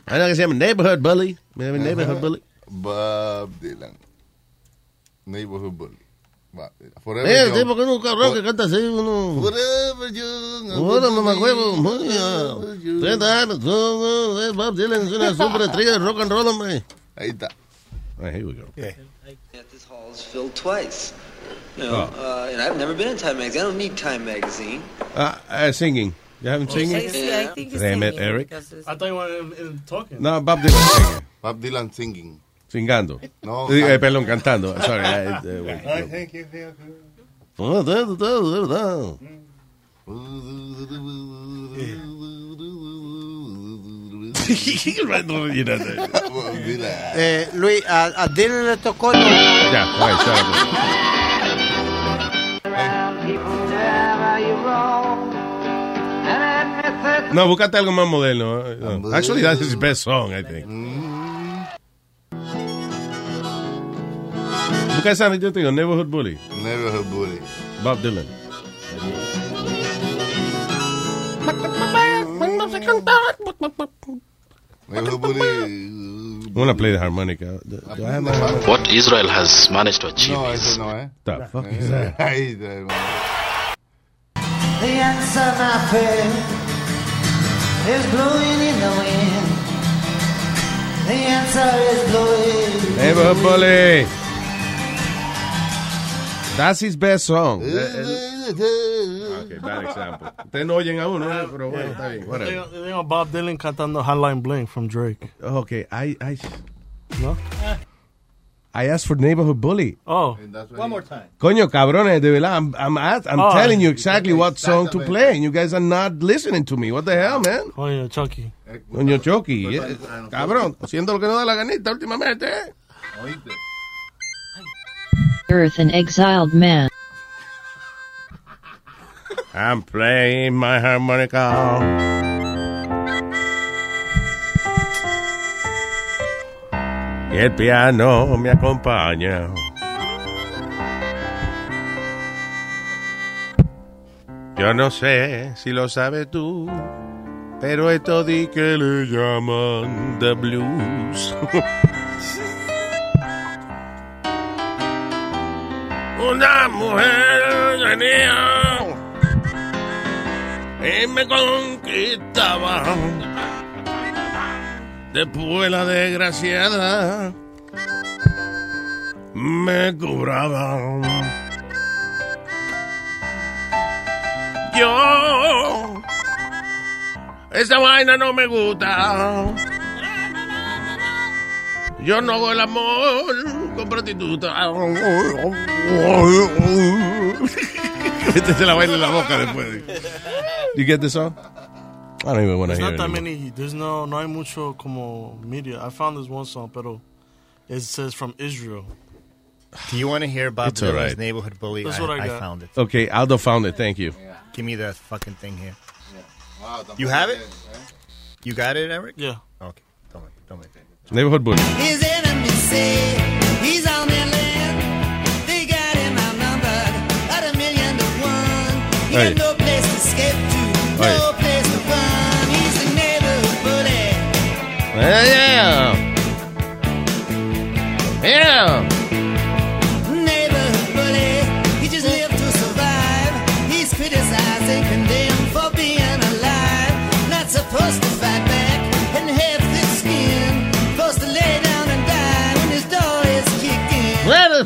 I know que se llama Neighborhood Bully. Maybe Neighborhood Bully. Bob Dylan. Neighborhood Bully. Bob Dylan. Forever Eh, Young. sí, porque uno cabrón que canta así, uno... Forever Young. Ahora, mamacuevo, muy, 30 años, no, no, eh, Bob Dylan es una superestrella de rock and roll, hombre. Ahí está. here we go. This hall is filled twice. You Oh. uh, and I've never been in Time Magazine. I don't need Time Magazine. Ah, uh, singing. You haven't singing? Damn it, Eric. I thought you were in, in talking. No, Bob Dylan singing. Bob Dylan singing. Singando. No, Eh, perdón, cantando. Sorry. I- eh, <laughs> wait. I think you feel Oh. Eh, Luis, a, a Dylan le tocó. Ya, right, shut up. No, búscate algo más moderno. eh, no. Actually, that's his best song, I think. Busca esa, yo te digo, Neighborhood Bully. Neighborhood Bully. Bob Dylan. Neighborhood Bully. I want to play the harmonica. Do I have my harmonica? What Israel has managed to achieve No, is ese no, ¿eh? The fuck is that? <laughs> Ahí está. The answer, my friend, is blowing in the wind. The answer is blowing. Neighborhood Bully. That's his best song. Eh, eh, eh, okay, bad example. Ustedes no oyen a uno, eh, pero bueno, está bien. They, Whatever. they got Bob Dylan cantando Hotline Bling from Drake. Okay, I, I, No? I asked for Neighborhood Bully. Oh. One more time. Coño, cabrones, de verdad, I'm, I'm, ask- I'm Oh. telling you exactly what song to play, and you guys are not listening to me. What the hell, man? Coño, Chucky. Coño, Chucky, eh, cabrón, haciendo lo que no da la ganita últimamente. eh. Earth an exiled man. I'm playing my harmonica. Y el piano me acompaña. Yo no sé si lo sabes tú, pero esto di que le llaman the blues. <laughs> Una mujer venía y me conquistaba. Después la desgraciada me cobraba. Yo, esa vaina no me gusta. Yo no hago el amor con prostituta. <laughs> Se la baila en la boca después. You get the song? I don't even want to There's hear not that anymore. many. There's no no hay mucho como media. I found this one song, pero it says from Israel. Do you want to hear Bob It's all Dylan's right. Neighborhood Bully? That's I, what I I got. found it. Okay, Aldo found it. Thank you. Give me the fucking thing here. You have it? You got it, Eric? Yeah. Okay. Don't make, don't make. Neighborhood Bully. His enemies say he's on their land. They got him outnumbered at a million to one. He Hey. got no Yeah. Yeah. Neighborhood bully. He just lived to survive. He's criticized and condemned for being alive. Not supposed to fight back and have thick skin. Supposed to lay down and die when his door is kicking. Well,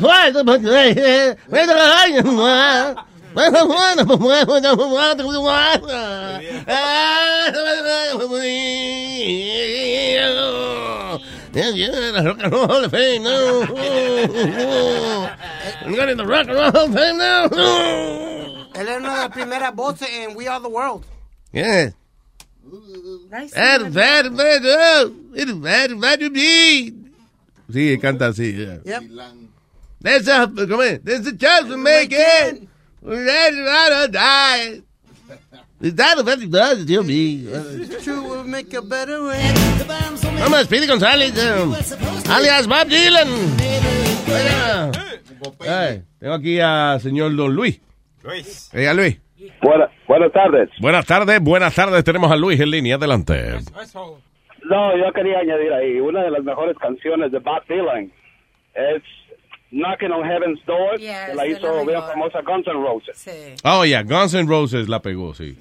Yeah, the Rock and Roll Hall of Fame now. I'm getting the Rock and Roll Hall of Fame now. Él es una de las primeras voces en We Are the World. Yeah. Ver, ver, ver, oh, ver, ver, ver, me. Sí, canta así. yeah. Yep. There's a, ¿cómo es? There's a chance to make it. Die. Is that a very bad, Dios mío? It's true, we'll make a better way. Vamos, Speedy González, alias Bob Dylan. Oiga. Ay, tengo aquí al señor Don Luis. Luis. Oiga, Luis. Buena- buenas tardes. Buenas tardes, buenas tardes. Tenemos a Luis en línea. Adelante. No, yo quería añadir ahí, una de las mejores canciones de Bob Dylan es Knocking on Heaven's Door, que la hizo bien famosa Guns N' Roses. Oh, yeah, Guns N' Roses la pegó, sí.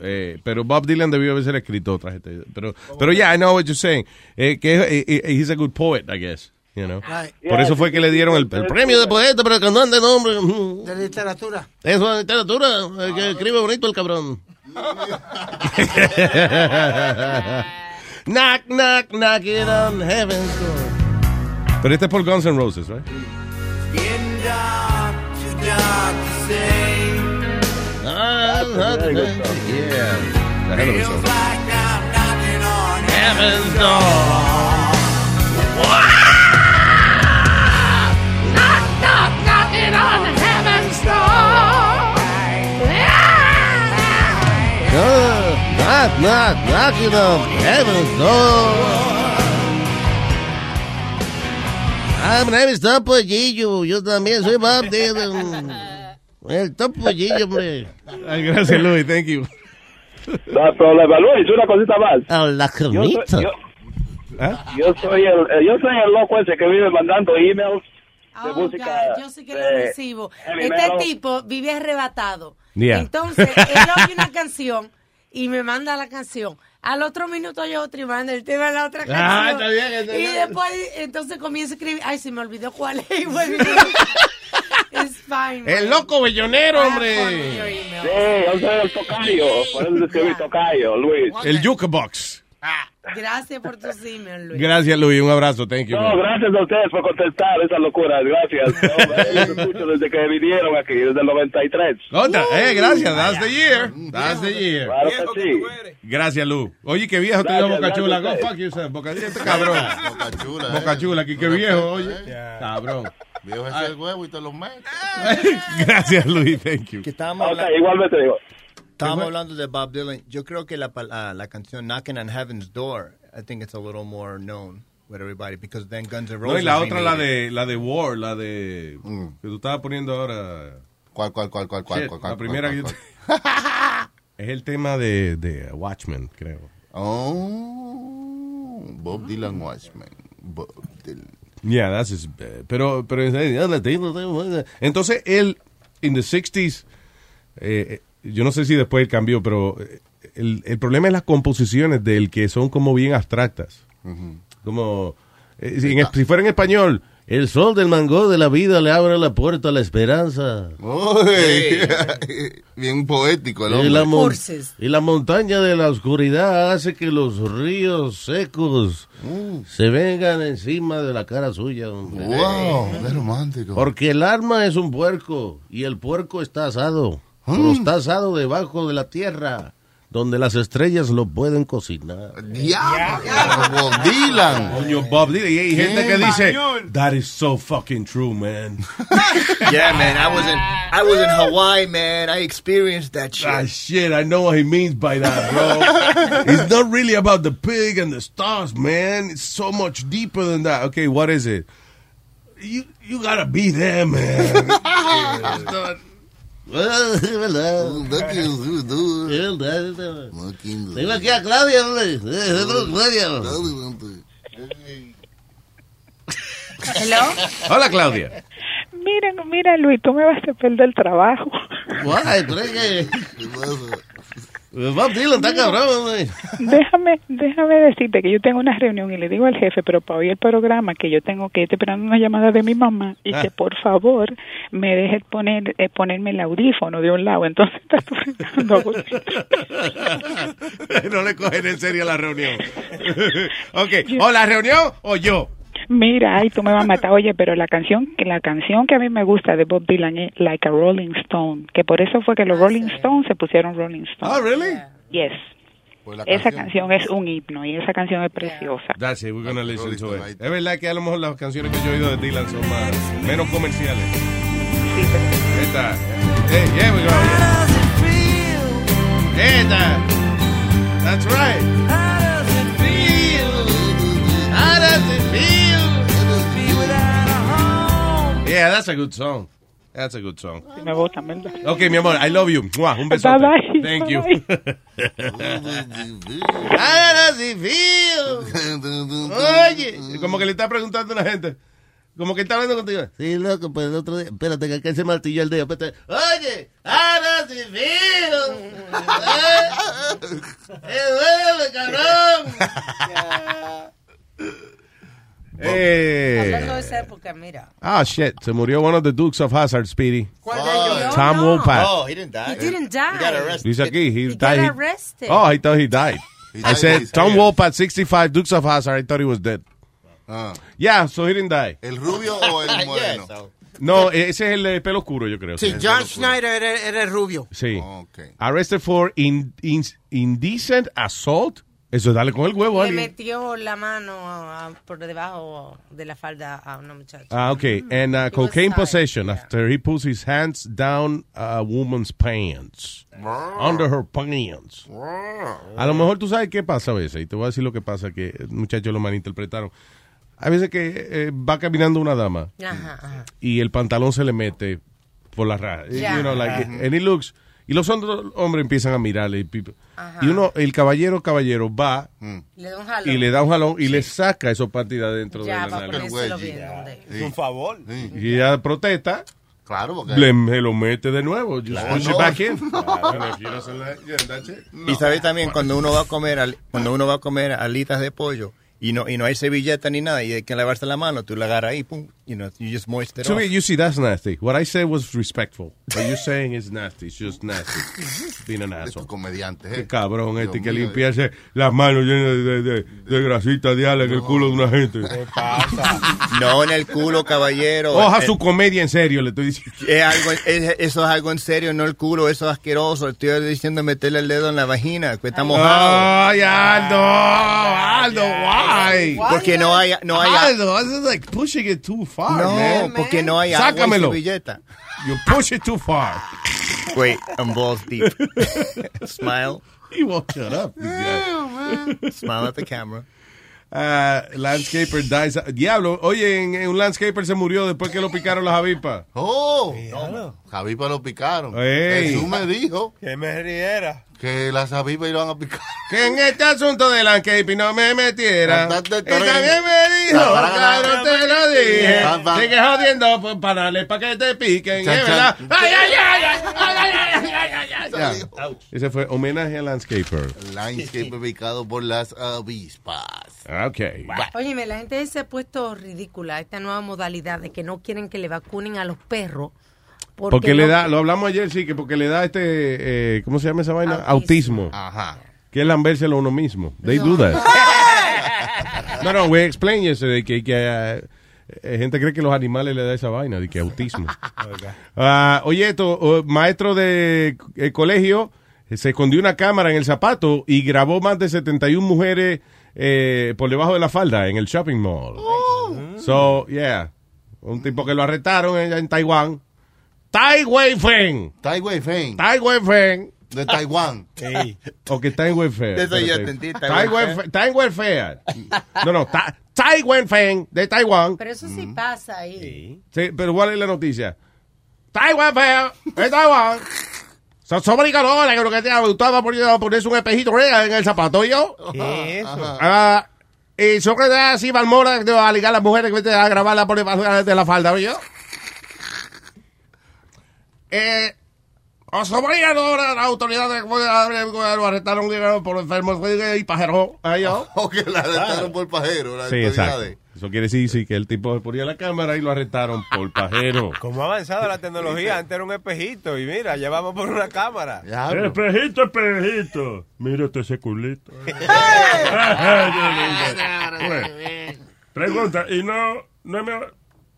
Eh, pero Bob Dylan debió haber escrito otra gente. Pero, pero yeah, I know what you're saying. Eh, que eh, he's a good poet, I guess. You know? Por eso fue que le dieron el, el premio de poeta, pero cantante nombre. De literatura. Eso es literatura, que escribe bonito el cabrón. <laughs> knock, knock, knock it on heaven's door. Pero este es por Guns N' Roses, right? Getting dark, too dark to say. Very good song. Yeah. A hell of a song. Like I'm knocking on heaven's door. Knock, knock, knocking on heaven's door. Knock, knock, knocking on heaven's door. Ah, mi nombre es Topollillo. Yo también soy Bob Dylan. El Topollillo, hombre. Ay, gracias, Luis. Thank you. No hay problema. Luis, una cosita más. Hola, Yo soy, yo, yo soy el, eh, yo soy el loco ese que vive mandando emails de Oh, música. God, yo sí que lo recibo. Este metal. tipo vive arrebatado. Yeah. Entonces, él oye una canción y me manda la canción. Al otro minuto yo otro y manda el tema de la otra canción. Ah, está bien, está y bien. después, entonces comienza a escribir. Ay, se me olvidó cuál es. y y- It's <laughs> fine. El loco bellonero, Ah, hombre. Sí, yo soy el tocayo. Por eso escribí tocayo, Luis. El Jukebox. <laughs> Gracias por tus emails, Luis. Gracias, Luis. Un abrazo. Thank you. No, man. gracias a ustedes por contestar esa locura. Gracias. No, <laughs> los escucho desde que vinieron aquí, desde el 93. Conta, eh, gracias. That's the year. That's the year. Claro que sí. Gracias, Lu. Oye, qué viejo te Gracias, dio Boca Chula. Go fuck yourself. Boca este cabrón. <laughs> Boca chula, Boca Chula, aquí qué viejo, oye. Cabrón. Viejo ese el huevo y te lo metes. Gracias, Luis. Thank you. Que estábamos Ok, hablando- igualmente digo. Estábamos hablando de Bob Dylan. Yo creo que la, pal- ah, la canción Knocking on Heaven's Door, I think it's a little more known with everybody because then Guns N' Roses. No, y la otra, la de, la de War, la de. Que tú estabas poniendo ahora. ¿Cuál, cuál, cuál, cuál, cuál, cuál, cuál, La primera cuál, que yo cuál, te- <laughs> Es el tema de, de Watchmen, creo. Oh, Bob Dylan Watchman. Bob Dylan. Yeah, that's his, eh, pero, pero entonces él, in the 60s, eh, yo no sé si después él cambió, pero eh, el, el problema es las composiciones de él que son como bien abstractas. Como, eh, si, en- si fuera en español, el sol del mango de la vida le abre la puerta a la esperanza. <laughs> Bien poético el Y la, hombre. y la montaña de la oscuridad hace que los ríos secos se vengan encima de la cara suya. hombre. Wow, qué romántico. Porque el arma es un puerco y el puerco está asado. Pero está asado debajo de la tierra, donde las estrellas lo pueden cocinar. Diablo, Bob <laughs> Dylan. Coño, Bob Dylan. Y hay gente que dice, that is so fucking true, man. <laughs> Yeah, man. I was in I was in Hawaii, man. I experienced that shit. Ah, shit, I know what he means by that, bro. <laughs> it's not really about the pig and the stars, man. It's so much deeper than that. Okay, what is it? You you gotta be there, man. It's not- Tengo aquí a Claudia, hombre. Eh, hello, Claudia. Hello. Hola, Claudia. Mira, mira, Luis, tú me vas a perder el trabajo. Guay, es que... Bob Dylan está cabrón. Déjame, déjame decirte que yo tengo una reunión y le digo al jefe, pero para oír el programa, que yo tengo que ir esperando una llamada de mi mamá y Ah. que por favor me deje poner, eh, ponerme el audífono de un lado. Entonces está sonando. <laughs> no le cogen en serio la reunión. <laughs> ok, o la reunión o yo. Mira, ay, tú me vas a matar. Oye, pero la canción, la canción que a mí me gusta de Bob Dylan es Like a Rolling Stone, que por eso fue que los Rolling Stones se pusieron Rolling Stone. Oh, really? Yes. Pues la Esa canción- canción es un himno y esa canción es preciosa. That's it, we're gonna listen to it. Es verdad que a lo mejor las canciones que yo he oído de Dylan son más, menos comerciales. Esta. Hey, yeah, we go. Esta. That's right. How does it feel? How does it feel? Yeah, that's a good song. That's a good song. Me ¿verdad? Ok, mi amor, I love you. Mua, Un besote. Bye, bye. Thank you. How does it feel? Oye, como que le está preguntando a una gente. Como que está hablando contigo. Sí, loco, pues el otro día. Espérate, que acá se martilló el dedo. Espérate. Oye, how does it feel? ¡Eh, duele, cabrón! Eh. Hablando de esa época, mira. Ah, shit. Se murió one of the Dukes of Hazzard, Speedy. ¿Cuál de ellos? Tom No, no. Wolpat. Oh, he didn't die. He didn't die. He got arrested. Dice aquí, he, He died. got arrested. Oh, I thought <laughs> he died. I said Tom his Wolpat, 65, Dukes of Hazard. I thought he was dead. Ah. Yeah, so he didn't die. ¿El rubio o el <laughs> moreno? No, ese es el de pelo oscuro, yo creo. Sí, John Schneider era, era el rubio. Sí. Arrested for in- in- indecent assault. Eso es darle con el huevo a Le alguien. metió la mano ah, por debajo de la falda a una muchacha. Ah, okay. And uh, cocaine possession after he puts his hands down a woman's pants. Under her pants. A lo mejor tú sabes qué pasa a veces, y te voy a decir lo que pasa, que el muchacho lo malinterpretaron. Hay veces que eh, va caminando una dama Ajá, ajá. y el pantalón se le mete por la raja. You know, like, and he looks, y los otros hombres empiezan a mirarle. Y, y uno, el caballero, caballero, va Le da un jalón. y le da un jalón y le saca esos partidas dentro Ya, de la donde- Es un favor. Y ella protesta. Claro, porque... Le, me lo mete de nuevo. Claro. back in. <laughs> Y sabes también cuando uno va a comer al- cuando uno va a comer alitas de pollo y no y no hay servilleta ni nada y hay que lavarse la mano, tú la agarras ahí, pum, you know, you just moist it To off. me, you see, that's nasty. What I said was respectful. What you're saying is nasty. It's just nasty. Being an asshole. comediante, Qué eh. cabrón este que mío. limpiarse las manos llenas de, de, de, de grasita de ala en el culo de una gente. <laughs> No en el culo, caballero. Oja Eh, su comedia en serio, le estoy diciendo. es algo, es- eso es algo en serio, no el culo, eso es asqueroso. Estoy diciendo meterle el dedo en la vagina, que está mojado. Ay, Aldo, Aldo, why? Porque no hay, no hay, Aldo, this is like pushing it too far, no, man. porque no hay agua Sácamelo. servilleta. You push it too far. Wait, I'm balls deep. <laughs> Smile. He won't shut up. guy. Smile at the camera. Ah, landscaper dies. Diablo, oye, en, en un landscaper se murió después que lo picaron las avispas. Oh, Javipa lo picaron. Jesús me dijo Que me riera que las avispas iban a picar. Que en este asunto del landscaping no me metiera. Y también me dijo, claro te lo dije. Sigue jodiendo pues, panales para que te piquen. Chan, verdad. Ay, ay, ay, ay, ay, ay, ay, Ese fue homenaje al landscaper. Landscaper picado por las avispas. Ok. Óyeme, la gente se ha puesto ridícula esta nueva modalidad de que no quieren que le vacunen a los perros porque, le no- da, lo hablamos ayer, sí, que porque le da este, eh, ¿cómo se llama esa vaina? Autismo. Ajá. Que es lambérselo a uno mismo. They do that. No, no, we explained yesterday que, que eh, gente cree que los animales le da esa vaina, de que autismo. Ah, oye, esto, oh, maestro de eh, colegio se escondió una cámara en el zapato y grabó más de 71 mujeres eh, por debajo de la falda en el shopping mall. So, yeah. Un tipo que lo arrestaron en, en Taiwán. Tai Wei-Feng. Tai Wei-Feng. Tai Wei-Feng. De Taiwán. O que está en welfare. Eso yo Espérate. entendí, Tai en welfare. Está en welfare. No, no, Ta- Tai Wen-Feng de Taiwán. Pero eso sí pasa ahí. Sí, pero ¿cuál es la noticia? Tai Wen-Feng de Taiwán. Son sobrecalores que lo que te gustaba poner, ponerse un espejito ¿eh? en el zapato yo. ¿Qué es eso? Ah, y sobre así Balmora que va a ligar a las mujeres que vete a grabarla por debajo de la falda, ¿oye? Eh, los obligadores, las autoridades lo arrestaron por enfermos y pajero. O <laughs> que la arrestaron por pajero, las Sí, exacto. autoridades. Eso quiere decir sí, que el tipo se ponía la cámara y lo arrestaron por pajero. <laughs> Como ha avanzado la tecnología, antes era un espejito y mira, ya vamos por una cámara. Espejito, espejito. Mírate ese culito. <laughs> Pregunta, y no, no me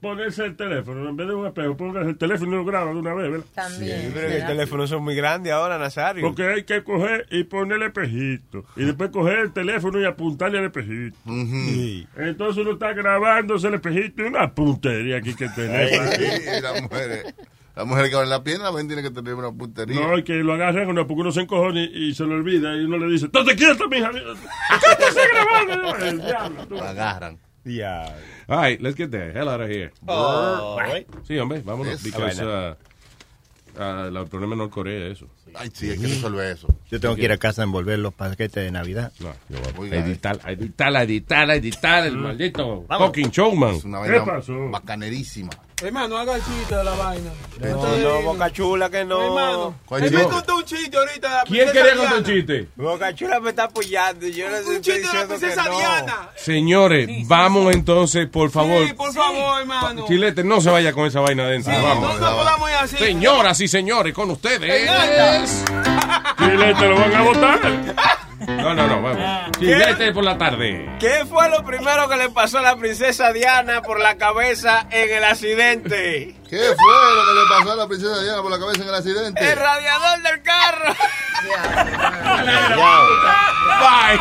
ponerse el teléfono, en vez de un espejo, ponerse el teléfono y lo graba de una vez, ¿verdad? También. Sí, pero que el teléfono son muy grandes ahora, Nazario. Porque hay que coger y ponerle espejito. Y después coger el teléfono y apuntarle al espejito. Sí. Entonces uno está grabándose el espejito y una puntería aquí que tenemos. Sí, las mujeres. La mujer que va en la pierna también tiene que tener una puntería. No, y que lo agarran uno porque uno se encojona y, y se lo olvida y uno le dice, ¡Estate quieto, mija! ¿Qué te está grabando? El diablo, tú. Lo agarran. Yeah. All right, let's get the hell out of here. Oh, right. Sí, hombre, vámonos. Yes. Because, uh, uh, el problema de Norcorea es eso. Ay, sí, hay que resolver eso. Yo tengo que ir a casa a envolver los paquetes de Navidad. No, yo voy a editar, a editar, a editar, a editar el maldito fucking showman. Es una ¿Qué vaina pasó? bacanerísima. Hermano, haga el chiste de la vaina. No, no, Boca Chula que no. Hermano, ¿Cuál él me contó un chiste ahorita. ¿Quién quería contar un chiste? Boca Chula me está apoyando yo no Un estoy chiste de la princesa no. Diana. Señores, vamos entonces, por favor. Sí, por favor, hermano. Chilete, no se vaya con esa vaina adentro. No, vamos. no podamos ir así. Señoras y señores, con ustedes. Chile, te lo van a votar. <laughs> No, no, no, vamos. Chilete por la tarde. ¿Qué fue lo primero que le pasó a la princesa Diana por la cabeza en el accidente? ¿Qué fue lo que le pasó a la princesa Diana por la cabeza en el accidente? El radiador del carro. Bye.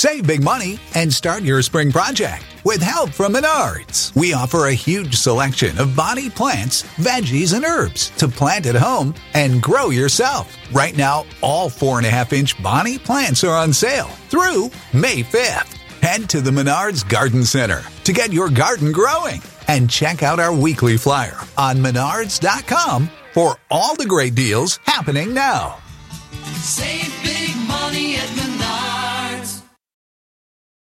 Save big money and start your spring project with help from Menards. We offer a huge selection of body plants, veggies, and herbs to plant at home and grow yourself. Right now, all four and a half inch Bonnie plants are on sale through May 5th. Head to the Menards Garden Center to get your garden growing and check out our weekly flyer on menards.com for all the great deals happening now. Save big money at Menards.